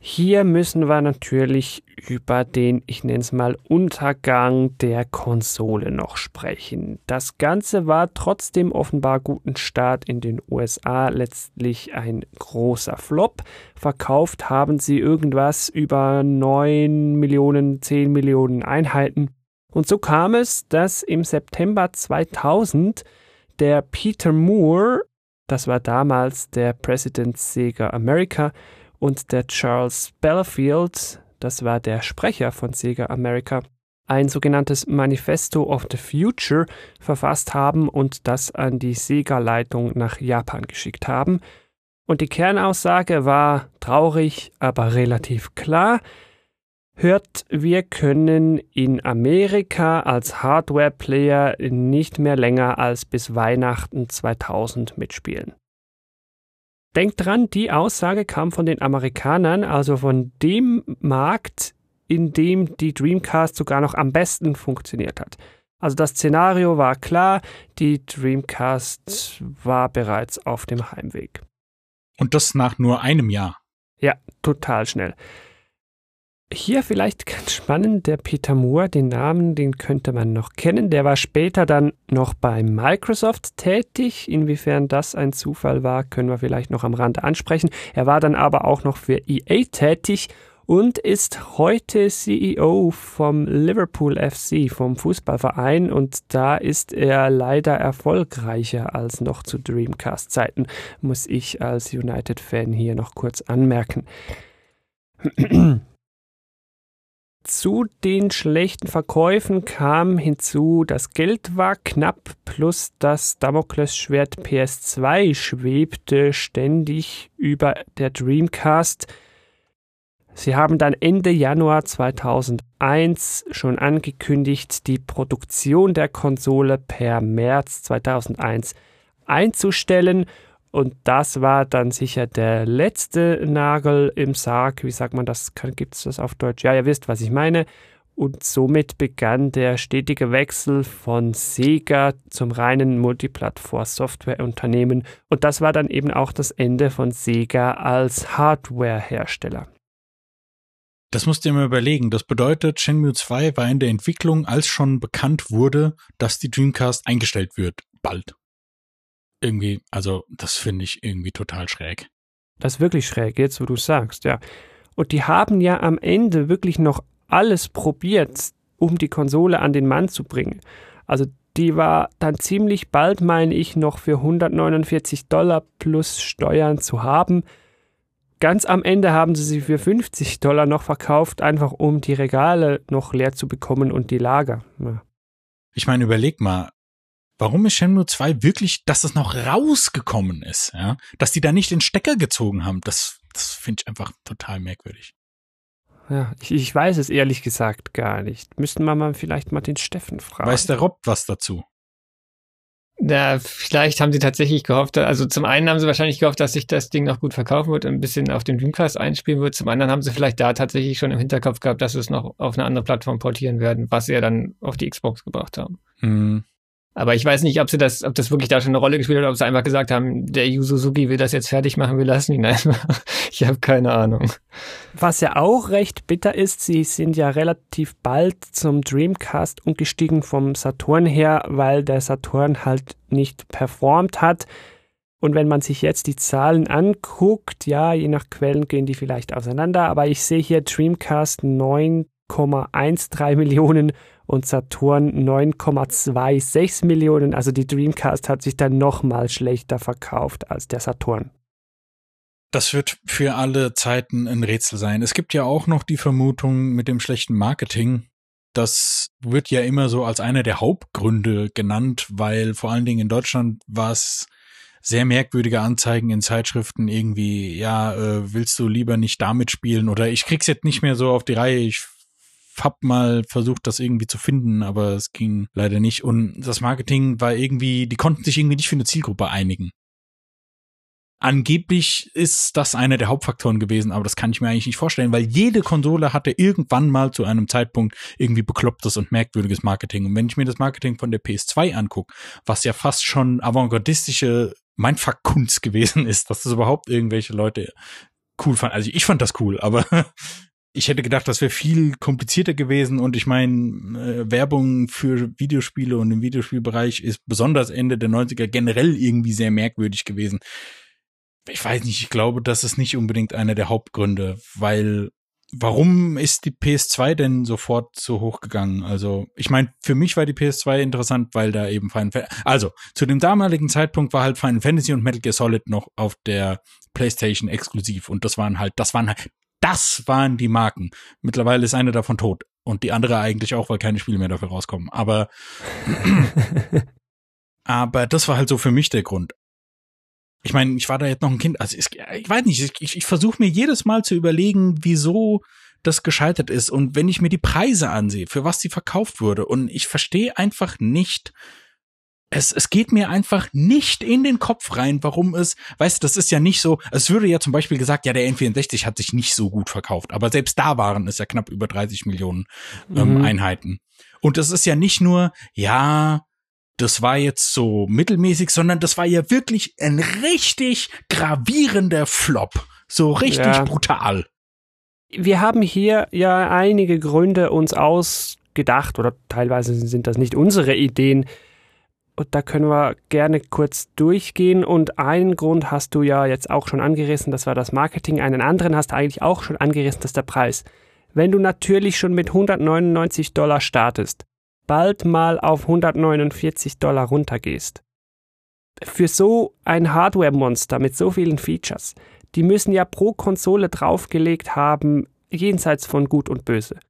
Hier müssen wir natürlich über den, ich nenne es mal, Untergang der Konsole noch sprechen. Das Ganze war trotzdem offenbar guten Start in den USA letztlich ein großer Flop. Verkauft haben sie irgendwas über 9 Millionen, 10 Millionen Einheiten. Und so kam es, dass im September 2000 der Peter Moore, das war damals der President Sega America, und der Charles Belfield, das war der Sprecher von Sega America, ein sogenanntes Manifesto of the Future verfasst haben und das an die Sega-Leitung nach Japan geschickt haben. Und die Kernaussage war traurig, aber relativ klar. Hört, wir können in Amerika als Hardware-Player nicht mehr länger als bis Weihnachten 2000 mitspielen. Denkt dran, die Aussage kam von den Amerikanern, also von dem Markt, in dem die Dreamcast sogar noch am besten funktioniert hat. Also das Szenario war klar, die Dreamcast war bereits auf dem Heimweg. Und das nach nur einem Jahr. Ja, total schnell. Hier vielleicht ganz spannend, der Peter Moore, den Namen, den könnte man noch kennen. Der war später dann noch bei Microsoft tätig. Inwiefern das ein Zufall war, können wir vielleicht noch am Rande ansprechen. Er war dann aber auch noch für EA tätig und ist heute CEO vom Liverpool FC, vom Fußballverein. Und da ist er leider erfolgreicher als noch zu Dreamcast-Zeiten, muss ich als United-Fan hier noch kurz anmerken. Zu den schlechten Verkäufen kam hinzu, das Geld war knapp, plus das Damoklesschwert PS2 schwebte ständig über der Dreamcast. Sie haben dann Ende Januar 2001 schon angekündigt, die Produktion der Konsole per März 2001 einzustellen und das war dann sicher der letzte Nagel im Sarg. Wie sagt man das? Gibt es das auf Deutsch? Ja, ihr wisst, was ich meine. Und somit begann der stetige Wechsel von Sega zum reinen Multiplattform-Softwareunternehmen. Und das war dann eben auch das Ende von Sega als Hardware-Hersteller. Das musst dir mal überlegen. Das bedeutet, Shenmue 2 war in der Entwicklung, als schon bekannt wurde, dass die Dreamcast eingestellt wird. Bald irgendwie, also das finde ich irgendwie total schräg. Das ist wirklich schräg, jetzt wo du sagst, ja. Und die haben ja am Ende wirklich noch alles probiert, um die Konsole an den Mann zu bringen. Also die war dann ziemlich bald, meine ich, noch für 149 Dollar plus Steuern zu haben. Ganz am Ende haben sie sie für 50 Dollar noch verkauft, einfach um die Regale noch leer zu bekommen und die Lager. Ja. Ich meine, überleg mal, warum ist Shenmue 2 wirklich, dass es noch rausgekommen ist, ja? Dass die da nicht den Stecker gezogen haben, das, das finde ich einfach total merkwürdig. Ja, ich, ich weiß es ehrlich gesagt gar nicht. Müssten wir mal vielleicht mal den Steffen fragen. Weiß der Rob was dazu? Ja, vielleicht haben sie tatsächlich gehofft, also zum einen haben sie wahrscheinlich gehofft, dass sich das Ding noch gut verkaufen wird und ein bisschen auf den Dreamcast einspielen wird. Zum anderen haben sie vielleicht da tatsächlich schon im Hinterkopf gehabt, dass sie es noch auf eine andere Plattform portieren werden, was sie ja dann auf die Xbox gebracht haben. Hm. Aber ich weiß nicht, ob sie das, ob das wirklich da schon eine Rolle gespielt hat, ob sie einfach gesagt haben, der Yu Suzuki will das jetzt fertig machen, wir lassen ihn einfach. Ich habe keine Ahnung. Was ja auch recht bitter ist, sie sind ja relativ bald zum Dreamcast umgestiegen vom Saturn her, weil der Saturn halt nicht performt hat. Und wenn man sich jetzt die Zahlen anguckt, ja, je nach Quellen gehen die vielleicht auseinander, aber ich sehe hier Dreamcast 9 8,13 Millionen und Saturn 9,26 Millionen. Also die Dreamcast hat sich dann nochmal schlechter verkauft als der Saturn. Das wird für alle Zeiten ein Rätsel sein. Es gibt ja auch noch die Vermutung mit dem schlechten Marketing. Das wird ja immer so als einer der Hauptgründe genannt, weil vor allen Dingen in Deutschland war es sehr merkwürdige Anzeigen in Zeitschriften irgendwie, ja, äh, willst du lieber nicht damit spielen oder ich krieg's jetzt nicht mehr so auf die Reihe, ich hab mal versucht, das irgendwie zu finden, aber es ging leider nicht. Und das Marketing war irgendwie, die konnten sich irgendwie nicht für eine Zielgruppe einigen. Angeblich ist das einer der Hauptfaktoren gewesen, aber das kann ich mir eigentlich nicht vorstellen, weil jede Konsole hatte irgendwann mal zu einem Zeitpunkt irgendwie beklopptes und merkwürdiges Marketing. Und wenn ich mir das Marketing von der PS2 angucke, was ja fast schon avantgardistische Mindfuck-Kunst gewesen ist, dass das überhaupt irgendwelche Leute cool fanden. Also ich fand das cool, aber ich hätte gedacht, das wäre viel komplizierter gewesen und ich meine, äh, Werbung für Videospiele und im Videospielbereich ist besonders Ende der 90er generell irgendwie sehr merkwürdig gewesen ich weiß nicht, ich glaube, das ist nicht unbedingt einer der Hauptgründe, weil warum ist die PS2 denn sofort so hochgegangen? Also, ich meine, für mich war die PS2 interessant, weil da eben Final Fantasy, also, zu dem damaligen Zeitpunkt war halt Final Fantasy und Metal Gear Solid noch auf der PlayStation exklusiv und das waren halt, das waren halt, das waren die Marken. Mittlerweile ist eine davon tot und die andere eigentlich auch, weil keine Spiele mehr dafür rauskommen. Aber, aber das war halt so für mich der Grund ich meine, ich war da jetzt noch ein Kind, also ich, ich weiß nicht, ich, ich versuche mir jedes Mal zu überlegen, wieso das gescheitert ist. Und wenn ich mir die Preise ansehe, für was sie verkauft wurde, und ich verstehe einfach nicht, es, es geht mir einfach nicht in den Kopf rein, warum es, weißt du, das ist ja nicht so, es würde ja zum Beispiel gesagt, ja, der N64 hat sich nicht so gut verkauft, aber selbst da waren es ja knapp über 30 Millionen ähm, mhm. Einheiten. Und das ist ja nicht nur, ja, das war jetzt so mittelmäßig, sondern das war ja wirklich ein richtig gravierender Flop. So richtig ja. brutal. Wir haben hier ja einige Gründe uns ausgedacht oder teilweise sind das nicht unsere Ideen. Und da können wir gerne kurz durchgehen. Und einen Grund hast du ja jetzt auch schon angerissen, das war das Marketing. Einen anderen hast du eigentlich auch schon angerissen, das ist der Preis. Wenn du natürlich schon mit 199 Dollar startest, bald mal auf 149 Dollar runtergehst. Für so ein Hardware-Monster mit so vielen Features, die müssen ja pro Konsole draufgelegt haben, jenseits von Gut und Böse.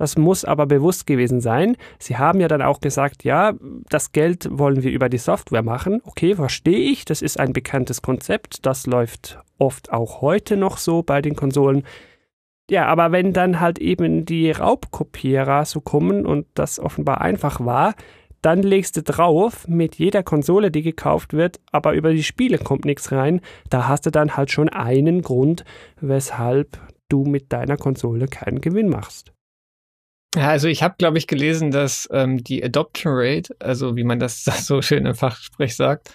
Das muss aber bewusst gewesen sein. Sie haben ja dann auch gesagt, ja, das Geld wollen wir über die Software machen. Okay, verstehe ich, das ist ein bekanntes Konzept, das läuft oft auch heute noch so bei den Konsolen. Ja, aber wenn dann halt eben die Raubkopierer so kommen und das offenbar einfach war, dann legst du drauf mit jeder Konsole, die gekauft wird, aber über die Spiele kommt nichts rein. Da hast du dann halt schon einen Grund, weshalb du mit deiner Konsole keinen Gewinn machst. Ja, also ich habe, glaube ich, gelesen, dass ähm, die Adoption Rate, also wie man das so schön im Fachsprech sagt,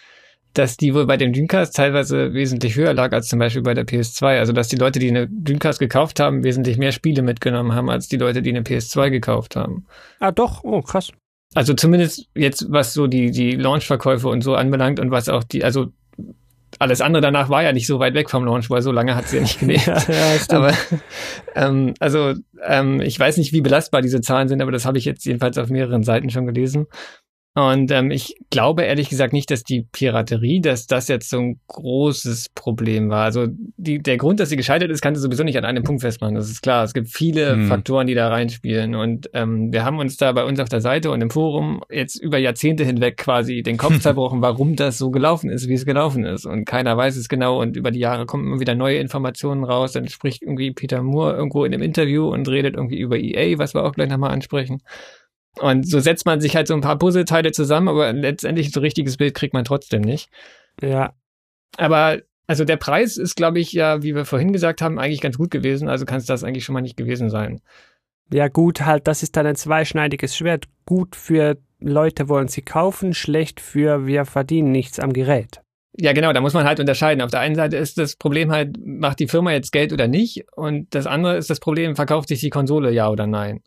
dass die wohl bei dem Dreamcast teilweise wesentlich höher lag als zum Beispiel bei der PS2. Also dass die Leute, die eine Dreamcast gekauft haben, wesentlich mehr Spiele mitgenommen haben als die Leute, die eine PS2 gekauft haben. Ah, doch, oh, krass. Also zumindest jetzt, was so die, die Launch-Verkäufe und so anbelangt und was auch die, also alles andere danach war ja nicht so weit weg vom Launch, weil so lange hat sie ja nicht gelebt. ja, ja, aber ähm, also ähm, ich weiß nicht, wie belastbar diese Zahlen sind, aber das habe ich jetzt jedenfalls auf mehreren Seiten schon gelesen. Und ähm, ich glaube ehrlich gesagt nicht, dass die Piraterie, dass das jetzt so ein großes Problem war. Also die, der Grund, dass sie gescheitert ist, kannst du sowieso nicht an einem Punkt festmachen. Das ist klar. Es gibt viele hm. Faktoren, die da reinspielen. Und ähm, wir haben uns da bei uns auf der Seite und im Forum jetzt über Jahrzehnte hinweg quasi den Kopf zerbrochen, warum das so gelaufen ist, wie es gelaufen ist. Und keiner weiß es genau. Und über die Jahre kommen immer wieder neue Informationen raus. Dann spricht irgendwie Peter Moore irgendwo in einem Interview und redet irgendwie über EA, was wir auch gleich nochmal ansprechen. Und so setzt man sich halt so ein paar Puzzleteile zusammen, aber letztendlich so ein richtiges Bild kriegt man trotzdem nicht. Ja. Aber also der Preis ist, glaube ich, ja, wie wir vorhin gesagt haben, eigentlich ganz gut gewesen. Also kann es das eigentlich schon mal nicht gewesen sein. Ja, gut, halt, das ist dann ein zweischneidiges Schwert. Gut für Leute wollen sie kaufen, schlecht für wir verdienen nichts am Gerät. Ja, genau, da muss man halt unterscheiden. Auf der einen Seite ist das Problem halt, macht die Firma jetzt Geld oder nicht? Und das andere ist das Problem, verkauft sich die Konsole ja oder nein?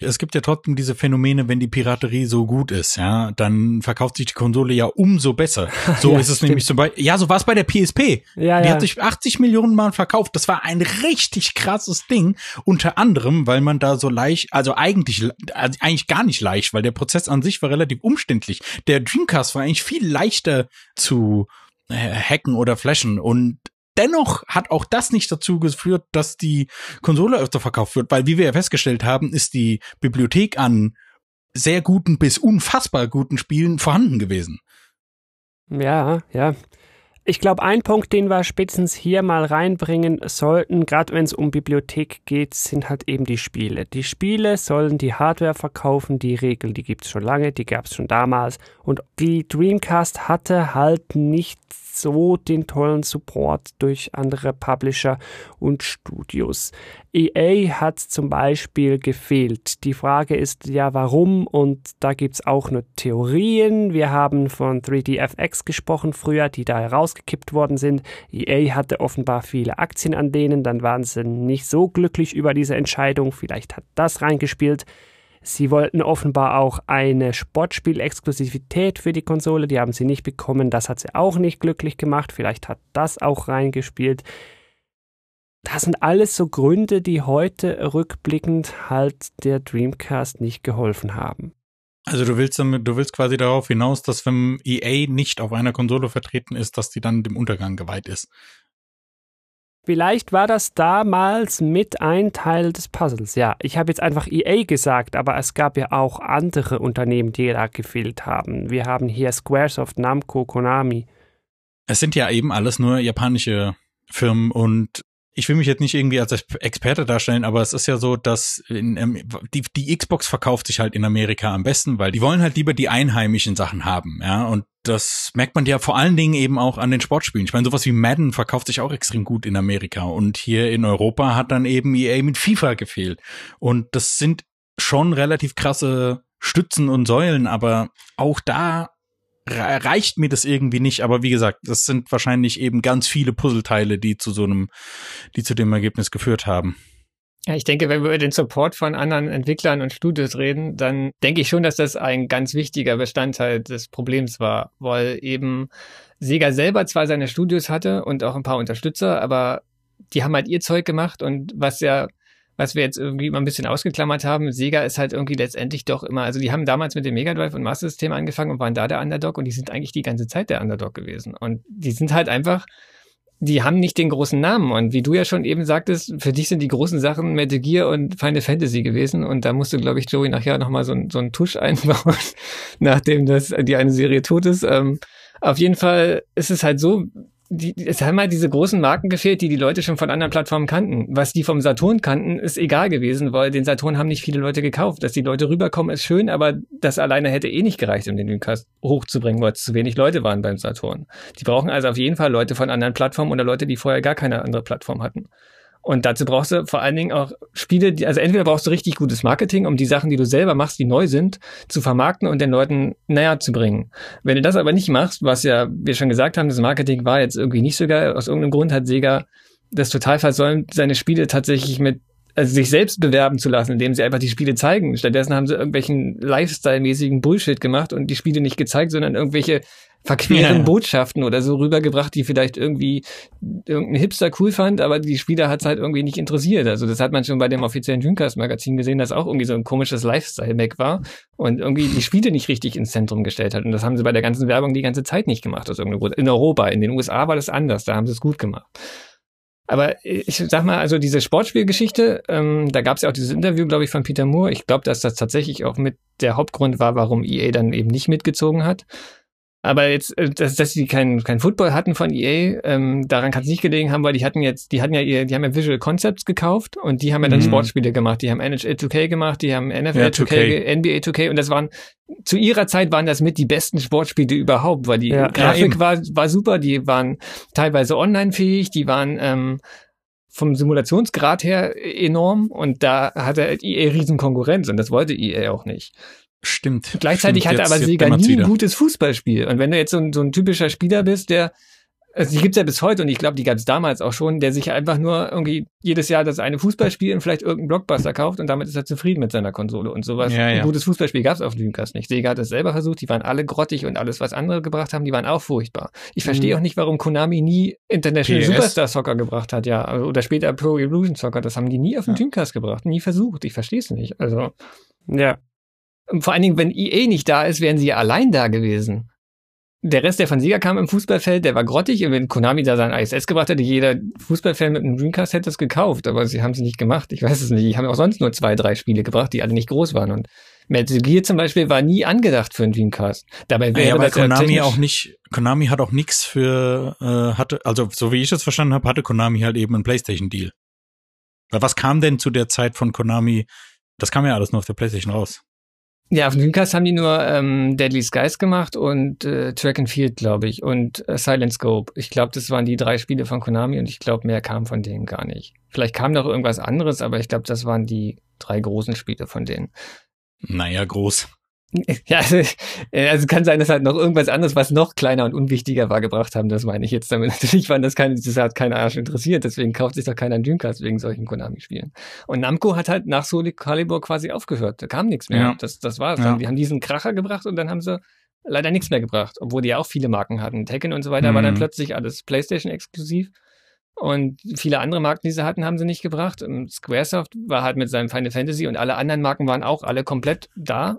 Es gibt ja trotzdem diese Phänomene, wenn die Piraterie so gut ist, ja, dann verkauft sich die Konsole ja umso besser. So Ja, ist es stimmt. nämlich zum Beispiel, ja, so war es bei der PSP. Ja, die ja. hat sich 80 Millionen Mal verkauft. Das war ein richtig krasses Ding. Unter anderem, weil man da so leicht, also eigentlich, also eigentlich gar nicht leicht, weil der Prozess an sich war relativ umständlich. Der Dreamcast war eigentlich viel leichter zu äh, hacken oder flashen und Dennoch hat auch das nicht dazu geführt, dass die Konsole öfter verkauft wird, weil wie wir ja festgestellt haben, ist die Bibliothek an sehr guten bis unfassbar guten Spielen vorhanden gewesen. Ja, ja. Ich glaube, ein Punkt, den wir spätestens hier mal reinbringen sollten, gerade wenn es um Bibliothek geht, sind halt eben die Spiele. Die Spiele sollen die Hardware verkaufen, die Regel, die gibt's schon lange, die gab's schon damals. Und die Dreamcast hatte halt nicht so den tollen Support durch andere Publisher und Studios. EA hat zum Beispiel gefehlt. Die Frage ist ja, warum? Und da gibt's auch nur Theorien. Wir haben von 3DFX gesprochen früher, die da herausgekippt worden sind. EA hatte offenbar viele Aktien an denen, dann waren sie nicht so glücklich über diese Entscheidung. Vielleicht hat das reingespielt. Sie wollten offenbar auch eine Sportspiel-Exklusivität für die Konsole, die haben sie nicht bekommen. Das hat sie auch nicht glücklich gemacht. Vielleicht hat das auch reingespielt. Das sind alles so Gründe, die heute rückblickend halt der Dreamcast nicht geholfen haben. Also du willst du willst quasi darauf hinaus, dass wenn EA nicht auf einer Konsole vertreten ist, dass die dann dem Untergang geweiht ist. Vielleicht war das damals mit ein Teil des Puzzles. Ja, ich habe jetzt einfach EA gesagt, aber es gab ja auch andere Unternehmen, die da gefehlt haben. Wir haben hier Squaresoft, Namco, Konami. Es sind ja eben alles nur japanische Firmen und ich will mich jetzt nicht irgendwie als Experte darstellen, aber es ist ja so, dass in, ähm, die, die Xbox verkauft sich halt in Amerika am besten, weil die wollen halt lieber die einheimischen Sachen haben, ja, und das merkt man ja vor allen Dingen eben auch an den Sportspielen. Ich meine, sowas wie Madden verkauft sich auch extrem gut in Amerika und hier in Europa hat dann eben EA mit FIFA gefehlt. Und das sind schon relativ krasse Stützen und Säulen, aber auch da reicht mir das irgendwie nicht. Aber wie gesagt, das sind wahrscheinlich eben ganz viele Puzzleteile, die zu so einem, die zu dem Ergebnis geführt haben. Ja, ich denke, wenn wir über den Support von anderen Entwicklern und Studios reden, dann denke ich schon, dass das ein ganz wichtiger Bestandteil des Problems war, weil eben Sega selber zwar seine Studios hatte und auch ein paar Unterstützer, aber die haben halt ihr Zeug gemacht und was ja, was wir jetzt irgendwie mal ein bisschen ausgeklammert haben, Sega ist halt irgendwie letztendlich doch immer, also die haben damals mit dem Mega Drive und Master System angefangen und waren da der Underdog und die sind eigentlich die ganze Zeit der Underdog gewesen und die sind halt einfach die haben nicht den großen Namen. Und wie du ja schon eben sagtest, für dich sind die großen Sachen Metal Gear und Final Fantasy gewesen. Und da musst du, glaube ich, Joey nachher nochmal so, ein- so einen Tusch einbauen, nachdem das die eine Serie tot ist. Ähm, auf jeden Fall ist es halt so, die, es haben halt diese großen Marken gefehlt, die die Leute schon von anderen Plattformen kannten. Was die vom Saturn kannten, ist egal gewesen, weil den Saturn haben nicht viele Leute gekauft. Dass die Leute rüberkommen, ist schön, aber das alleine hätte eh nicht gereicht, um den Dreamcast hochzubringen, weil es zu wenig Leute waren beim Saturn. Die brauchen also auf jeden Fall Leute von anderen Plattformen oder Leute, die vorher gar keine andere Plattform hatten. Und dazu brauchst du vor allen Dingen auch Spiele, die, also entweder brauchst du richtig gutes Marketing, um die Sachen, die du selber machst, die neu sind, zu vermarkten und den Leuten näher zu bringen. Wenn du das aber nicht machst, was ja wir schon gesagt haben, das Marketing war jetzt irgendwie nicht so geil, aus irgendeinem Grund hat Sega das total versäumt, seine Spiele tatsächlich mit also sich selbst bewerben zu lassen, indem sie einfach die Spiele zeigen. Stattdessen haben sie irgendwelchen Lifestyle-mäßigen Bullshit gemacht und die Spiele nicht gezeigt, sondern irgendwelche verqueren Ja. Botschaften oder so rübergebracht, die vielleicht irgendwie irgendein Hipster cool fand, aber die Spieler hat's halt irgendwie nicht interessiert. Also das hat man schon bei dem offiziellen Dreamcast-Magazin gesehen, dass auch irgendwie so ein komisches Lifestyle-Mac war und irgendwie die Spiele nicht richtig ins Zentrum gestellt hat. Und das haben sie bei der ganzen Werbung die ganze Zeit nicht gemacht, aus irgendeinem Grund. In Europa, in den USA war das anders, da haben sie es gut gemacht. Aber ich sag mal, also diese Sportspielgeschichte, ähm, da gab es ja auch dieses Interview, glaube ich, von Peter Moore. Ich glaube, dass das tatsächlich auch mit der Hauptgrund war, warum EA dann eben nicht mitgezogen hat. Aber jetzt, äh, dass, dass sie kein, kein Football hatten von EA, ähm, daran kann es nicht gelegen haben, weil die hatten jetzt, die hatten ja ihr, die haben ja Visual Concepts gekauft und die haben ja dann Mhm. Sportspiele gemacht. Die haben NHL 2K gemacht, die haben NFL Ja, 2K, 2K. NBA 2K und das waren zu ihrer Zeit waren das mit die besten Sportspiele überhaupt, weil die Ja. Ja, Grafik eben. war, war super, die waren teilweise online-fähig, die waren ähm, vom Simulationsgrad her enorm und da hatte EA riesen Konkurrenz und das wollte EA auch nicht. Stimmt. Gleichzeitig Stimmt, hatte jetzt- aber jetzt Sega nie ein gutes Fußballspiel. Und wenn du jetzt so ein, so ein typischer Spieler bist, der also die gibt's ja bis heute und ich glaube, die gab's damals auch schon, der sich einfach nur irgendwie jedes Jahr das eine Fußballspiel und vielleicht irgendeinen Blockbuster kauft und damit ist er zufrieden mit seiner Konsole und sowas. Ja, ja. Ein gutes Fußballspiel gab's auf dem Dreamcast nicht. Sega hat es selber versucht, die waren alle grottig und alles, was andere gebracht haben, die waren auch furchtbar. Ich verstehe Mhm. auch nicht, warum Konami nie International PS? Superstar Soccer gebracht hat, ja, also- oder später Pro Evolution Soccer, das haben die nie auf den Ja. Dreamcast gebracht, nie versucht. Ich verstehe es nicht. Also Ja. Und vor allen Dingen, wenn EA nicht da ist, wären sie ja allein da gewesen. Der Rest, der von Sega kam im Fußballfeld, der war grottig. Und wenn Konami da sein ISS gebracht hätte, jeder Fußballfan mit einem Dreamcast hätte es gekauft. Aber sie haben es nicht gemacht. Ich weiß es nicht. Die haben auch sonst nur zwei, drei Spiele gebracht, die alle nicht groß waren. Und Metal Gear zum Beispiel war nie angedacht für einen Dreamcast. Dabei wäre Ja, weil das Konami auch nicht, Konami hat auch nichts für, äh, hatte, also so wie ich es verstanden habe, hatte Konami halt eben einen PlayStation-Deal. Weil was kam denn zu der Zeit von Konami? Das kam ja alles nur auf der PlayStation raus. Ja, auf dem Dreamcast haben die nur ähm, Deadly Skies gemacht und äh, Track and Field, glaube ich, und äh, Silent Scope. Ich glaube, das waren die drei Spiele von Konami und ich glaube, mehr kam von denen gar nicht. Vielleicht kam noch irgendwas anderes, aber ich glaube, das waren die drei großen Spiele von denen. Naja, groß. Ja, also, äh, also kann sein, dass halt noch irgendwas anderes, was noch kleiner und unwichtiger war, gebracht haben. Das meine ich jetzt damit. Natürlich waren das keine, das hat keiner Arsch interessiert. Deswegen kauft sich doch keiner einen Dreamcast wegen solchen Konami-Spielen. Und Namco hat halt nach Soul Calibur quasi aufgehört. Da kam nichts mehr. Ja. Das, das war's. Ja. Die haben diesen Kracher gebracht und dann haben sie leider nichts mehr gebracht, obwohl die ja auch viele Marken hatten. Tekken und so weiter war dann Mhm. plötzlich alles PlayStation-exklusiv. Und viele andere Marken, die sie hatten, haben sie nicht gebracht. Und Squaresoft war halt mit seinem Final Fantasy und alle anderen Marken waren auch alle komplett da.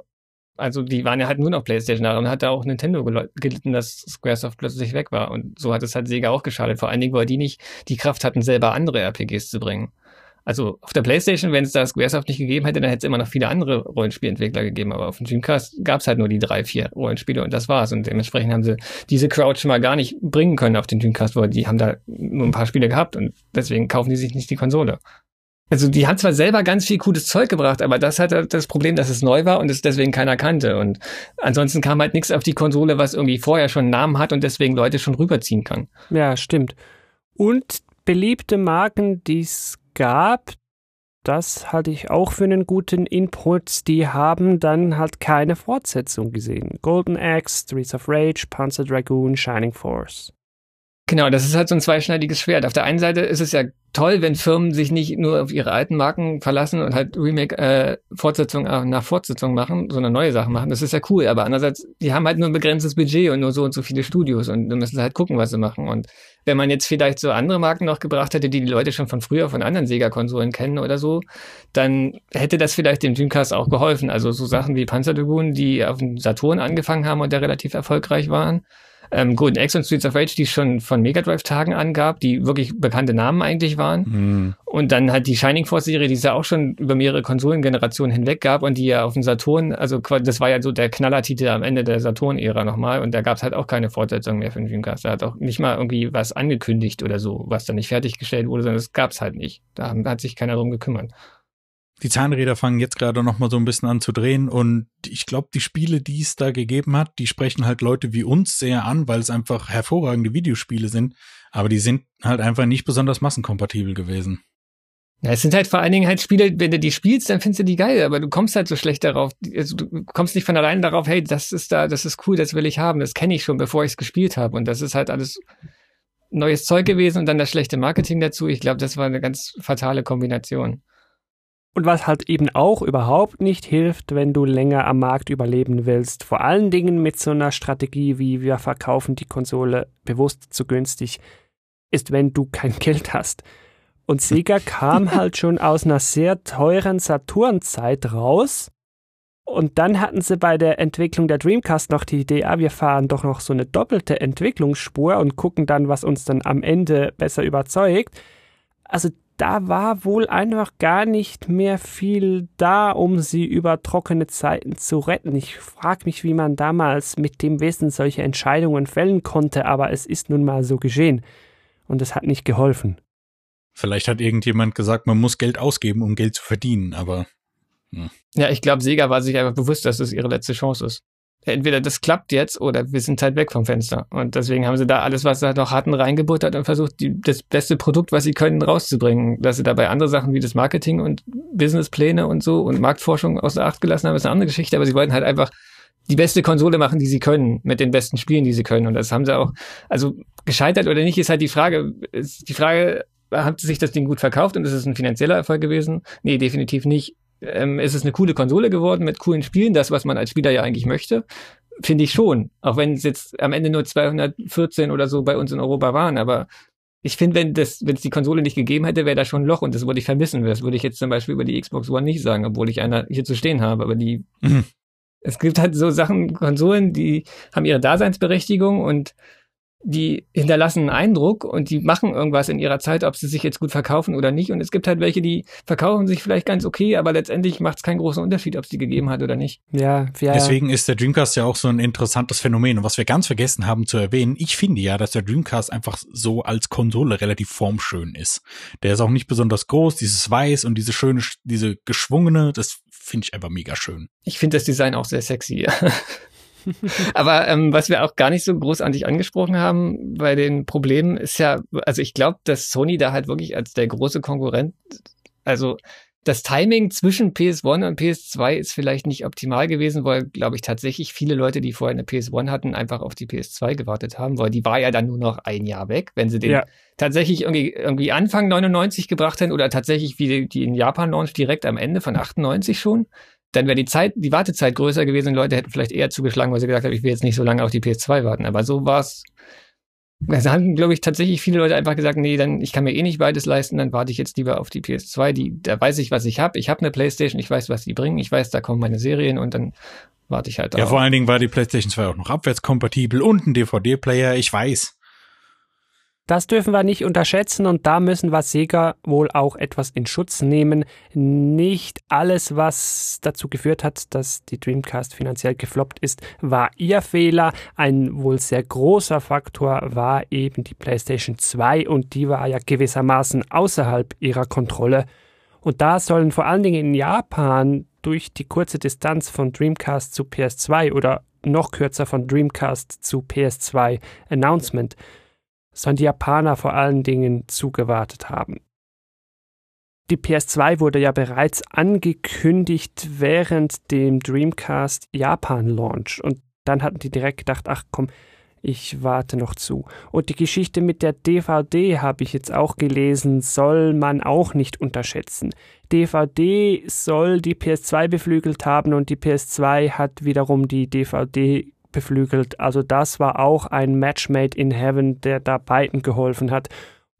Also die waren ja halt nur noch PlayStation da und hat da auch Nintendo gelitten, dass Squaresoft plötzlich weg war. Und so hat es halt Sega auch geschadet. Vor allen Dingen, weil die nicht die Kraft hatten, selber andere RPGs zu bringen. Also auf der PlayStation, wenn es da Squaresoft nicht gegeben hätte, dann hätte es immer noch viele andere Rollenspielentwickler gegeben. Aber auf dem Dreamcast gab es halt nur die drei, vier Rollenspiele und das war's. Und dementsprechend haben sie diese Crowd schon mal gar nicht bringen können auf den Dreamcast, weil die haben da nur ein paar Spiele gehabt und deswegen kaufen die sich nicht die Konsole. Also die haben zwar selber ganz viel cooles Zeug gebracht, aber das hatte das Problem, dass es neu war und es deswegen keiner kannte. Und ansonsten kam halt nichts auf die Konsole, was irgendwie vorher schon einen Namen hat und deswegen Leute schon rüberziehen kann. Ja, stimmt. Und beliebte Marken, die es gab, das halte ich auch für einen guten Input, die haben dann halt keine Fortsetzung gesehen. Golden Axe, Streets of Rage, Panzer Dragoon, Shining Force. Genau, das ist halt so ein zweischneidiges Schwert. Auf der einen Seite ist es ja toll, wenn Firmen sich nicht nur auf ihre alten Marken verlassen und halt Remake, äh, Fortsetzung äh, nach Fortsetzung machen, sondern neue Sachen machen. Das ist ja cool. Aber andererseits, die haben halt nur ein begrenztes Budget und nur so und so viele Studios und dann müssen sie halt gucken, was sie machen. Und wenn man jetzt vielleicht so andere Marken noch gebracht hätte, die die Leute schon von früher von anderen Sega-Konsolen kennen oder so, dann hätte das vielleicht dem Dreamcast auch geholfen. Also so Sachen wie Panzer Dragoon, die auf dem Saturn angefangen haben und der relativ erfolgreich waren ähm, Golden Axe und Streets of Rage, die es schon von Mega Drive Tagen angab, die wirklich bekannte Namen eigentlich waren. Hm. Und dann halt die Shining Force Serie, die es ja auch schon über mehrere Konsolengenerationen hinweg gab und die ja auf dem Saturn, also das war ja so der Knallertitel am Ende der Saturn-Ära nochmal und da gab es halt auch keine Fortsetzung mehr für den Dreamcast. Da hat auch nicht mal irgendwie was angekündigt oder so, was dann nicht fertiggestellt wurde, sondern das gab es halt nicht. Da hat sich keiner drum gekümmert. Die Zahnräder fangen jetzt gerade noch mal so ein bisschen an zu drehen und ich glaube, die Spiele, die es da gegeben hat, die sprechen halt Leute wie uns sehr an, weil es einfach hervorragende Videospiele sind, aber die sind halt einfach nicht besonders massenkompatibel gewesen. Ja, es sind halt vor allen Dingen halt Spiele, wenn du die spielst, dann findest du die geil, aber du kommst halt so schlecht darauf. Also du kommst nicht von allein darauf, hey, das ist da, das ist cool, das will ich haben, das kenne ich schon, bevor ich es gespielt habe. Und das ist halt alles neues Zeug gewesen und dann das schlechte Marketing dazu. Ich glaube, das war eine ganz fatale Kombination. Und was halt eben auch überhaupt nicht hilft, wenn du länger am Markt überleben willst, vor allen Dingen mit so einer Strategie wie wir verkaufen die Konsole bewusst zu günstig, ist, wenn du kein Geld hast. Und Sega kam halt schon aus einer sehr teuren Saturn-Zeit raus. Und dann hatten sie bei der Entwicklung der Dreamcast noch die Idee, ah, wir fahren doch noch so eine doppelte Entwicklungsspur und gucken dann, was uns dann am Ende besser überzeugt. Also da war wohl einfach gar nicht mehr viel da, um sie über trockene Zeiten zu retten. Ich frage mich, wie man damals mit dem Wissen solche Entscheidungen fällen konnte, aber es ist nun mal so geschehen. Und es hat nicht geholfen. Vielleicht hat irgendjemand gesagt, man muss Geld ausgeben, um Geld zu verdienen, aber Ja, ich glaube, Sega war sich einfach bewusst, dass es ihre letzte Chance ist. Entweder das klappt jetzt oder wir sind halt weg vom Fenster. Und deswegen haben sie da alles, was sie noch hatten, reingebuttert und versucht, die, das beste Produkt, was sie können, rauszubringen. Dass sie dabei andere Sachen wie das Marketing und Businesspläne und so und Marktforschung außer Acht gelassen haben, ist eine andere Geschichte. Aber sie wollten halt einfach die beste Konsole machen, die sie können, mit den besten Spielen, die sie können. Und das haben sie auch, also gescheitert oder nicht, ist halt die Frage, ist die Frage, hat sich das Ding gut verkauft und ist es ein finanzieller Erfolg gewesen? Nee, definitiv nicht. Ähm, ist es eine coole Konsole geworden mit coolen Spielen, das, was man als Spieler ja eigentlich möchte? Finde ich schon. Auch wenn es jetzt am Ende nur 214 oder so bei uns in Europa waren, aber ich finde, wenn das, wenn es die Konsole nicht gegeben hätte, wäre da schon ein Loch und das würde ich vermissen. Das würde ich jetzt zum Beispiel über die Xbox One nicht sagen, obwohl ich einer hier zu stehen habe. Aber die, mhm. es gibt halt so Sachen, Konsolen, die haben ihre Daseinsberechtigung und die hinterlassen einen Eindruck und die machen irgendwas in ihrer Zeit, ob sie sich jetzt gut verkaufen oder nicht. Und es gibt halt welche, die verkaufen sich vielleicht ganz okay, aber letztendlich macht es keinen großen Unterschied, ob es die gegeben hat oder nicht. Ja, ja. Deswegen ist der Dreamcast ja auch so ein interessantes Phänomen. Und was wir ganz vergessen haben zu erwähnen, ich finde ja, dass der Dreamcast einfach so als Konsole relativ formschön ist. Der ist auch nicht besonders groß, dieses Weiß und diese schöne, diese geschwungene, das finde ich einfach mega schön. Ich finde das Design auch sehr sexy, ja. Aber ähm, was wir auch gar nicht so großartig angesprochen haben bei den Problemen ist ja, also ich glaube, dass Sony da halt wirklich als der große Konkurrent, also das Timing zwischen PS1 und PS2 ist vielleicht nicht optimal gewesen, weil, glaube ich, tatsächlich viele Leute, die vorher eine PS1 hatten, einfach auf die PS2 gewartet haben, weil die war ja dann nur noch ein Jahr weg. Wenn sie den ja. tatsächlich irgendwie, irgendwie Anfang 99 gebracht hätten oder tatsächlich wie die, die in Japan Launch direkt am Ende von 98 schon, dann wäre die Zeit, die Wartezeit größer gewesen und Leute hätten vielleicht eher zugeschlagen, weil sie gesagt haben, ich will jetzt nicht so lange auf die PS2 warten. Aber so war es. Da haben, glaube ich, tatsächlich viele Leute einfach gesagt, nee, dann ich kann mir eh nicht beides leisten, dann warte ich jetzt lieber auf die PS2. Die, da weiß ich, was ich habe. Ich habe eine PlayStation, ich weiß, was die bringen, ich weiß, da kommen meine Serien und dann warte ich halt. Ja, vor allen Dingen war die PlayStation 2 auch noch abwärtskompatibel und ein DVD-Player, ich weiß. Das dürfen wir nicht unterschätzen und da müssen wir Sega wohl auch etwas in Schutz nehmen. Nicht alles, was dazu geführt hat, dass die Dreamcast finanziell gefloppt ist, war ihr Fehler. Ein wohl sehr großer Faktor war eben die PlayStation 2 und die war ja gewissermaßen außerhalb ihrer Kontrolle. Und da sollen vor allen Dingen in Japan durch die kurze Distanz von Dreamcast zu PS2 oder noch kürzer von Dreamcast zu PS2 Announcement sondern die Japaner vor allen Dingen zugewartet haben. Die PS2 wurde ja bereits angekündigt während dem Dreamcast Japan Launch und dann hatten die direkt gedacht, ach komm, ich warte noch zu. Und die Geschichte mit der DVD habe ich jetzt auch gelesen, soll man auch nicht unterschätzen. DVD soll die PS2 beflügelt haben und die PS2 hat wiederum die DVD beflügelt. Also das war auch ein Match made in heaven, der da beiden geholfen hat.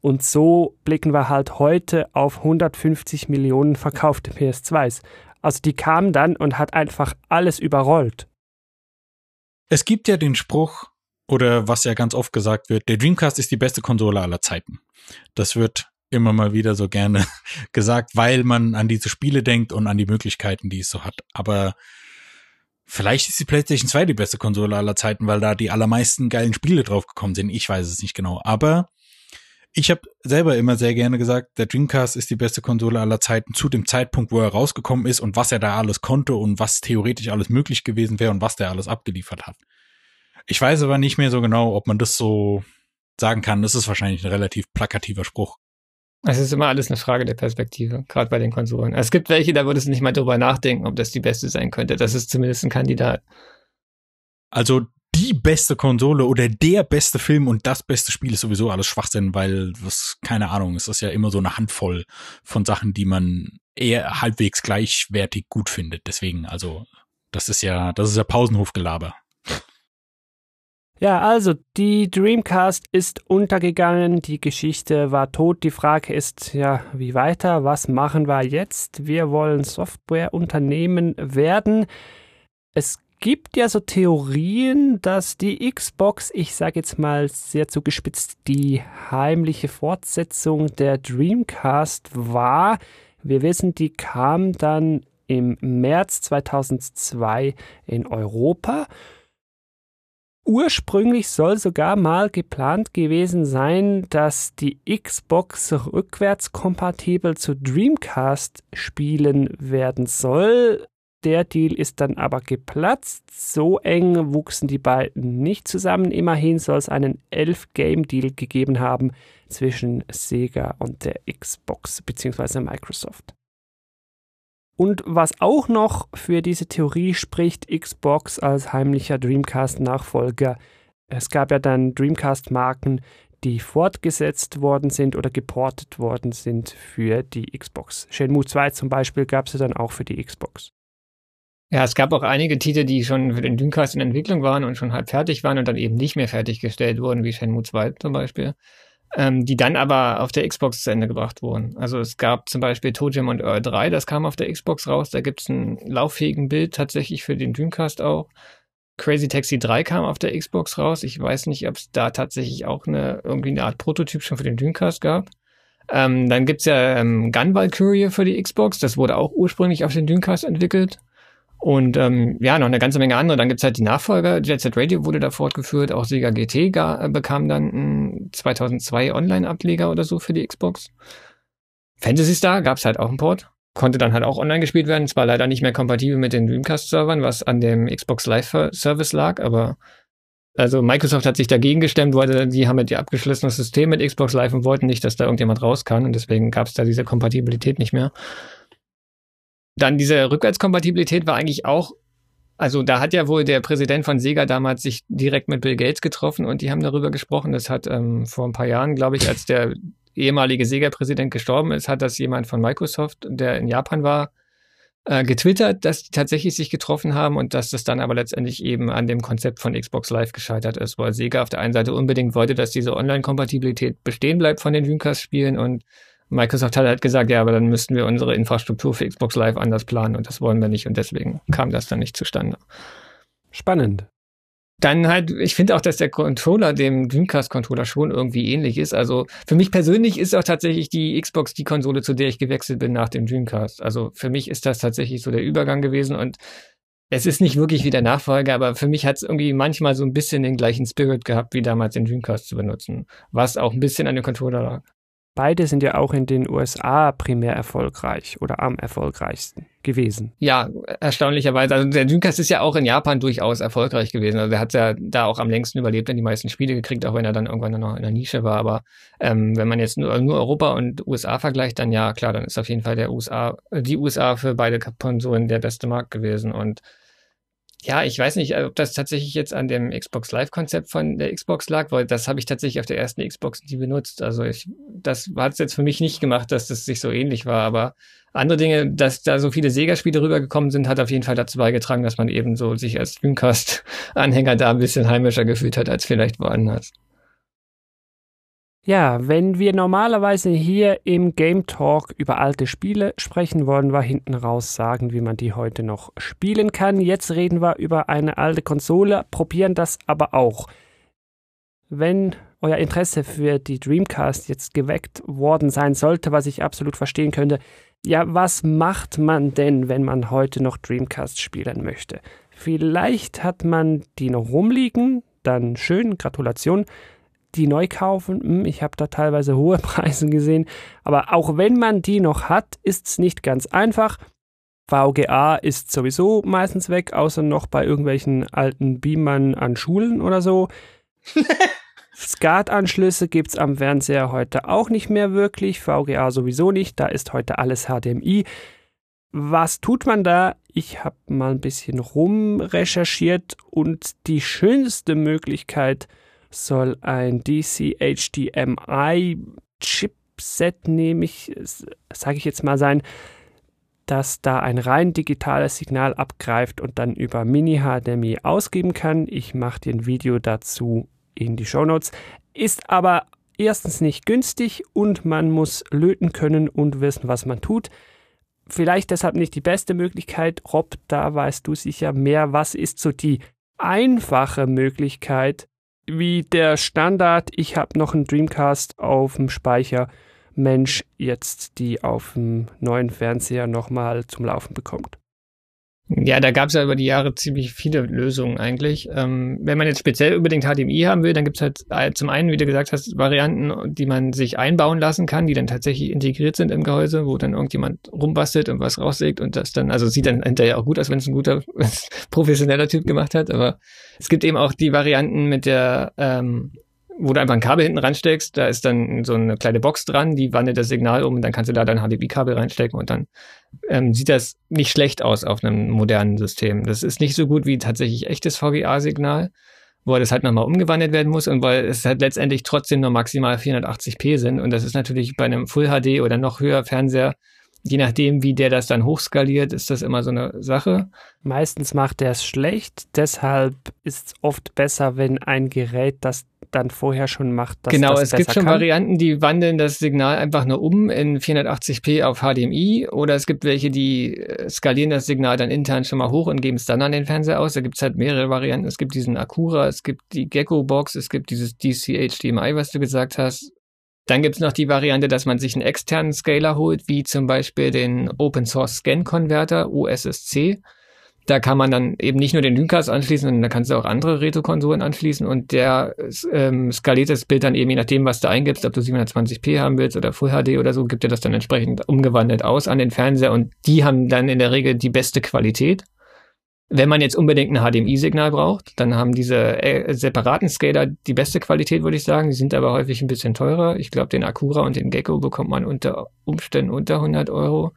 Und so blicken wir halt heute auf 150 Millionen verkaufte PS2s. Also die kam dann und hat einfach alles überrollt. Es gibt ja den Spruch, oder was ja ganz oft gesagt wird, der Dreamcast ist die beste Konsole aller Zeiten. Das wird immer mal wieder so gerne gesagt, weil man an diese Spiele denkt und an die Möglichkeiten, die es so hat. Aber Vielleicht ist die PlayStation 2 die beste Konsole aller Zeiten, weil da die allermeisten geilen Spiele draufgekommen sind. Ich weiß es nicht genau. Aber ich habe selber immer sehr gerne gesagt, der Dreamcast ist die beste Konsole aller Zeiten zu dem Zeitpunkt, wo er rausgekommen ist und was er da alles konnte und was theoretisch alles möglich gewesen wäre und was der alles abgeliefert hat. Ich weiß aber nicht mehr so genau, ob man das so sagen kann. Das ist wahrscheinlich ein relativ plakativer Spruch. Es ist immer alles eine Frage der Perspektive, gerade bei den Konsolen. Es gibt welche, da würdest du nicht mal drüber nachdenken, ob das die beste sein könnte. Das ist zumindest ein Kandidat. Also die beste Konsole oder der beste Film und das beste Spiel ist sowieso alles Schwachsinn, weil das, keine Ahnung, es ist ja immer so eine Handvoll von Sachen, die man eher halbwegs gleichwertig gut findet. Deswegen, also, das ist ja, das ist ja Pausenhofgelaber. Ja, also die Dreamcast ist untergegangen, die Geschichte war tot. Die Frage ist ja, wie weiter? Was machen wir jetzt? Wir wollen Softwareunternehmen werden. Es gibt ja so Theorien, dass die Xbox, ich sage jetzt mal sehr zugespitzt, die heimliche Fortsetzung der Dreamcast war. Wir wissen, die kam dann im März 2002 in Europa Ursprünglich soll sogar mal geplant gewesen sein, dass die Xbox rückwärtskompatibel zu Dreamcast spielen werden soll. Der Deal ist dann aber geplatzt. So eng wuchsen die beiden nicht zusammen. Immerhin soll es einen 11-Game-Deal gegeben haben zwischen Sega und der Xbox bzw. Microsoft. Und was auch noch für diese Theorie spricht, Xbox als heimlicher Dreamcast-Nachfolger. Es gab ja dann Dreamcast-Marken, die fortgesetzt worden sind oder geportet worden sind für die Xbox. Shenmue 2 zum Beispiel gab es ja dann auch für die Xbox. Ja, es gab auch einige Titel, die schon für den Dreamcast in Entwicklung waren und schon halb fertig waren und dann eben nicht mehr fertiggestellt wurden, wie Shenmue 2 zum Beispiel ähm, die dann aber auf der Xbox zu Ende gebracht wurden. Also es gab zum Beispiel Tojim und Earl 3, das kam auf der Xbox raus, da gibt es einen lauffähigen Bild tatsächlich für den Dreamcast auch. Crazy Taxi 3 kam auf der Xbox raus. Ich weiß nicht, ob es da tatsächlich auch eine irgendwie eine Art Prototyp schon für den Dreamcast gab. Ähm, dann gibt's ja ähm, Gun Valkyrie für die Xbox. Das wurde auch ursprünglich auf den Dreamcast entwickelt. Und ähm, ja, noch eine ganze Menge andere. Dann gibt's halt die Nachfolger. Jet Set Radio wurde da fortgeführt. Auch Sega GT gar, äh, bekam dann ein 2002 Online-Ableger oder so für die Xbox. Fantasy Star gab's halt auch einen Port. Konnte dann halt auch online gespielt werden. Zwar leider nicht mehr kompatibel mit den Dreamcast-Servern, was an dem Xbox Live-Service lag, aber also Microsoft hat sich dagegen gestemmt, weil die haben ja die abgeschlossenes System mit Xbox Live und wollten nicht, dass da irgendjemand raus kann und deswegen gab's da diese Kompatibilität nicht mehr. Dann diese Rückwärtskompatibilität war eigentlich auch, also da hat ja wohl der Präsident von Sega damals sich direkt mit Bill Gates getroffen und die haben darüber gesprochen. Das hat ähm, vor ein paar Jahren, glaube ich, als der ehemalige Sega-Präsident gestorben ist, hat das jemand von Microsoft, der in Japan war, äh, getwittert, dass die tatsächlich sich getroffen haben und dass das dann aber letztendlich eben an dem Konzept von Xbox Live gescheitert ist, weil Sega auf der einen Seite unbedingt wollte, dass diese Online-Kompatibilität bestehen bleibt von den Dreamcast-Spielen und Microsoft hat halt gesagt, ja, aber dann müssten wir unsere Infrastruktur für Xbox Live anders planen und das wollen wir nicht und deswegen kam das dann nicht zustande. Spannend. Dann halt, ich finde auch, dass der Controller dem Dreamcast-Controller schon irgendwie ähnlich ist. Also für mich persönlich ist auch tatsächlich die Xbox die Konsole, zu der ich gewechselt bin nach dem Dreamcast. Also für mich ist das tatsächlich so der Übergang gewesen und es ist nicht wirklich wie der Nachfolger, aber für mich hat es irgendwie manchmal so ein bisschen den gleichen Spirit gehabt, wie damals den Dreamcast zu benutzen. Was auch ein bisschen an dem Controller lag. Beide sind ja auch in den USA primär erfolgreich oder am erfolgreichsten gewesen. Ja, erstaunlicherweise. Also der Dreamcast ist ja auch in Japan durchaus erfolgreich gewesen. Also der hat ja da auch am längsten überlebt und die meisten Spiele gekriegt, auch wenn er dann irgendwann noch in der Nische war. Aber ähm, wenn man jetzt nur, nur Europa und USA vergleicht, dann ja, klar, dann ist auf jeden Fall der USA, die USA für beide Konsolen der beste Markt gewesen. Und ja, ich weiß nicht, ob das tatsächlich jetzt an dem Xbox Live-Konzept von der Xbox lag, weil das habe ich tatsächlich auf der ersten Xbox nie benutzt. Also ich, das hat es jetzt für mich nicht gemacht, dass das sich so ähnlich war. Aber andere Dinge, dass da so viele Sega-Spiele rübergekommen sind, hat auf jeden Fall dazu beigetragen, dass man eben so sich als Dreamcast-Anhänger da ein bisschen heimischer gefühlt hat als vielleicht woanders. Ja, wenn wir normalerweise hier im Game Talk über alte Spiele sprechen wollen, wir hinten raus sagen, wie man die heute noch spielen kann. Jetzt reden wir über eine alte Konsole, probieren das aber auch. Wenn euer Interesse für die Dreamcast jetzt geweckt worden sein sollte, was ich absolut verstehen könnte, ja, was macht man denn, wenn man heute noch Dreamcast spielen möchte? Vielleicht hat man die noch rumliegen, dann schön, Gratulation die neu kaufen. Hm, ich habe da teilweise hohe Preise gesehen. Aber auch wenn man die noch hat, ist es nicht ganz einfach. VGA ist sowieso meistens weg, außer noch bei irgendwelchen alten Beamern an Schulen oder so. SCART-Anschlüsse gibt es am Fernseher heute auch nicht mehr wirklich. VGA sowieso nicht. Da ist heute alles HDMI. Was tut man da? Ich habe mal ein bisschen rumrecherchiert und die schönste Möglichkeit, soll ein DC HDMI Chipset, nehme ich, sage ich jetzt mal sein, das da ein rein digitales Signal abgreift und dann über Mini HDMI ausgeben kann. Ich mache dir ein Video dazu in die Show Notes. Ist aber erstens nicht günstig und man muss löten können und wissen, was man tut. Vielleicht deshalb nicht die beste Möglichkeit. Rob, da weißt du sicher mehr. Was ist so die einfache Möglichkeit, wie der Standard, ich habe noch einen Dreamcast auf dem Speicher, Mensch jetzt die auf dem neuen Fernseher nochmal zum Laufen bekommt. Ja, da gab es ja über die Jahre ziemlich viele Lösungen eigentlich. Ähm, wenn man jetzt speziell unbedingt HDMI haben will, dann gibt es halt äh, zum einen, wie du gesagt hast, Varianten, die man sich einbauen lassen kann, die dann tatsächlich integriert sind im Gehäuse, wo dann irgendjemand rumbastelt und was raussägt und das dann, also sieht dann hinterher auch gut aus, wenn es ein guter, professioneller Typ gemacht hat, aber es gibt eben auch die Varianten mit der ähm, wo du einfach ein Kabel hinten ransteckst, da ist dann so eine kleine Box dran, die wandelt das Signal um und dann kannst du da dein HDMI-Kabel reinstecken und dann ähm, sieht das nicht schlecht aus auf einem modernen System. Das ist nicht so gut wie tatsächlich echtes VGA-Signal, wo das halt nochmal umgewandelt werden muss und weil es halt letztendlich trotzdem nur maximal 480p sind und das ist natürlich bei einem Full HD oder noch höher Fernseher je nachdem, wie der das dann hochskaliert, ist das immer so eine Sache. Meistens macht er es schlecht, deshalb ist es oft besser, wenn ein Gerät das dann vorher schon macht. Dass genau, das es gibt schon kann. Varianten, die wandeln das Signal einfach nur um in 480p auf HDMI oder es gibt welche, die äh, skalieren das Signal dann intern schon mal hoch und geben es dann an den Fernseher aus. Da gibt es halt mehrere Varianten. Es gibt diesen Acura, es gibt die Gecko Box, es gibt dieses DC HDMI, was du gesagt hast. Dann gibt's noch die Variante, dass man sich einen externen Scaler holt, wie zum Beispiel den Open Source Scan Converter, OSSC. Da kann man dann eben nicht nur den Lyncast anschließen, sondern da kannst du auch andere Retro-Konsolen anschließen und der ähm, skaliert das Bild dann eben je nachdem, was du eingibst, ob du 720p haben willst oder Full HD oder so, gibt dir das dann entsprechend umgewandelt aus an den Fernseher und die haben dann in der Regel die beste Qualität. Wenn man jetzt unbedingt ein HDMI-Signal braucht, dann haben diese äh, separaten Scaler die beste Qualität, würde ich sagen. Die sind aber häufig ein bisschen teurer. Ich glaube, den Acura und den Gecko bekommt man unter Umständen unter 100 Euro.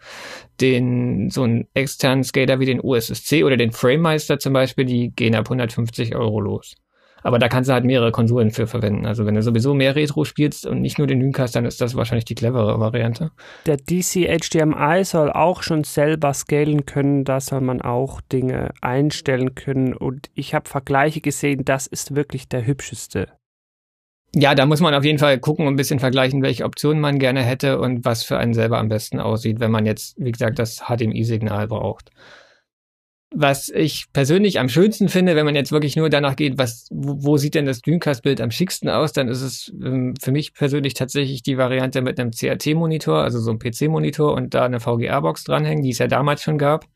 Den, so einen externen Scaler wie den USSC oder den FrameMeister zum Beispiel, die gehen ab 150 Euro los. Aber da kannst du halt mehrere Konsolen für verwenden. Also wenn du sowieso mehr Retro spielst und nicht nur den Dreamcast, dann ist das wahrscheinlich die clevere Variante. Der DC HDMI soll auch schon selber scalen können. Da soll man auch Dinge einstellen können. Und ich habe Vergleiche gesehen, das ist wirklich der hübscheste. Ja, da muss man auf jeden Fall gucken und ein bisschen vergleichen, welche Optionen man gerne hätte und was für einen selber am besten aussieht, wenn man jetzt, wie gesagt, das HDMI-Signal braucht was ich persönlich am schönsten finde, wenn man jetzt wirklich nur danach geht, was, wo, wo sieht denn das Dreamcast-Bild am schicksten aus, dann ist es ähm, für mich persönlich tatsächlich die Variante mit einem CRT-Monitor, also so einem PC-Monitor und da eine VGA-Box dranhängen, die es ja damals schon gab.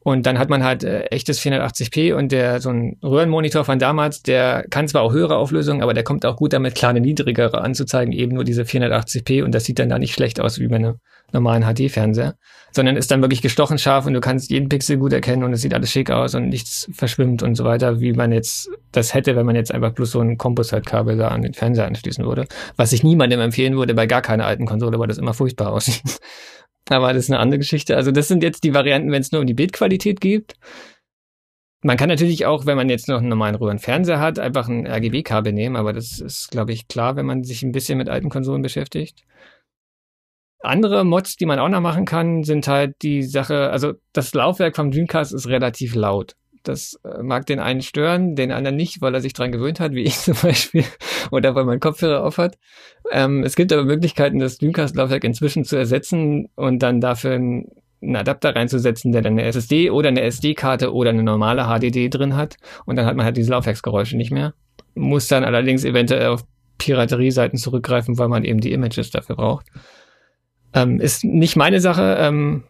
Und dann hat man halt äh, echtes 480p und der so ein Röhrenmonitor von damals, der kann zwar auch höhere Auflösungen, aber der kommt auch gut damit klar, eine niedrigere anzuzeigen, eben nur diese 480p und das sieht dann da nicht schlecht aus wie bei einem normalen HD-Fernseher, sondern ist dann wirklich gestochen scharf und du kannst jeden Pixel gut erkennen und es sieht alles schick aus und nichts verschwimmt und so weiter, wie man jetzt das hätte, wenn man jetzt einfach bloß so ein Composite-Kabel da an den Fernseher anschließen würde. Was ich niemandem empfehlen würde bei gar keiner alten Konsole, weil das immer furchtbar aussieht. Aber das ist eine andere Geschichte. Also das sind jetzt die Varianten, wenn es nur um die Bildqualität geht. Man kann natürlich auch, wenn man jetzt noch einen normalen Röhrenfernseher hat, einfach ein RGB-Kabel nehmen, aber das ist, glaube ich, klar, wenn man sich ein bisschen mit alten Konsolen beschäftigt. Andere Mods, die man auch noch machen kann, sind halt die Sache, also das Laufwerk vom Dreamcast ist relativ laut. Das äh, mag den einen stören, den anderen nicht, weil er sich dran gewöhnt hat, wie ich zum Beispiel, oder weil man Kopfhörer auf hat. Ähm, es gibt aber Möglichkeiten, das Dreamcast-Laufwerk inzwischen zu ersetzen und dann dafür einen Adapter reinzusetzen, der dann eine SSD oder eine SD-Karte oder eine normale HDD drin hat. Und dann hat man halt diese Laufwerksgeräusche nicht mehr. Muss dann allerdings eventuell auf Piraterie-Seiten zurückgreifen, weil man eben die Images dafür braucht. Ähm, ist nicht meine Sache. Ähm,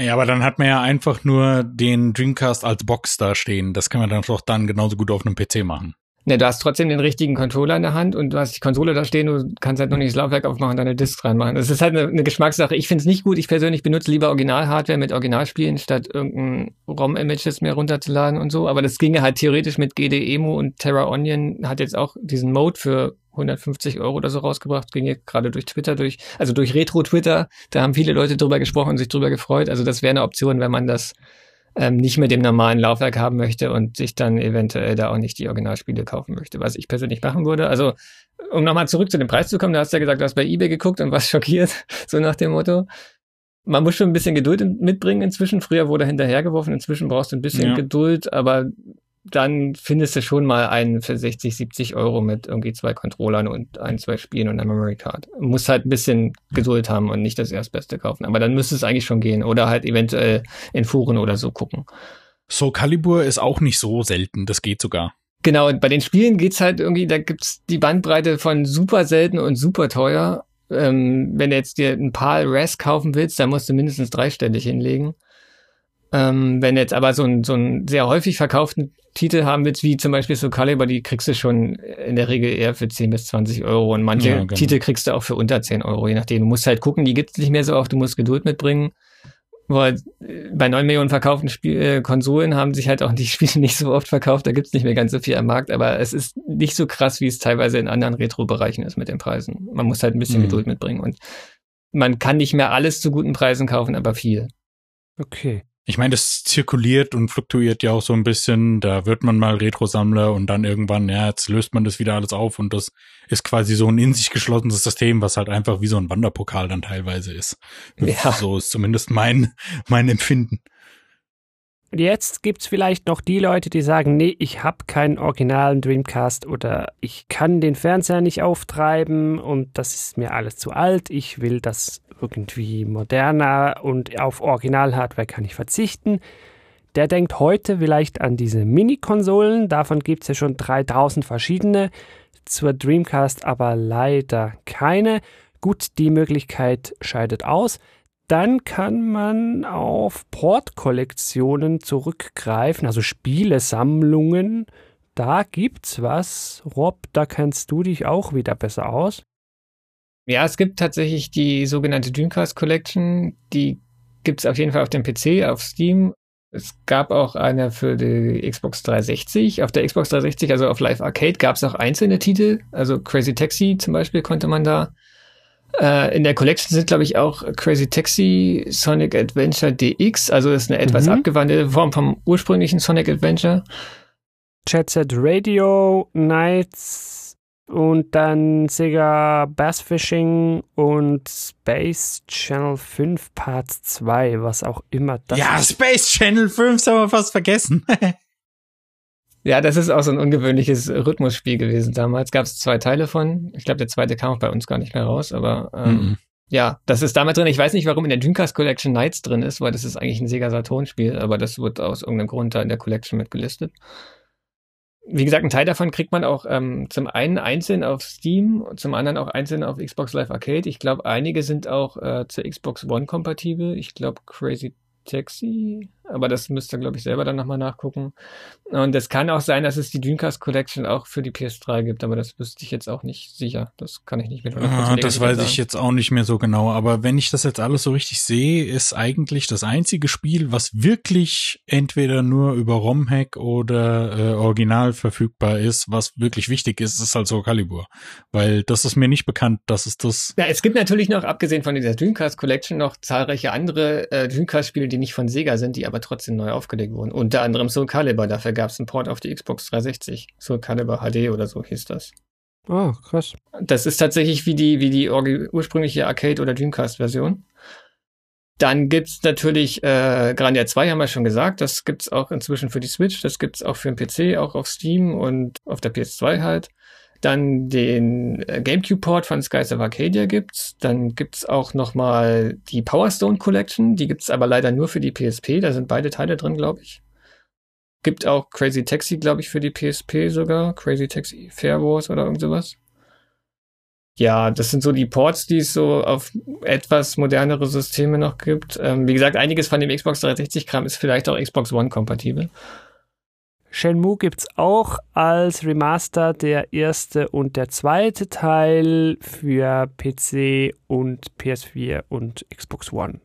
ja, aber dann hat man ja einfach nur den Dreamcast als Box da stehen. Das kann man dann doch dann genauso gut auf einem PC machen. Ne, du hast trotzdem den richtigen Controller in der Hand und du hast die Konsole da stehen, du kannst halt nur nicht das Laufwerk aufmachen und deine Disc reinmachen. Das ist halt eine, eine Geschmackssache. Ich finde es nicht gut. Ich persönlich benutze lieber Original-Hardware mit Originalspielen, statt irgendein ROM-Images mehr runterzuladen und so. Aber das ginge halt theoretisch mit GD-Emo und Terra Onion hat jetzt auch diesen Mode für 150 Euro oder so rausgebracht, ging jetzt gerade durch Twitter durch, also durch Retro-Twitter, da haben viele Leute drüber gesprochen und sich drüber gefreut. Also das wäre eine Option, wenn man das ähm, nicht mit dem normalen Laufwerk haben möchte und sich dann eventuell da auch nicht die Originalspiele kaufen möchte, was ich persönlich machen würde. Also, um nochmal zurück zu dem Preis zu kommen, da hast du ja gesagt, du hast bei eBay geguckt und warst schockiert, so nach dem Motto. Man muss schon ein bisschen Geduld mitbringen inzwischen. Früher wurde hinterhergeworfen, inzwischen brauchst du ein bisschen ja. Geduld, aber dann findest du schon mal einen für 60, 70 Euro mit irgendwie zwei Controllern und ein, zwei Spielen und einer Memory Card. Muss halt ein bisschen Geduld haben und nicht das Erstbeste kaufen. Aber dann müsste es eigentlich schon gehen. Oder halt eventuell in Foren oder so gucken. So Calibur ist auch nicht so selten. Das geht sogar. Genau, und bei den Spielen geht's halt irgendwie, da gibt's die Bandbreite von super selten und super teuer. Ähm, wenn du jetzt dir ein paar Res kaufen willst, dann musst du mindestens dreistellig hinlegen. Ähm, wenn jetzt aber so ein, so ein sehr häufig verkauften Titel haben willst, wie zum Beispiel so Caliber, die kriegst du schon in der Regel eher für 10 bis 20 Euro und manche ja, genau. Titel kriegst du auch für unter 10 Euro, je nachdem. Du musst halt gucken, die gibt's nicht mehr so oft, du musst Geduld mitbringen. weil bei neun Millionen verkauften Spiel äh, Konsolen haben sich halt auch die Spiele nicht so oft verkauft, da gibt's nicht mehr ganz so viel am Markt, aber es ist nicht so krass, wie es teilweise in anderen Retro-Bereichen ist mit den Preisen. Man muss halt ein bisschen mhm. Geduld mitbringen und man kann nicht mehr alles zu guten Preisen kaufen, aber viel. Okay. Ich meine, das zirkuliert und fluktuiert ja auch so ein bisschen. Da wird man mal Retro-Sammler und dann irgendwann, ja, jetzt löst man das wieder alles auf und das ist quasi so ein in sich geschlossenes System, was halt einfach wie so ein Wanderpokal dann teilweise ist. Ja. So ist zumindest mein, mein Empfinden. Jetzt gibt's vielleicht noch die Leute, die sagen, nee, ich habe keinen originalen Dreamcast oder ich kann den Fernseher nicht auftreiben und das ist mir alles zu alt. Ich will das irgendwie moderner und auf Original-Hardware kann ich verzichten. Der denkt heute vielleicht an diese Mini-Konsolen. Davon gibt's ja schon 3000 verschiedene. Zur Dreamcast aber leider keine. Gut, die Möglichkeit scheidet aus dann kann man auf Portkollektionen zurückgreifen, also Spielesammlungen. Da gibt's was. Rob, da kennst du dich auch wieder besser aus. Ja, es gibt tatsächlich die sogenannte Dreamcast Collection. Die gibt's auf jeden Fall auf dem PC, auf Steam. Es gab auch eine für die Xbox 360. Auf der Xbox 360, also auf Live Arcade, gab es auch einzelne Titel. Also Crazy Taxi zum Beispiel konnte man da äh, in der Collection sind, glaube ich, auch Crazy Taxi, Sonic Adventure DX, also das ist eine etwas mhm. abgewandelte Form vom ursprünglichen Sonic Adventure. Jet Set Radio, Nights und dann Sega Bass Fishing und Space Channel 5 Part 2, was auch immer das ja, ist. Ja, Space Channel 5 haben wir fast vergessen. Ja, das ist auch so ein ungewöhnliches Rhythmusspiel gewesen damals. Gab es zwei Teile von. Ich glaube, der zweite kam auch bei uns gar nicht mehr raus, aber ähm, mhm. ja, das ist damals drin. Ich weiß nicht, warum in der Dreamcast Collection Nights drin ist, weil das ist eigentlich ein Sega Saturn-Spiel, aber das wird aus irgendeinem Grund da in der Collection mitgelistet. Wie gesagt, einen Teil davon kriegt man auch ähm, zum einen einzeln auf Steam, zum anderen auch einzeln auf Xbox Live Arcade. Ich glaube, einige sind auch äh, zur Xbox One kompatibel. Ich glaube, Crazy Taxi, aber das müsst ihr, glaube ich, selber dann nochmal nachgucken. Und es kann auch sein, dass es die Dreamcast Collection auch für die PS3 gibt, aber das wüsste ich jetzt auch nicht sicher. Das kann ich nicht mit ah, Das weiß sagen. ich jetzt auch nicht mehr so genau, aber wenn ich das jetzt alles so richtig sehe, ist eigentlich das einzige Spiel, was wirklich entweder nur über ROM-Hack oder äh, original verfügbar ist, was wirklich wichtig ist, ist halt so Calibur. Weil das ist mir nicht bekannt, dass es das. Ja, es gibt natürlich noch, abgesehen von dieser Dreamcast Collection, noch zahlreiche andere äh, Dreamcast-Spiele, die nicht von Sega sind, die aber trotzdem neu aufgelegt wurden. Unter anderem Soul Calibur, dafür gab es einen Port auf die Xbox 360. Soul Calibur HD oder so hieß das. Oh, krass. Das ist tatsächlich wie die, wie die ursprüngliche Arcade- oder Dreamcast-Version. Dann gibt's natürlich äh, Grandia 2, haben wir schon gesagt. Das gibt's auch inzwischen für die Switch. Das gibt's auch für den PC, auch auf Steam und auf der PS2 halt. Dann den äh, GameCube-Port von Skies of Arcadia gibt's. Dann gibt's auch nochmal die Power Stone Collection. Die gibt's aber leider nur für die PSP. Da sind beide Teile drin, glaube ich. Gibt auch Crazy Taxi, glaube ich, für die PSP sogar. Crazy Taxi Fair Wars oder irgend sowas. Ja, das sind so die Ports, die es so auf etwas modernere Systeme noch gibt. Ähm, wie gesagt, einiges von dem Xbox 360-Kram ist vielleicht auch Xbox One kompatibel. Shenmue gibt es auch als Remaster der erste und der zweite Teil für PC und PS4 und Xbox One.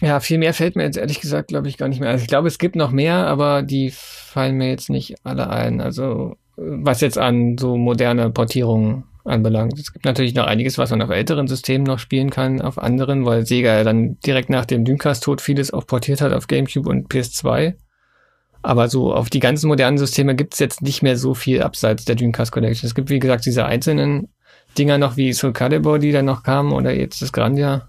Ja, viel mehr fällt mir jetzt ehrlich gesagt, glaube ich, gar nicht mehr. Also ich glaube, es gibt noch mehr, aber die fallen mir jetzt nicht alle ein. Also was jetzt an so moderne Portierungen anbelangt. Es gibt natürlich noch einiges, was man auf älteren Systemen noch spielen kann, auf anderen, weil Sega ja dann direkt nach dem Dreamcast-Tod vieles auch portiert hat auf GameCube und PS2. Aber so auf die ganzen modernen Systeme gibt es jetzt nicht mehr so viel abseits der Dreamcast Collection. Es gibt, wie gesagt, diese einzelnen Dinger noch wie Soul Calibur, die dann noch kamen, oder jetzt das Grandia.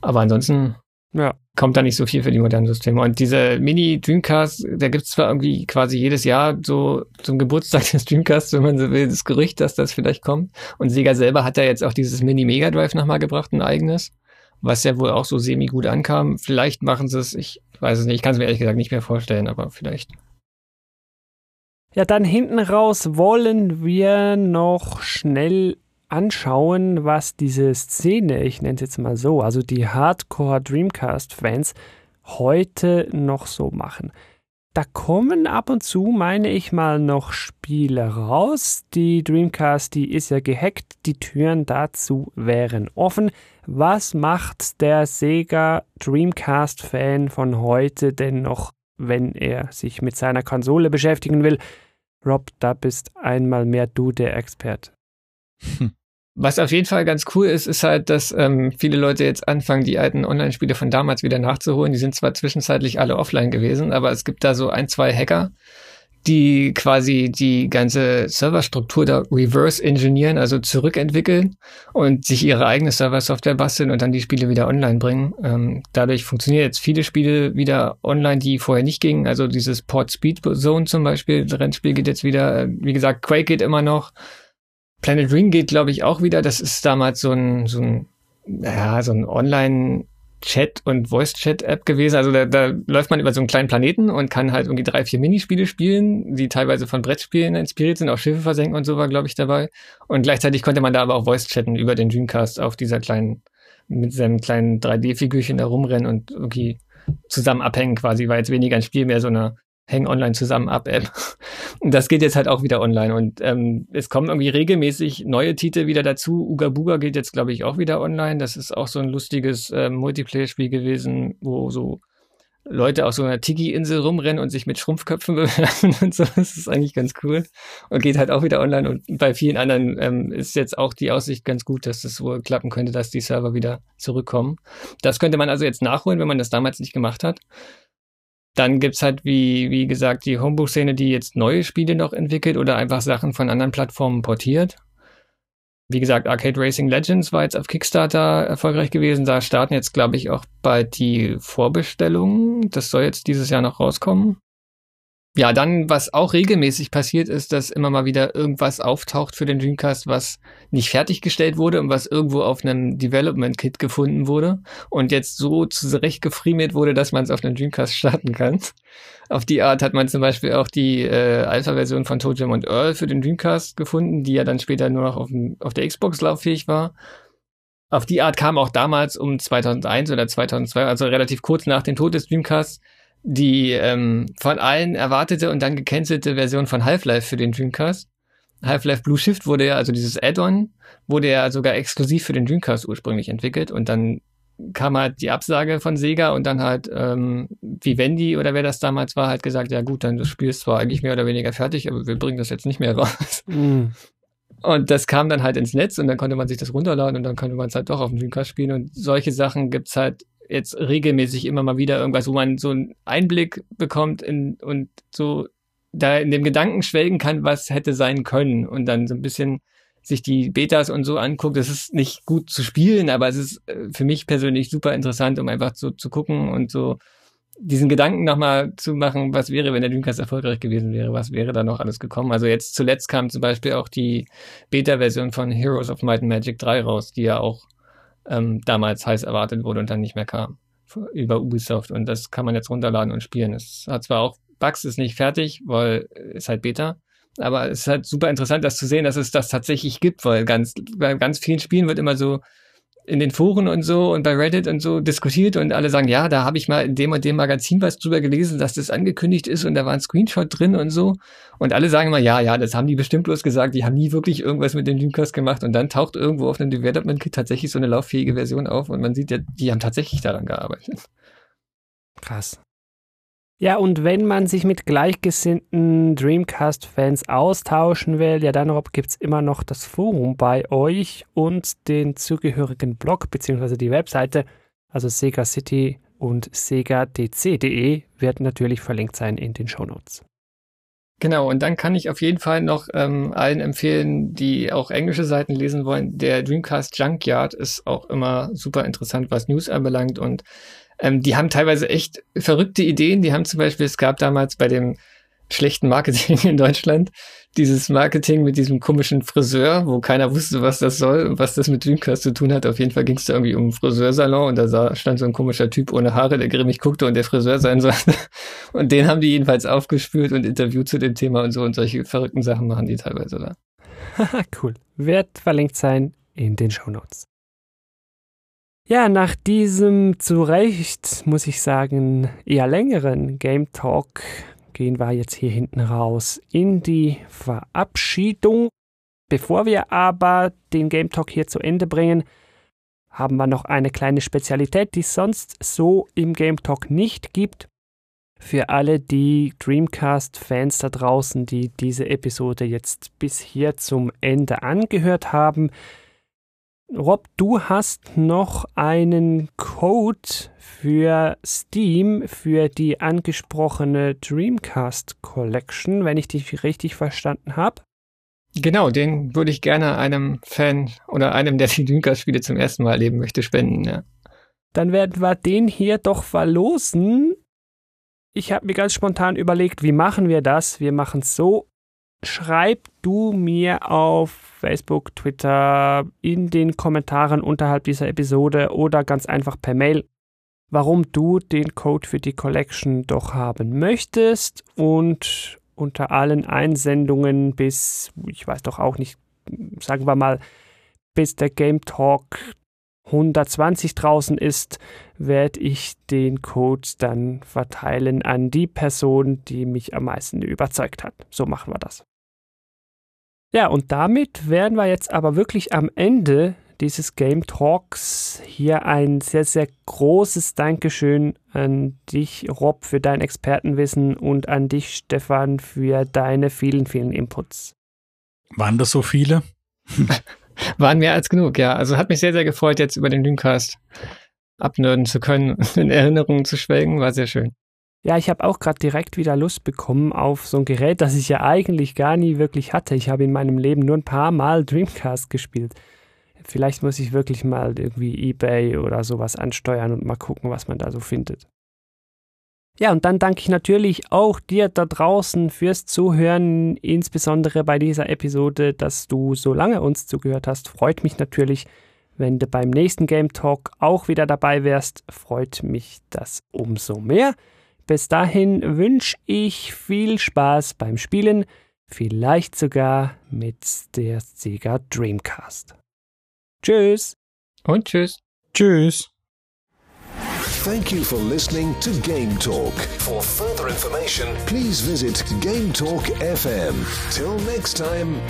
Aber ansonsten ja. kommt da nicht so viel für die modernen Systeme. Und diese Mini-Dreamcast, da gibt es zwar irgendwie quasi jedes Jahr so zum Geburtstag des Dreamcasts, wenn man so will, das Gerücht, dass das vielleicht kommt. Und Sega selber hat ja jetzt auch dieses Mini-Mega Drive nochmal gebracht, ein eigenes was ja wohl auch so semi gut ankam. Vielleicht machen sie es, ich weiß es nicht, ich kann es mir ehrlich gesagt nicht mehr vorstellen, aber vielleicht. Ja, dann hinten raus wollen wir noch schnell anschauen, was diese Szene, ich nenne es jetzt mal so, also die Hardcore Dreamcast-Fans heute noch so machen. Da kommen ab und zu, meine ich mal, noch Spiele raus. Die Dreamcast, die ist ja gehackt, die Türen dazu wären offen. Was macht der Sega Dreamcast-Fan von heute denn noch, wenn er sich mit seiner Konsole beschäftigen will? Rob, da bist einmal mehr du der Experte. Hm. Was auf jeden Fall ganz cool ist, ist halt, dass ähm, viele Leute jetzt anfangen, die alten Online-Spiele von damals wieder nachzuholen. Die sind zwar zwischenzeitlich alle offline gewesen, aber es gibt da so ein, zwei Hacker, die quasi die ganze Serverstruktur da reverse engineeren, also zurückentwickeln und sich ihre eigene Server-Software basteln und dann die Spiele wieder online bringen. Ähm, dadurch funktionieren jetzt viele Spiele wieder online, die vorher nicht gingen. Also dieses Port Speed Zone zum Beispiel, das Rennspiel geht jetzt wieder. Wie gesagt, Quake geht immer noch. Planet Ring geht, glaube ich, auch wieder. Das ist damals so ein, so ein, ja, so ein Online- Chat- und Voice-Chat-App gewesen. Also da, da läuft man über so einen kleinen Planeten und kann halt irgendwie drei, vier Minispiele spielen, die teilweise von Brettspielen inspiriert sind, auch Schiffe versenken und so war, glaube ich, dabei. Und gleichzeitig konnte man da aber auch Voice-Chatten über den Dreamcast auf dieser kleinen, mit seinem kleinen 3D-Figürchen da rumrennen und irgendwie zusammen abhängen quasi. War jetzt weniger ein Spiel, mehr so eine hängen online zusammen ab App. Und das geht jetzt halt auch wieder online. Und ähm, es kommen irgendwie regelmäßig neue Titel wieder dazu. Uga Buga geht jetzt, glaube ich, auch wieder online. Das ist auch so ein lustiges äh, Multiplayer-Spiel gewesen, wo so Leute auf so einer Tiki-Insel rumrennen und sich mit Schrumpfköpfen bewerfen und so. Das ist eigentlich ganz cool. Und geht halt auch wieder online. Und bei vielen anderen ähm, ist jetzt auch die Aussicht ganz gut, dass es wohl klappen könnte, dass die Server wieder zurückkommen. Das könnte man also jetzt nachholen, wenn man das damals nicht gemacht hat. Dann gibt's halt, wie, wie gesagt, die Homebrew-Szene, die jetzt neue Spiele noch entwickelt oder einfach Sachen von anderen Plattformen portiert. Wie gesagt, Arcade Racing Legends war jetzt auf Kickstarter erfolgreich gewesen. Da starten jetzt, glaube ich, auch bald die Vorbestellungen. Das soll jetzt dieses Jahr noch rauskommen. Ja, dann, was auch regelmäßig passiert, ist, dass immer mal wieder irgendwas auftaucht für den Dreamcast, was nicht fertiggestellt wurde und was irgendwo auf einem Development Kit gefunden wurde und jetzt so zurechtgefriemelt wurde, dass man es auf einem Dreamcast starten kann. Auf die Art hat man zum Beispiel auch die äh, Alpha-Version von ToeJam und Earl für den Dreamcast gefunden, die ja dann später nur noch auf, dem, auf der Xbox lauffähig war. Auf die Art kam auch damals um 2001 oder 2002, also relativ kurz nach dem Tod des Dreamcasts, die ähm, von allen erwartete und dann gecancelte Version von Half-Life für den Dreamcast. Half-Life Blue Shift wurde ja, also dieses Add-on, wurde ja sogar exklusiv für den Dreamcast ursprünglich entwickelt und dann kam halt die Absage von Sega und dann halt ähm, Vivendi oder wer das damals war, halt gesagt, ja gut, dann das Spiel ist zwar eigentlich mehr oder weniger fertig, aber wir bringen das jetzt nicht mehr raus. Mm. Und das kam dann halt ins Netz und dann konnte man sich das runterladen und dann konnte man es halt doch auf dem Dreamcast spielen und solche Sachen gibt's halt jetzt regelmäßig immer mal wieder irgendwas, wo man so einen Einblick bekommt in, und so da in dem Gedanken schwelgen kann, was hätte sein können und dann so ein bisschen sich die Betas und so anguckt. Das ist nicht gut zu spielen, aber es ist äh, für mich persönlich super interessant, um einfach so zu gucken und so diesen Gedanken nochmal zu machen, was wäre, wenn der Dreamcast erfolgreich gewesen wäre, was wäre da noch alles gekommen. Also jetzt zuletzt kam zum Beispiel auch die Beta-Version von Heroes of Might and Magic 3 raus, die ja auch ähm, damals heiß erwartet wurde und dann nicht mehr kam über Ubisoft. Und das kann man jetzt runterladen und spielen. Es hat zwar auch Bugs, ist nicht fertig, weil es halt Beta. Aber es ist halt super interessant, das zu sehen, dass es das tatsächlich gibt, weil ganz, bei ganz vielen Spielen wird immer so in den Foren und so und bei Reddit und so diskutiert und alle sagen, ja, da habe ich mal in dem und dem Magazin was drüber gelesen, dass das angekündigt ist und da war ein Screenshot drin und so. Und alle sagen immer, ja, ja, das haben die bestimmt bloß gesagt, die haben nie wirklich irgendwas mit dem Dreamcast gemacht und dann taucht irgendwo auf einem Development Kit tatsächlich so eine lauffähige Version auf und man sieht ja, die haben tatsächlich daran gearbeitet. Krass. Ja, und wenn man sich mit gleichgesinnten Dreamcast-Fans austauschen will, ja, dann gibt es immer noch das Forum bei euch und den zugehörigen Blog bzw. die Webseite, also Sega City und segadc.de wird natürlich verlinkt sein in den Shownotes. Genau, und dann kann ich auf jeden Fall noch ähm, allen empfehlen, die auch englische Seiten lesen wollen. Der Dreamcast Junkyard ist auch immer super interessant, was News anbelangt und ähm, die haben teilweise echt verrückte Ideen. Die haben zum Beispiel, es gab damals bei dem schlechten Marketing in Deutschland dieses Marketing mit diesem komischen Friseur, wo keiner wusste, was das soll und was das mit Dreamcast zu tun hat. Auf jeden Fall ging es da irgendwie um einen Friseursalon und da stand so ein komischer Typ ohne Haare, der grimmig guckte und der Friseur sein sollte. Und den haben die jedenfalls aufgespürt und interviewt zu dem Thema und so und solche verrückten Sachen machen die teilweise da. cool. Wird verlinkt sein in den Show Notes. Ja, nach diesem zu Recht, muss ich sagen, eher längeren Game Talk gehen wir jetzt hier hinten raus in die Verabschiedung. Bevor wir aber den Game Talk hier zu Ende bringen, haben wir noch eine kleine Spezialität, die es sonst so im Game Talk nicht gibt. Für alle die Dreamcast-Fans da draußen, die diese Episode jetzt bis hier zum Ende angehört haben, Rob, du hast noch einen Code für Steam für die angesprochene Dreamcast Collection, wenn ich dich richtig verstanden habe. Genau, den würde ich gerne einem Fan oder einem, der die Dreamcast-Spiele zum ersten Mal erleben möchte, spenden. Ja. Dann werden wir den hier doch verlosen. Ich habe mir ganz spontan überlegt, wie machen wir das? Wir machen es so. Schreib du mir auf Facebook, Twitter, in den Kommentaren unterhalb dieser Episode oder ganz einfach per Mail, warum du den Code für die Collection doch haben möchtest und unter allen Einsendungen bis, ich weiß doch auch nicht, sagen wir mal, bis der Game Talk 120 draußen ist, werde ich den Code dann verteilen an die Person, die mich am meisten überzeugt hat. So machen wir das. Ja, und damit wären wir jetzt aber wirklich am Ende dieses Game Talks. Hier ein sehr, sehr großes Dankeschön an dich, Rob, für dein Expertenwissen und an dich, Stefan, für deine vielen, vielen Inputs. Waren das so viele? Waren mehr als genug, ja. Also hat mich sehr, sehr gefreut, jetzt über den Dreamcast abnörden zu können und in Erinnerungen zu schwelgen. War sehr schön. Ja, ich habe auch gerade direkt wieder Lust bekommen auf so ein Gerät, das ich ja eigentlich gar nie wirklich hatte. Ich habe in meinem Leben nur ein paar Mal Dreamcast gespielt. Vielleicht muss ich wirklich mal irgendwie eBay oder sowas ansteuern und mal gucken, was man da so findet. Ja, und dann danke ich natürlich auch dir da draußen fürs Zuhören, insbesondere bei dieser Episode, dass du so lange uns zugehört hast. Freut mich natürlich, wenn du beim nächsten Game Talk auch wieder dabei wärst. Freut mich das umso mehr. Bis dahin wünsche ich viel Spaß beim Spielen, vielleicht sogar mit der Sega Dreamcast. Tschüss. Und tschüss. Tschüss. Thank you for listening to Game Talk. For further information, please visit Game Talk FM. Till next time.